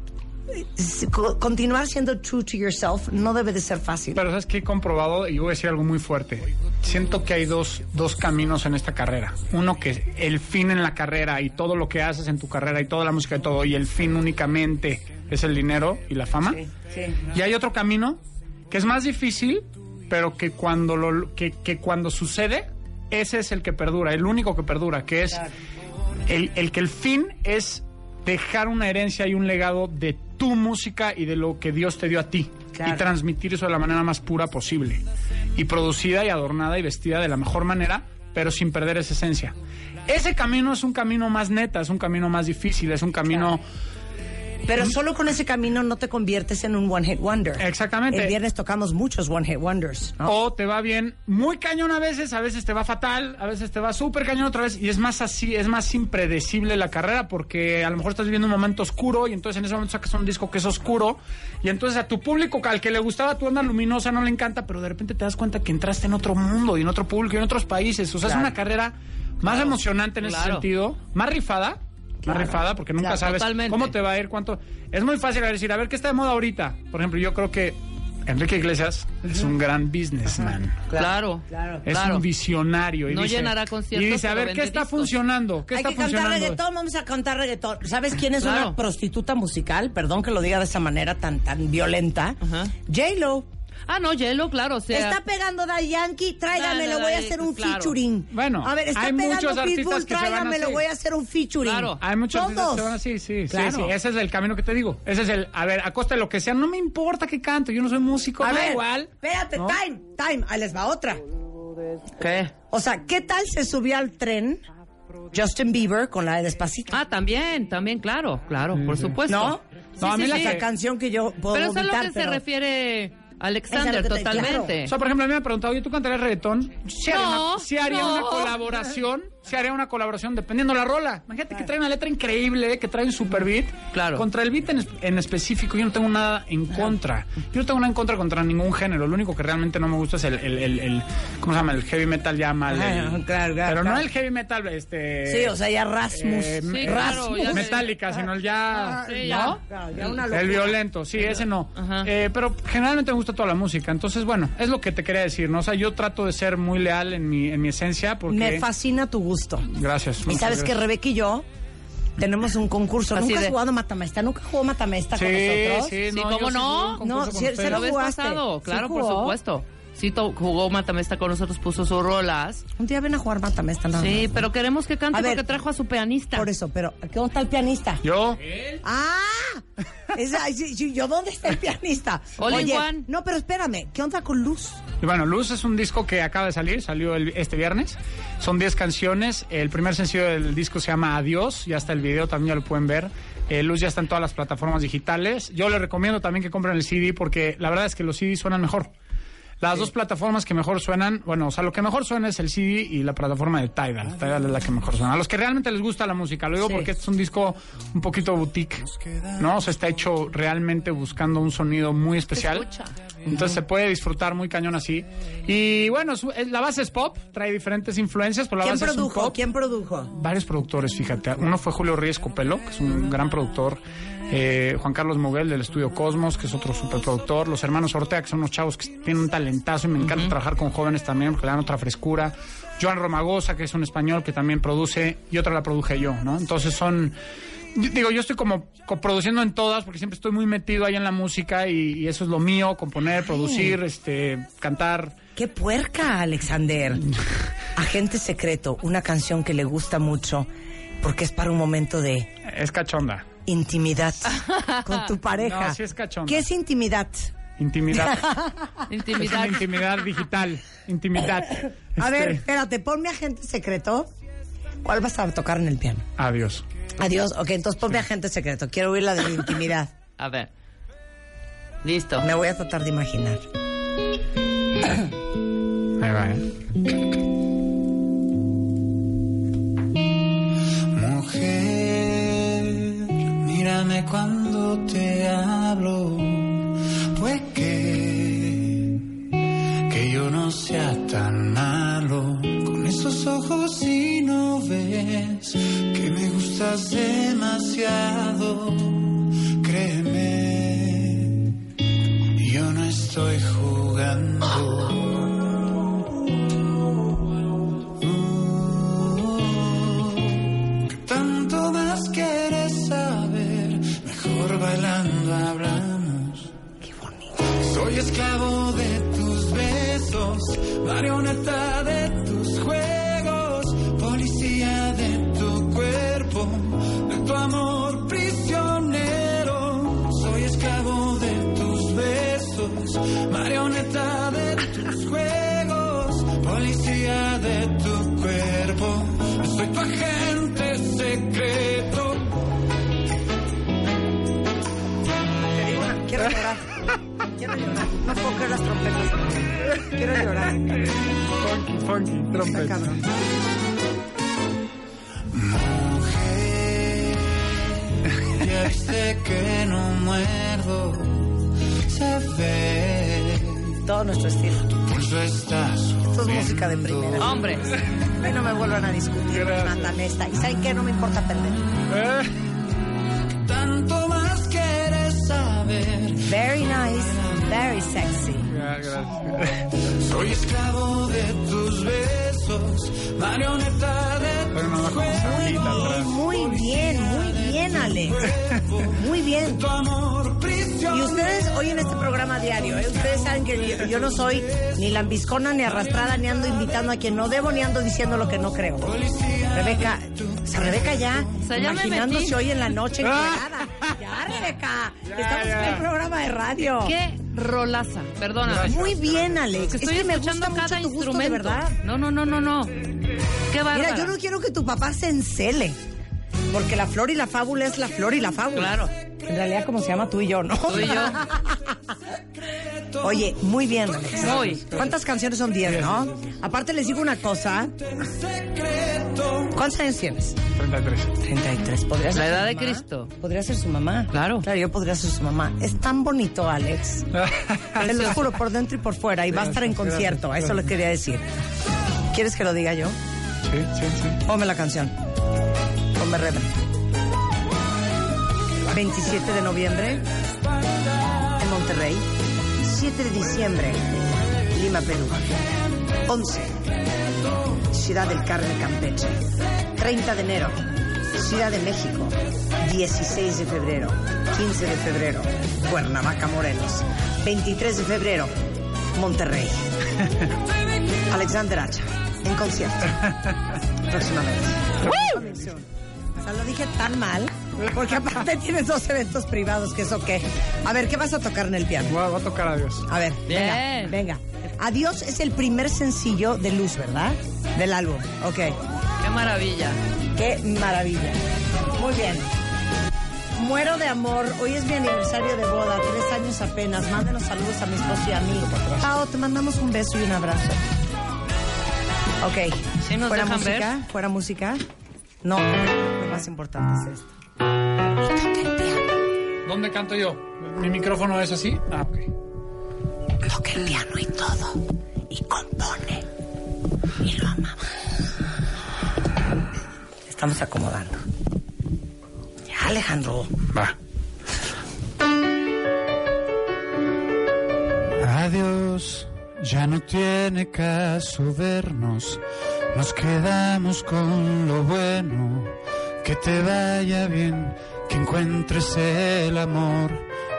Continuar siendo true to yourself no debe de ser fácil. Pero sabes que he comprobado, y voy a decir algo muy fuerte. Siento que hay dos, dos caminos en esta carrera. Uno que el fin en la carrera y todo lo que haces en tu carrera y toda la música y todo, y el fin únicamente es el dinero y la fama. Y hay otro camino que es más difícil, pero que cuando, lo, que, que cuando sucede, ese es el que perdura, el único que perdura, que es el, el que el fin es dejar una herencia y un legado de tu música y de lo que Dios te dio a ti. Claro. Y transmitir eso de la manera más pura posible. Y producida y adornada y vestida de la mejor manera, pero sin perder esa esencia. Ese camino es un camino más neta, es un camino más difícil, es un camino... Pero solo con ese camino no te conviertes en un one hit wonder. Exactamente. El viernes tocamos muchos one hit wonders. ¿no? O te va bien muy cañón a veces, a veces te va fatal, a veces te va súper cañón otra vez. Y es más así, es más impredecible la carrera porque a lo mejor estás viviendo un momento oscuro y entonces en ese momento sacas un disco que es oscuro. Y entonces a tu público, al que le gustaba tu onda luminosa, no le encanta, pero de repente te das cuenta que entraste en otro mundo y en otro público y en otros países. O sea, Claro. es una carrera más emocionante en ese sentido, más rifada. Claro. Más rifada porque nunca Claro, sabes totalmente. cómo te va a ir, cuánto. Es muy fácil decir, a ver qué está de moda ahorita. Por ejemplo, yo creo que Enrique Iglesias es un gran businessman. Claro. Claro. Es Claro. un visionario. Y No dice, llenará conciertos, Y dice, a ver, ¿qué está discos. funcionando? ¿Qué Hay está que cantar funcionando? reggaetón, vamos a cantar reggaetón. ¿Sabes quién es Claro. una prostituta musical? Perdón que lo diga de esa manera tan tan violenta. Ajá. J-Lo. Ah, no, Yelo, claro. O sea, Está pegando da Yankee, tráigamelo, voy a hacer un claro. featuring. Bueno, a ver, está hay pegando muchos artistas Pitbull, se tráigamelo, voy a hacer un featuring. Claro. Hay muchos artistas Todos. que van así, sí, sí, Claro. sí. Ese es el camino que te digo. Ese es el, a ver, a costa de lo que sea, no me importa que canto, yo no soy músico, A ver, igual. espérate, ¿no? time, time, ahí les va otra. ¿Qué? O sea, ¿qué tal se subió al tren Justin Bieber con la de Despacito? Ah, también, también, claro, claro, por supuesto. ¿No? Sí, No, a sí, mí la sí. esa canción que yo puedo Pero eso es lo que se refiere Alexander, te- totalmente. O sea, por ejemplo, a mí me han preguntado, oye, ¿tú cantarías reggaetón? Sí haría, No, una, sí haría no. una colaboración, sí haría una colaboración dependiendo la rola. Imagínate que trae una letra increíble, que trae un super beat. Claro. Contra el beat en, en específico, yo no tengo nada en contra. Yo no tengo nada en contra contra ningún género. Lo único que realmente no me gusta es el, el, el- el- ¿cómo se llama? El heavy metal ya mal. Ah, el- claro, claro, pero claro. no el heavy metal, este... Sí, o sea, ya Rasmus. eh, Sí, me- claro, Rasmus. ya. Metallica, sino el ya... Sí, ¿no? ya. Claro, ya una locura. El violento, sí, ese no. Ajá. Eh, pero generalmente me gusta toda la música. Entonces, bueno, es lo que te quería decir, ¿no? O sea, yo trato de ser muy leal en mi, en mi esencia porque... Me fascina tu gusto. Gracias. Y sabes que. Rebeca y yo tenemos un concurso. Así ¿Nunca has de- jugado Matamesta? ¿Nunca jugó Matamesta con Sí, nosotros? sí, Sí, no, ¿cómo sí no? No, con sí, se lo vez jugaste. pasado, ¿Sí claro, por jugó? supuesto. Sí, jugó Matamesta con nosotros, puso sus rolas. Un día ven a jugar Matamesta, nada Sí, más. pero queremos que cante A ver. porque trajo a su pianista. Por eso, pero ¿dónde está el pianista? Yo, ¡Ah! Esa- ¿Yo dónde está el pianista? Oye, one. no, pero espérame, ¿qué onda con Luz? y bueno, Luz es un disco que acaba de salir, salió el- este viernes. Son 10 canciones. El primer sencillo del disco se llama Adiós, ya está el video, también ya lo pueden ver. Eh, Luz ya está en todas las plataformas digitales. Yo les recomiendo también que compren el CD porque la verdad es que los CDs suenan mejor. Las dos plataformas que mejor suenan, bueno, o sea, lo que mejor suena es el CD y la plataforma de Tidal. Tidal es la que mejor suena. A los que realmente les gusta la música, lo digo Sí. porque este es un disco un poquito boutique, ¿no? O sea, está hecho realmente buscando un sonido muy especial. escucha. Entonces se puede disfrutar muy cañón así. Y bueno, su- es- la base es pop, trae diferentes influencias, pero la ¿Quién base es un produjo? pop. ¿Quién produjo? Varios productores, fíjate. Uno fue Julio Ríos Copelo, que es un gran productor. Eh, Juan Carlos Moguel del estudio Cosmos, que es otro superproductor. Los hermanos Ortega, que son unos chavos que tienen un talentazo y me encanta trabajar con jóvenes también porque le dan otra frescura. Joan Romagosa, que es un español que también produce, y otra la produje yo, ¿no? Entonces son. Digo, yo estoy como coproduciendo en todas porque siempre estoy muy metido ahí en la música y, y eso es lo mío, componer, producir, este, cantar. ¡Qué puerca, Alexander! Agente Secreto, una canción que le gusta mucho porque es para un momento de Es cachonda. Intimidad con tu pareja. No, sí es cachonda. ¿Qué es intimidad? Intimidad. Intimidad. Es una intimidad digital. Intimidad. A ver, Este, espérate, ponme Agente Secreto. ¿Cuál vas a tocar en el piano? Adiós. Adiós. Ok, entonces ponme Agente Secreto. Quiero oír la de la intimidad. A ver. Listo. Me voy a tratar de imaginar. Ahí va, ¿eh? Cuando te hablo, pues que, que yo no sea tan malo. Con esos ojos si no ves que me gustas demasiado, créeme, yo no estoy jugando. Quiero llorar. Funky, funky, trompeta. Cabrón. Ya viste que no muerdo. Se ve. Todo nuestro estilo. Pulso está Esto es música de primera. Hombre. Ay, no me vuelvan a discutir, me mandan esta. ¿Y saben qué? No me importa perder. Tanto más quieres saber. Very nice, very sexy. Soy esclavo de tus besos, marioneta de tus juegos. Muy bien, muy bien, Alex. Muy bien. Y ustedes hoy en este programa diario, ¿eh? ustedes saben que yo, yo no soy ni lambiscona, ni arrastrada, ni ando invitando a quien no debo, ni ando diciendo lo que no creo. Rebeca, o sea, Rebeca ya, O sea, ya me imaginándose hoy en la noche encuerada. Ya, Rebeca, estamos en un programa de radio. Qué rolaza, perdóname. Muy bien, Alex. Estoy es que me escuchando gusta cada mucho tu gusto, de instrumento. verdad. No, no, no, no, no. Qué bárbara. Mira, yo no quiero que tu papá se encele. Porque la flor y la fábula es la flor y la fábula. Claro. En realidad, como se llama tú y yo, ¿no? Tú y yo. Oye, muy bien, Alex. Muy. ¿Cuántas canciones son 10, no? Aparte, les digo una cosa. ¿Cuántos años tienes? 33. 33. ¿Podría ser La su edad de mamá? Cristo. Podría ser su mamá. Claro. Claro, yo podría ser su mamá. Es tan bonito, Alex. Te lo juro, por dentro y por fuera. Y va a estar en concierto. Eso le quería decir. ¿Quieres que lo diga yo? Sí, sí, sí. Ponme la canción. Ponme Rebel. 27 de noviembre en Monterrey. 7 de diciembre, Lima, Perú. 11, Ciudad del Carmen, Campeche. 30 de enero, Ciudad de México. 16 de febrero, 15 de febrero, Cuernavaca, Morelos. 23 de febrero, Monterrey. Alexander Hacha, en concierto. Próximamente. O sea, lo dije tan mal, porque aparte tienes dos eventos privados, que eso qué. A ver, ¿qué vas a tocar en el piano? Voy a, voy a tocar a Dios. A ver, Bien. venga, venga. Adiós es el primer sencillo de Luz, ¿verdad? Del álbum. Ok. Qué maravilla. Qué maravilla. Muy bien. Muero de amor. Hoy es mi aniversario de boda, tres años apenas. Mándenos saludos a mi esposo y a mí. Pao, te mandamos un beso y un abrazo. Ok. ¿Sí nos ¿Fuera dejan música? ver? ¿Fuera música? No, lo más importante es esto. ¿Dónde canto yo? ¿Mi micrófono es así? Ah, ok. Toca el piano y todo. Y compone. Y lo amamos. Estamos acomodando. Ya, Alejandro. Va. Adiós, ya no tiene caso vernos. Nos quedamos con lo bueno. Que te vaya bien, que encuentres el amor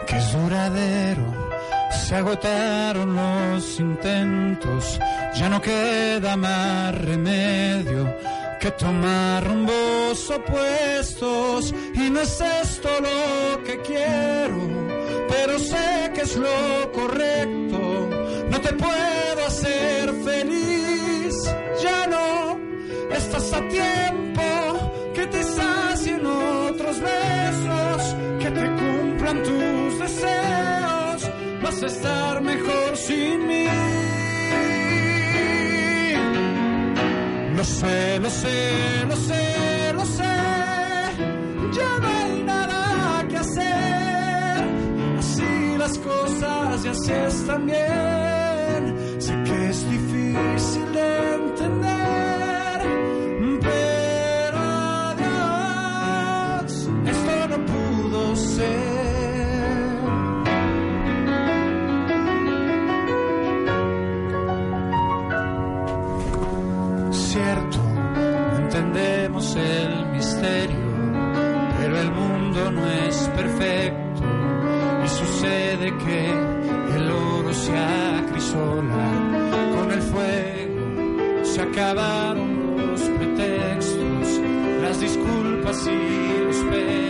que es duradero. Se agotaron los intentos, ya no queda más remedio que tomar rumbos opuestos. Y no es esto lo que quiero, pero sé que es lo correcto. No te puedo hacer feliz, ya no estás a tiempo. Besos, que te cumplan tus deseos. Vas a estar mejor sin mí. Lo sé, lo sé, lo sé, lo sé. Ya no hay nada que hacer. Así las cosas y así están bien. Sé que es difícil de entender. Entendemos el misterio, pero el mundo no es perfecto. Y sucede que el oro se acrisola con el fuego, se acabaron los pretextos, las disculpas y los peros,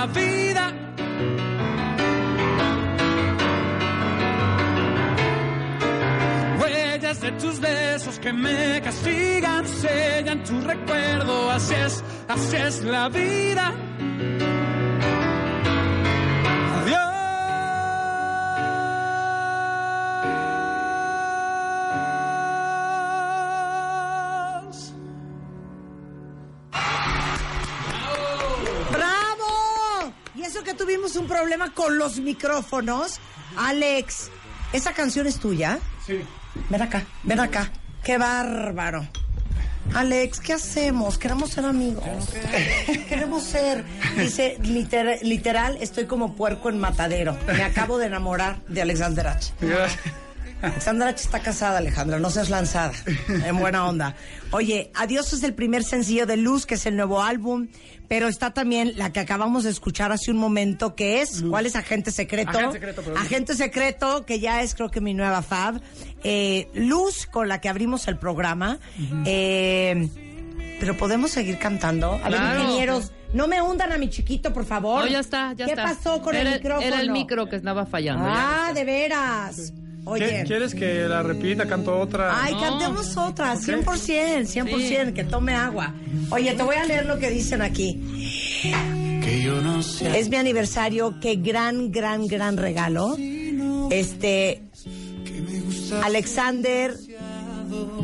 la vida. Huellas de tus besos que me castigan sellan tu recuerdo. Así es, así es la vida. Problema con los micrófonos. Alex, ¿esa canción es tuya? Sí. Ven acá, ven acá. ¡Qué bárbaro! Alex, ¿qué hacemos? Queremos ser amigos. Queremos ser. Dice, liter- literal, estoy como puerco en matadero. Me acabo de enamorar de Alexander H. Alexandra H está casada, Alejandra, no seas lanzada. En buena onda. Oye, Adiós es el primer sencillo de Luz, que es el nuevo álbum, pero está también la que acabamos de escuchar hace un momento, que es, ¿cuál es Agente Secreto? Agente Secreto, perdón. Agente Secreto, que ya es creo que mi nueva fab. Eh, Luz, con la que abrimos el programa. Eh, pero podemos seguir cantando. A ver, ingenieros, no me hundan a mi chiquito, por favor. No, ya está, ya ¿Qué está. pasó con Era- el micrófono? Era el micro que estaba fallando. Ah, de veras. Oye. ¿Qué- ¿Quieres que la repita? Canto otra. Ay, cantemos otra, 100%, 100%, que tome agua. Oye, te voy a leer lo que dicen aquí. Que yo no sé. Es mi aniversario, qué gran, gran, gran regalo. Este, Alexander,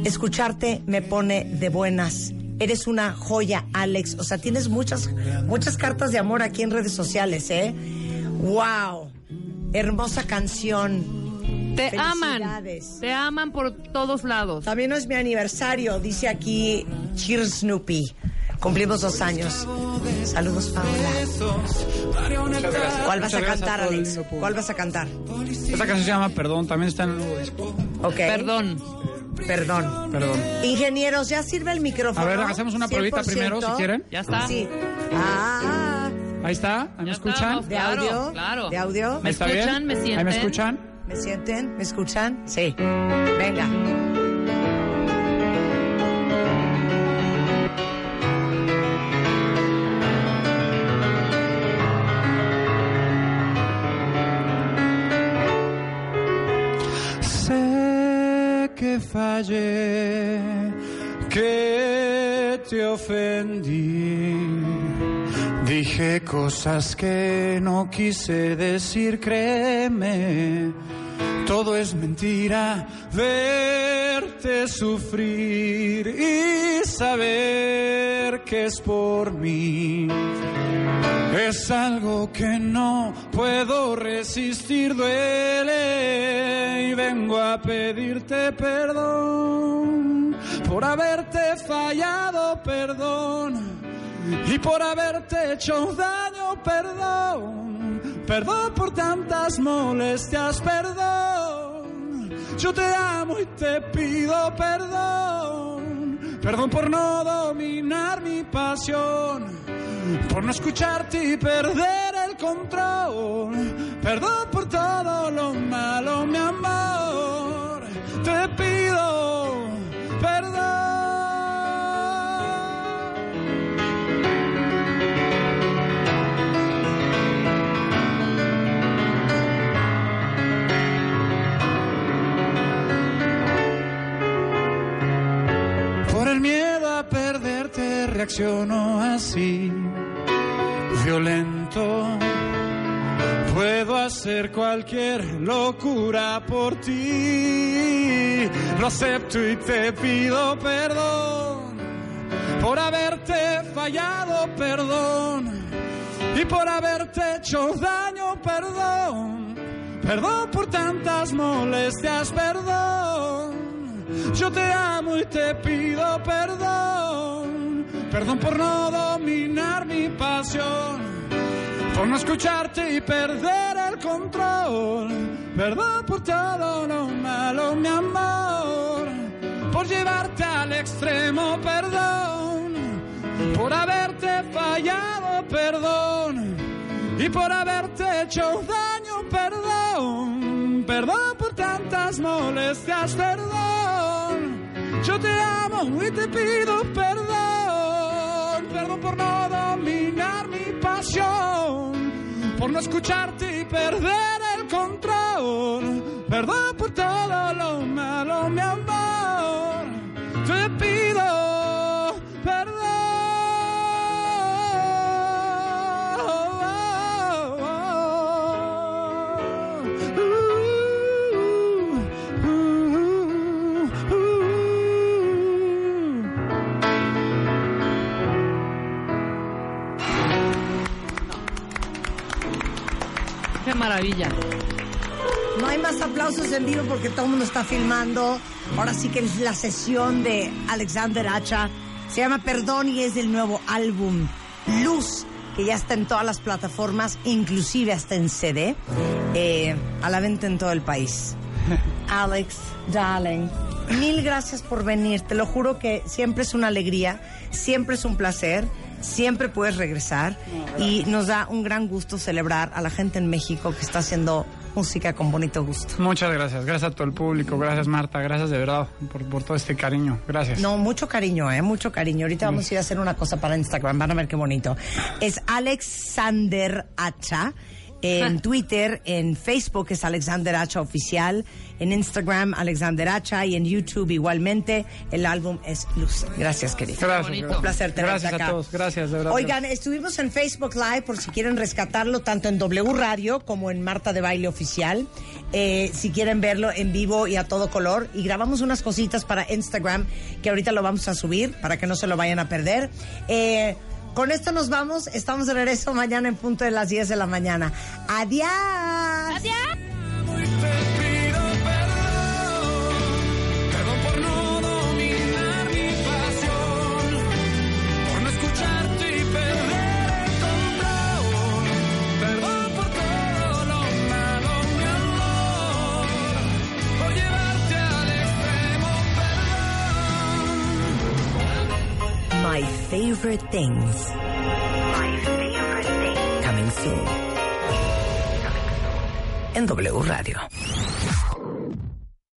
escucharte me pone de buenas. Eres una joya, Alex. O sea, tienes muchas, muchas cartas de amor aquí en redes sociales, ¿eh? ¡Wow! Hermosa canción. Te aman. Te aman por todos lados. También no es mi aniversario, dice aquí Cheers Snoopy. Cumplimos dos años. Saludos, Paola. ¿Cuál vas a cantar, Alex? ¿Cuál vas a cantar? Esta canción se llama Perdón, también está en el nuevo disco. Ok. Perdón. Perdón. Perdón. Ingenieros, ¿ya sirve el micrófono? A ver, hacemos una pruebita 100%. primero, si quieren. Ya está. Sí. Ah, Ahí está, ahí me Ya escuchan. estamos. ¿de audio? claro. ¿De audio? ¿Me ¿Está escuchan? bien? ¿Me ¿Ahí me sienten? escuchan? ¿Me sienten? ¿Me escuchan? Sí. Venga. Sé que fallé, que te ofendí. Dije cosas que no quise decir, créeme. Todo es mentira, verte sufrir y saber que es por mí. Es algo que no puedo resistir, duele y vengo a pedirte perdón por haberte fallado, perdón y por haberte hecho daño, perdón, perdón por tantas molestias, perdón. Yo te amo y te pido perdón, perdón por no dominar mi pasión por no escucharte y perder el control. Perdón por todo reacciono así, violento. Puedo hacer cualquier locura por ti. Lo acepto y te pido perdón por haberte fallado, perdón. Y por haberte hecho daño, perdón. Perdón por tantas molestias, perdón. Yo te amo y te pido perdón. Perdón por no dominar mi pasión. Por no escucharte y perder el control. Perdón por todo lo malo, mi amor. Por llevarte al extremo, perdón. Por haberte fallado, perdón. Y por haberte hecho daño, perdón. Perdón por tantas molestias, perdón. Yo te amo y te pido perdón. Por no dominar mi pasión. Por no escucharte y perder el control. Perdón por todo lo malo, mi amor. Te pido maravilla. No hay más aplausos en vivo porque todo el mundo está filmando. Ahora sí que es la sesión de Alexander Hacha. Se llama Perdón y es del nuevo álbum Luz, que ya está en todas las plataformas, inclusive hasta en CD, eh, a la venta en todo el país. Alex, darling, mil gracias por venir. Te lo juro que siempre es una alegría, siempre es un placer. Siempre puedes regresar y nos da un gran gusto celebrar a la gente en México que está haciendo música con bonito gusto. Muchas gracias. Gracias a todo el público. Gracias, Marta. Gracias de verdad por, por todo este cariño. Gracias. No, mucho cariño, ¿eh? Mucho cariño. Ahorita vamos a ir a hacer una cosa para Instagram. Van a ver qué bonito. Es Alexander Hacha. En Twitter, en Facebook es Alexander Hacha Oficial, en Instagram Alexander Hacha y en YouTube igualmente. El álbum es Luz. Gracias, querido. Gracias. Un placer tenerte Gracias acá. a todos. Gracias, de verdad. Oigan, estuvimos en Facebook Live por si quieren rescatarlo, tanto en W Radio como en Marta de Baile Oficial. Eh, si quieren verlo en vivo y a todo color. Y grabamos unas cositas para Instagram que ahorita lo vamos a subir para que no se lo vayan a perder. Eh, con esto nos vamos. Estamos de regreso mañana en punto de las 10 de la mañana. Adiós. Perdón favorite things. My favorite things. Coming soon. En W Radio.